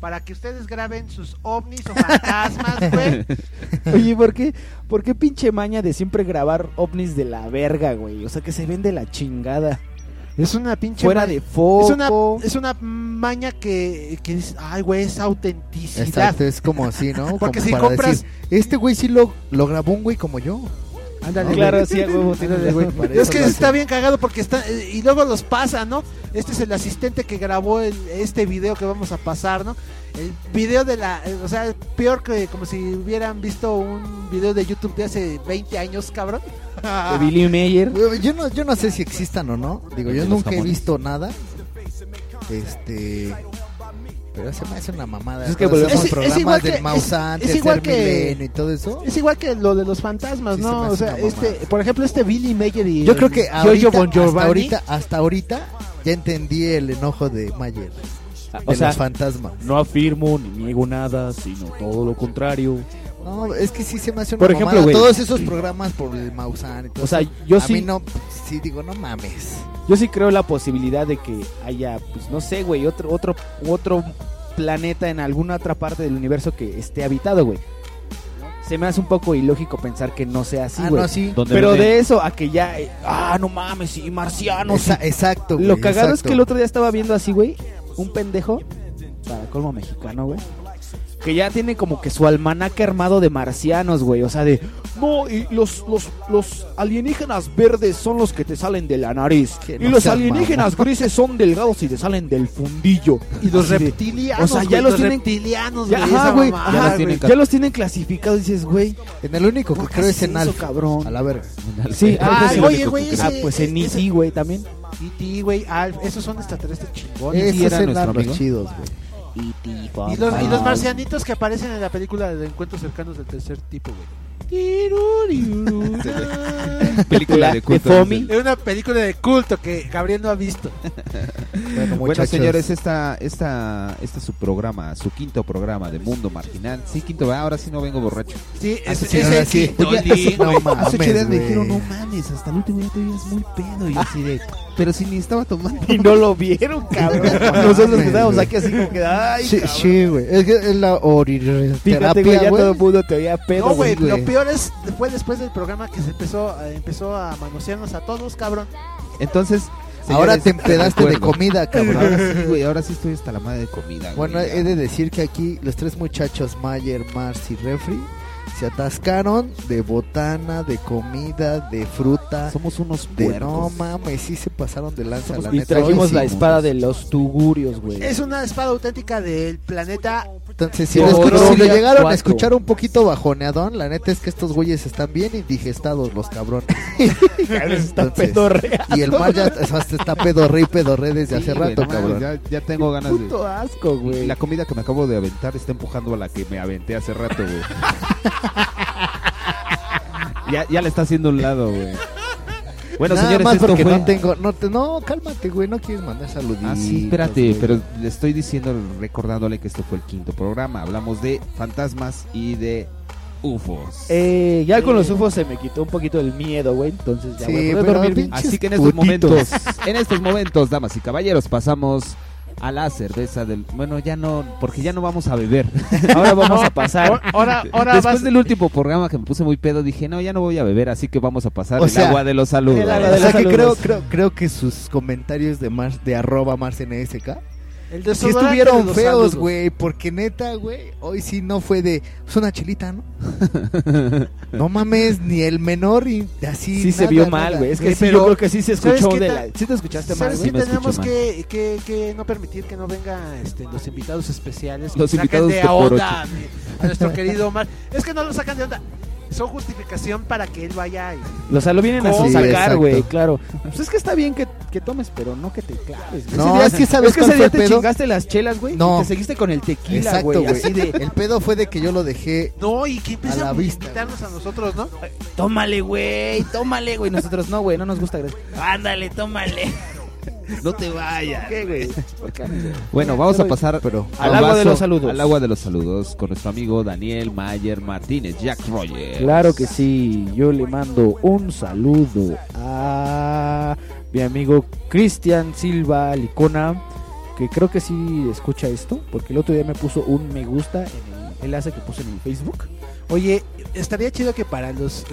para que ustedes graben sus ovnis o fantasmas, güey. Oye, ¿por qué, ¿por qué pinche maña de siempre grabar ovnis de la verga, güey? O sea, que se ven de la chingada. Es una pinche Fuera de foco. Es una, es una maña que, que ay, güey, es autenticidad. Exacto, es como así, ¿no? Porque Como si para compras- decir, este güey sí lo, lo grabó un güey como yo. Ándale, Claro, sí, huevo, güey. Es que está bien cagado porque está y luego los pasa, ¿no? Este es el asistente que grabó el- este video que vamos a pasar, ¿no? El video de la, o sea, peor que como si hubieran visto un video de YouTube de hace 20 años, cabrón. De Billy Mayer. Yo no, yo no sé si existan o no. Digo, yo nunca he jamones. visto nada. Este. Pero se me hace una mamada. Es que volvemos- Es- es igual del que- Maussan, es- es igual que- Milenio y todo eso. Es igual que lo de los fantasmas, Sí, se ¿no? me O sea, este, por ejemplo, este Billy Mayer y Yo creo que ahorita, Bon hasta ahorita, hasta ahorita, ya entendí el enojo de Mayer. Ah, De o sea, los fantasmas. no afirmo ni niego nada, sino todo lo contrario. No, es que sí se me hace una Por ejemplo, mamada. güey. Todos esos programas por el Maussan y todo O sea, eso, yo a sí- mí no, sí digo, no mames. Yo sí creo la posibilidad de que haya, pues no sé, güey, otro, otro, otro planeta en alguna otra parte del universo que esté habitado, güey. Se me hace un poco ilógico pensar que no sea así, Ah, güey. no, sí. Donde Pero de eso a que ya, eh, ah, no mames, sí, marcianos. Esa- sí. exacto, Lo cagado es exacto. que el otro día estaba viendo así, güey, un pendejo, para colmo mexicano, güey. Que ya tiene como que su almanaque armado de marcianos, güey. O sea, de. No, y los, los, los alienígenas verdes son los que te salen de la nariz. Que y no los alienígenas grises son delgados y te salen del fundillo. y los Así de- reptilianos, o sea, ya los los tienen- reptilianos, Ya, güey, ajá, los tienen Ya los tienen clasificados. Dices, güey. En el único que ¿Cómo creo es en Alf. cabrón? A la verga. Sí, Ah, ah, oye, güey, Ah, pues en ese- E.T., güey, también. E.T., güey, Alf, esos son extraterrestres chingones. Esos era eran chidos, güey. Y los, y los marcianitos que aparecen en la película de Encuentros Cercanos del Tercer Tipo, güey. Película de culto. Fomi. Es una película de culto que Gabriel no ha visto. Bueno, señores, esta, esta, este es su programa, su quinto programa de Mundo Marginal. Sí, quinto, ¿verdad? ahora sí no vengo borracho. Sí, es, sí, es ahora el sí. quinto, Oye, Lin, hace, güey. no hace ocho mames, días me güey. dijeron, no mames, hasta el último día te veías muy pedo. Y yo así de, pero si ni estaba tomando. Y no lo vieron, cabrón. Nosotros que estábamos aquí así como que, ay, Sí, cabrón. sí, güey. Es que es la Fíjate, güey, ya todo el mundo te oía pedo, No, güey, güey. lo peor es fue después del programa que se empezó, eh, empezó a manosearnos a todos, cabrón. Entonces, Ahora te empedaste de comida, cabrón. Ahora sí, güey, ahora sí estoy hasta la madre de comida. Bueno, güey, he de decir que aquí los tres muchachos, Mayer, Mars y Refri, se atascaron de botana, de comida, de fruta. Somos unos De puercos. no mames, sí se pasaron de lanza, la Y neta. trajimos Hoy la espada de los tugurios, güey. Es una espada auténtica del planeta. Entonces, si, lo, si llegaron a escuchar un poquito bajoneadón, la neta es que estos güeyes están bien indigestados, los cabrones. Entonces. Y el mar ya o sea, hasta está pedorre y pedorre desde Sí, hace rato, cabrón. Ya, ya tengo ganas de. Puto asco, güey. La comida que me acabo de aventar está empujando a la que me aventé hace rato, güey. ya, ya le está haciendo un lado, güey. Bueno, Nada señores, más esto porque fue... no tengo, no, te, no, cálmate, güey, no quieres mandar saluditos. Ah, sí, espérate, güey. pero le estoy diciendo, recordándole que esto fue el quinto programa. Hablamos de fantasmas y de UFOs. Eh, ya con los UFOs se me quitó un poquito el miedo, güey. Entonces ya Sí, voy a dormir bien. Así que en estos putitos. momentos, en estos momentos, damas y caballeros, pasamos a la cerveza del... Bueno, ya no, porque ya no vamos a beber. Ahora vamos a pasar. Ahora, ahora Después vas- del último programa que me puse muy pedo, dije, no, ya no voy a beber, así que vamos a pasar O el sea, agua de los saludos. el agua O de sea los que creo, saludos. creo, creo que sus comentarios de Mars, de arroba Mars NSK El sí estuvieron feos, güey, porque neta, güey, hoy sí no fue de, es una chelita, ¿no? no mames, ni el menor y así. Sí se nada, vio nada. mal, güey. Es que sí, pero, yo creo que sí se ¿sabes escuchó de la... Sí te escuchaste mal, ¿Sabes güey. qué me escucho tenemos mal. que, que, que no permitir que no venga este, los invitados especiales? Los invitados de onda a nuestro querido Omar. Es que no lo sacan de onda. Son justificación para que él vaya y... O sea, lo vienen a Sí, sacar, güey, claro. Pues es que está bien que, que tomes, pero no que te claves. güey. No, Ese día- es que ¿sabes es que ese día te pedo? chingaste las chelas, güey. No. Y te seguiste con el tequila, Exacto, güey. de, El pedo fue de que yo lo dejé No, y que a empiezan la a vista. invitarnos a nosotros, ¿no? tómale, güey, tómale, güey. Nosotros no, güey, no nos gusta. gracias. Ándale, tómale. No te vayas. ¿Qué, güey? Bueno, vamos a pasar Pero- Al agua de los saludos. Al agua de los saludos con nuestro amigo Daniel Mayer Martínez, Jack Rogers. Claro que sí, yo le mando un saludo a mi amigo Cristian Silva Licona, que creo que sí escucha esto, porque el otro día me puso un me gusta en el enlace que puse en el Facebook. Oye, estaría chido que para los eh,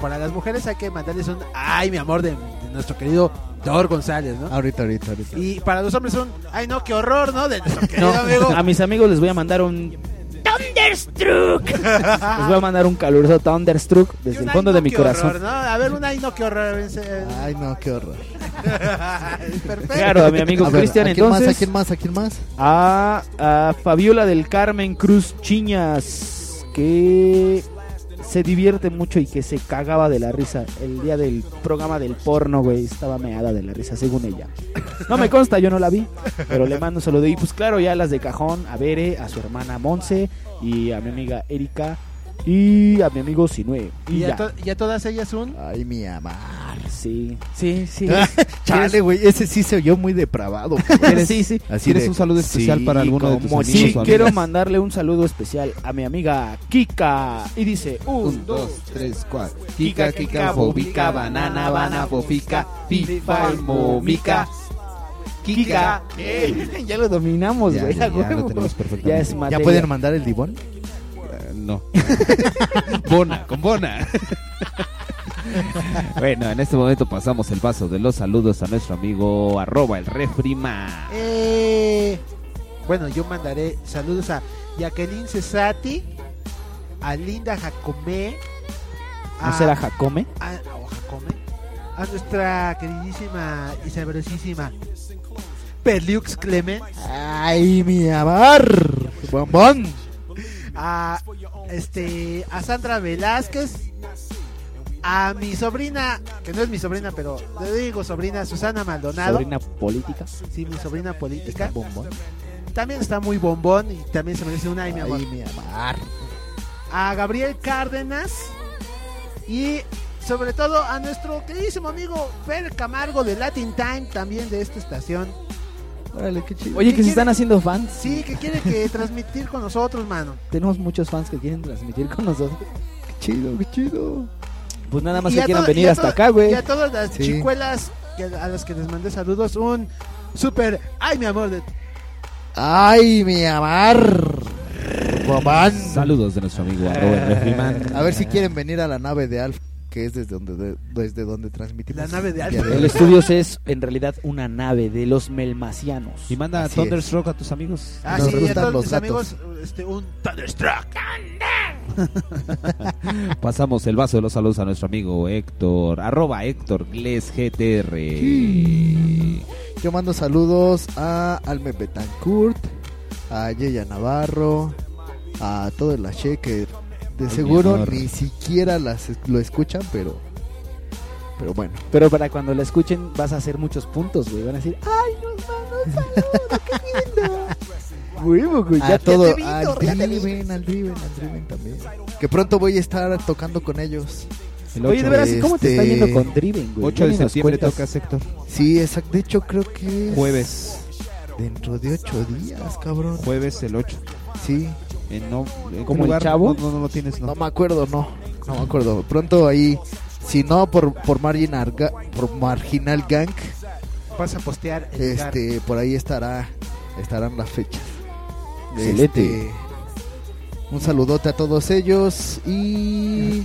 para las mujeres hay que mandarles un ay mi amor de, de nuestro querido Dor González, ¿no? ahorita, ahorita, ahorita. Y para los hombres un ay no, qué horror, ¿no? De nuestro querido amigo. a mis amigos les voy a mandar un Thunderstruck. les voy a mandar un caluroso Thunderstruck desde el ay, fondo no, de mi corazón. horror, ¿no? A ver, un ay no, qué horror. Ay, no, qué horror. Perfecto. Claro, a mi amigo Cristian, ¿a quién más? ¿A entonces quién más? ¿A quién más? a, a Fabiola del Carmen Cruz Chiñas, que se divierte mucho y que se cagaba de la risa el día del programa del porno, güey. Estaba meada de la risa, según ella. No me consta, yo no la vi, pero le mando un saludo. Y pues claro, ya las de cajón, a Bere, a su hermana Monse y a mi amiga Erika y a mi amigo Sinue. Y Y a, ya. to- y a todas ellas un Ay, mi amar. Sí, sí, sí. Chale, güey, ese sí se oyó muy depravado. ¿Quieres? Sí, sí. Así ¿Quieres de, un saludo especial sí, para alguno de tus amigos Sí, o quiero mandarle un saludo especial a mi amiga Kika. Y dice, un, Un, dos, dos, tres, cuatro. Kika, Kika, bobica, banana, banana, fofica, fifa, momica. Kika. Ya lo dominamos, Ya, güey. ya, ya huevo. lo tenemos Ya ¿Ya materia. pueden mandar el divón? No. Bona, con Bona. bueno, en este momento pasamos el paso de los saludos a nuestro amigo arroba el refrima. Eh, bueno, yo mandaré saludos a Jacqueline Cesati, a Linda Jacomé, ¿No a, será Jacome? a, o Jacome, a nuestra queridísima y sabrosísima Perliux Clement, Ay, mi amar. Bombón. a este a Sandra Velázquez, a mi sobrina, que no es mi sobrina, pero le digo sobrina Susana Maldonado, Sobrina política. sí, mi sobrina política. Bombón. También está muy bombón y también se merece un ay, mi amor. Ay, mi amar. a Gabriel Cárdenas y sobre todo a nuestro queridísimo amigo Fer Camargo de Latin Time, también de esta estación. Órale, qué chido. Oye, ¿Qué que se quiere? están haciendo fans. Sí, que quiere que transmitir con nosotros, mano. Tenemos muchos fans que quieren transmitir con nosotros. Qué chido, qué chido. Pues nada más Y que quieran venir hasta acá, güey. Y a todas las Sí. chicuelas que- a las que les mandé saludos, un super, ay mi amor, de- Ay, mi. Bombón. Saludos de nuestro amigo refriman. A ver si quieren venir a la nave de Alf, que es desde donde, de- desde donde transmitimos. La nave de el Alf. día de El. Estudios es en realidad una nave de los melmacianos. Y manda Así Thunderstruck a tus amigos. ah, Nos sí, gustan los amigos, este, un Thunderstruck. Pasamos el vaso de los saludos a nuestro amigo Héctor, arroba Héctor Gles GTR. Yo mando saludos a Alme Betancourt, a Yeya Navarro, a todo el H que de seguro ni siquiera las, lo escuchan, pero pero bueno. Pero para cuando la escuchen vas a hacer muchos puntos, güey. Van a decir, ¡ay, nos saludo! ¡Qué lindo! Huevo, güey. A Ya, todo, ya te vi, al. Driven, al Driven, al Driven también. Que pronto voy a estar tocando con ellos. El Oye, de veras, ¿y ¿cómo te está Este, yendo con Driven, güey? 8 Ya de septiembre cuentas. tocas Héctor. Sí, exacto. De hecho, creo que es Jueves. dentro de ocho días, cabrón. Jueves el 8. Sí, En no, ¿en qué ¿Como el? Chavo? No, no, no lo tienes, no. no me acuerdo, no. No me acuerdo. Pronto ahí, si no por por Marginal, por Marginal Gang, Vas a postear el este, por ahí estará estarán las fechas. Excelente. Este, un saludote a todos ellos y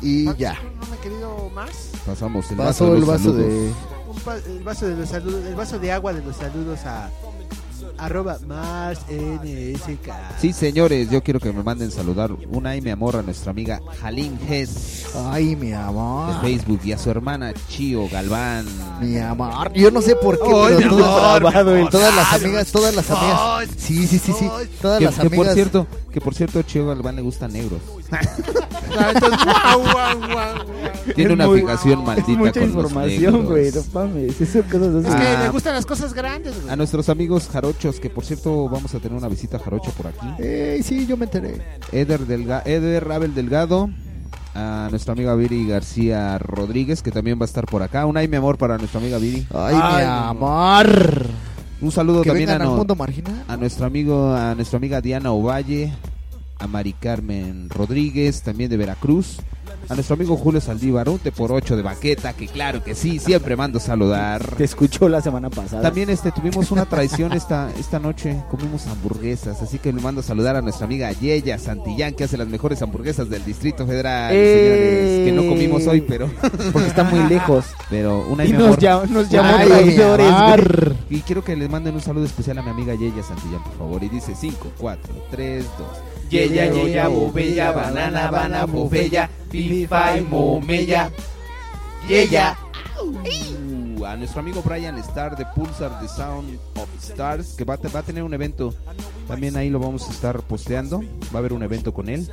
y ya. No, mi querido más? Pasamos el Paso vaso, de el vaso saludos. de... Un pa- el vaso de los saludos, el vaso de agua de los saludos a arroba más NSK. Sí, señores, yo quiero que me manden saludar una ay mi amor a nuestra amiga Jalín Gess Ay, mi de amor. Facebook y a su hermana Chio Galván. Mi amor. Yo no sé por qué, Ay, pero mi todas, amor, mi amor. todas las amigas, todas las amigas. Sí, sí, sí, sí. Todas Que, las que por amigas. cierto, que por cierto Chio Galván le gustan negros. Ah, entonces, guau, guau, guau, guau. Tiene Es una muy- fijación es maldita mucha con los información, negros. güey. No mames. Eso cosas Es que Ah. le gustan las cosas grandes, güey. A nuestros amigos jarochos, que por cierto vamos a tener una visita jarocho por aquí. Ey, sí, yo me enteré. Eder, Delga Eder Rabel Delgado, a nuestra amiga Viri García Rodríguez, que también va a estar por acá. Un ay, mi amor, para nuestra amiga Viri. Ay, mi amor. Un saludo Que también a, vengan al no- mundo marginal. a nuestro amigo, a nuestra amiga Diana Ovalle, a Mari Carmen Rodríguez, también de Veracruz. A nuestro amigo Julio Saldívar, un te por ocho de baqueta, que claro que sí, siempre mando saludar. Te escuchó la semana pasada. También este tuvimos una traición esta esta noche, comimos hamburguesas, así que le mando a saludar a nuestra amiga Yeya Santillán que hace las mejores hamburguesas del Distrito Federal, ¡Eh! señores, que no comimos hoy, pero Porque está muy lejos. pero una Y nos amor. llam- nos llamó Ay, traidores. Y quiero que les manden un saludo especial a mi amiga Yeya Santillán, por favor, y dice 5 4 3 2 Yeya, yeya, bobella, banana, banana, bobella, pifai, momella. Yeya. Uh, a nuestro amigo Brian Star de Pulsar The Sound of Stars que va, va a tener un evento también ahí lo vamos a estar posteando va a haber un evento con él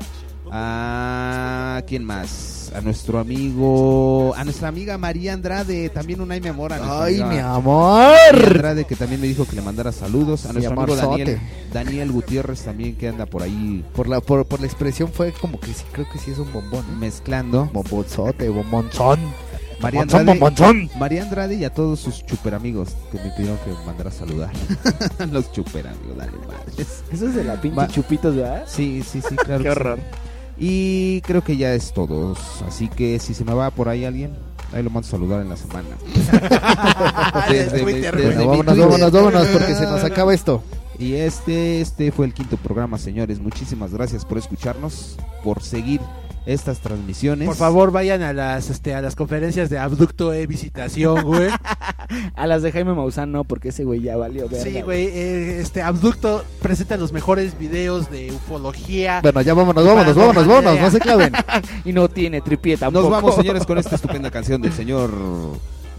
a quién más a nuestro amigo a nuestra amiga María Andrade también un ay mi amor a Ay, amiga mi amor. María Andrade que también me dijo que le mandara saludos a nuestro amigo. Daniel Daniel Gutiérrez también que anda por ahí Por la, por, por la expresión fue como que sí, creo que sí es un bombón. ¿eh? mezclando Bombonzote, bombonzón. María Bombonzón, Andrade. María Andrade y a todos sus chuper amigos que me pidieron que mandara a saludar. Los chuper amigos, dale madres. Eso es de la pinche Va- chupitos, ¿verdad? Sí, sí, sí, claro. Qué sí. Y creo que ya es todo. Así que si se me va por ahí alguien, ahí lo mando a saludar en la semana. Desde mi- Twitter, desde güey. mi Vámonos, vámonos, vámonos, porque se nos acaba esto. Y este, este fue el quinto programa, señores. Muchísimas gracias por escucharnos, por seguir estas transmisiones. Por favor, vayan a las este a las conferencias de Abducto e Visitación, güey. A las de Jaime Maussan no, porque ese güey ya valió verga. Sí, güey, eh, este Abducto presenta los mejores videos de ufología. Bueno, ya vámonos, vámonos, vámonos, vámonos, no se claven. y no tiene tripié tampoco. Nos vamos, señores, con esta estupenda canción del señor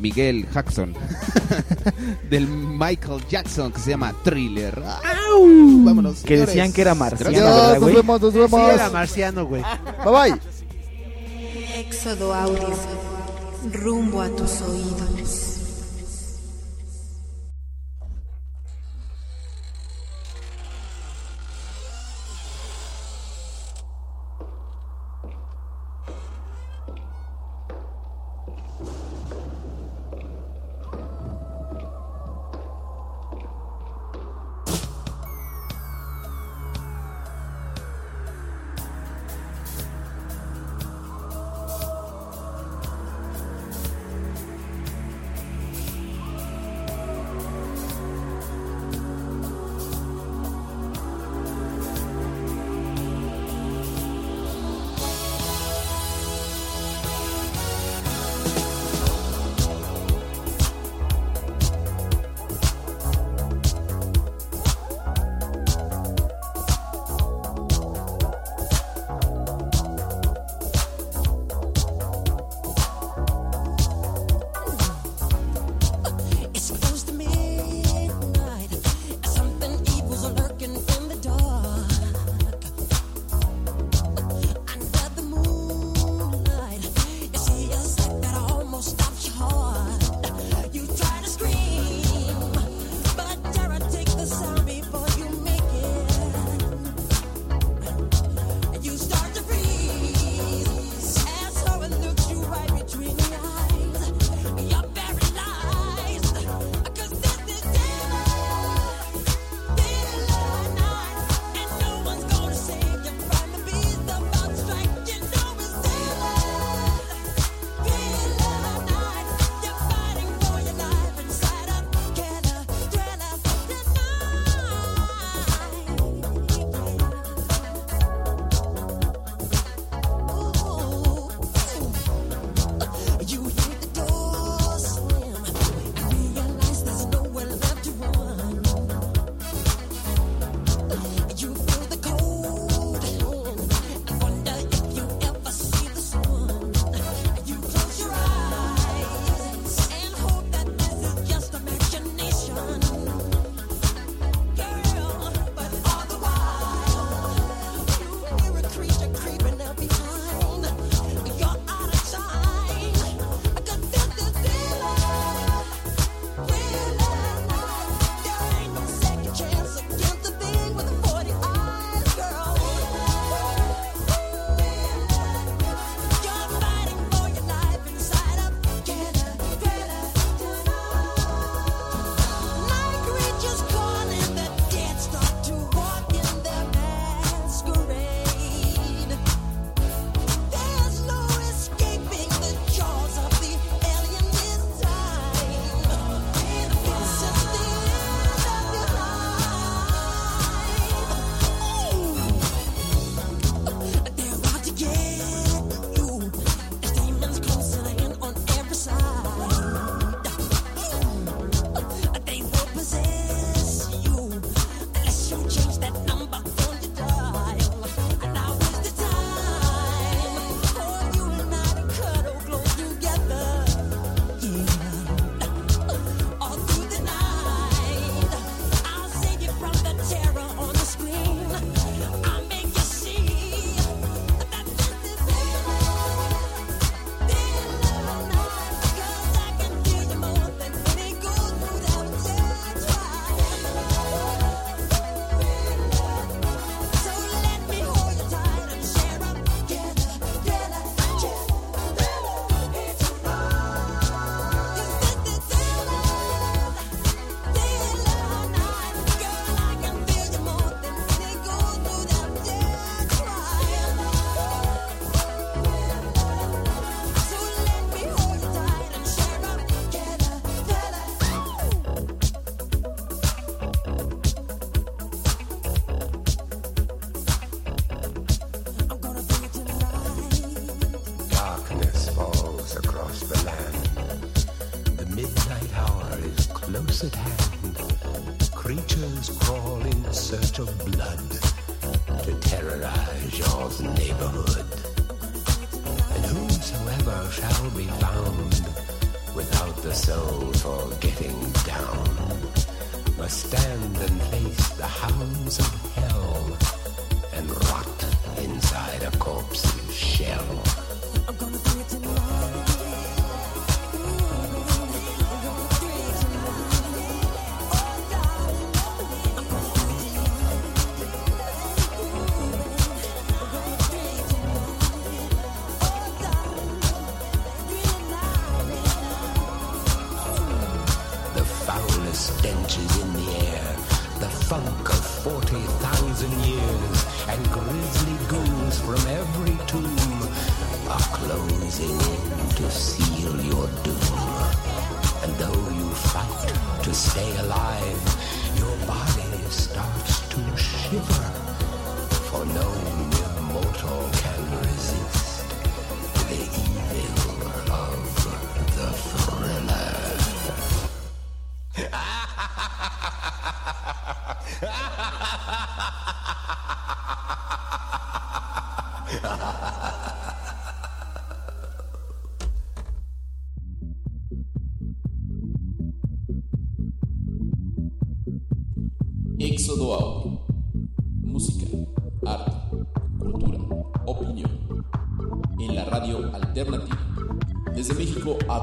Miguel Jackson. del Michael Jackson, que se llama Thriller. ¡Au! Vámonos. Que señores. decían que era marciano, Gracias. ¿verdad, nos güey? vemos, nos vemos. Sí, era marciano, güey. Bye bye. Éxodo Audio, rumbo a tus oídos.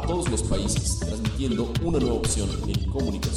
Todos los países, transmitiendo una nueva opción en comunicación.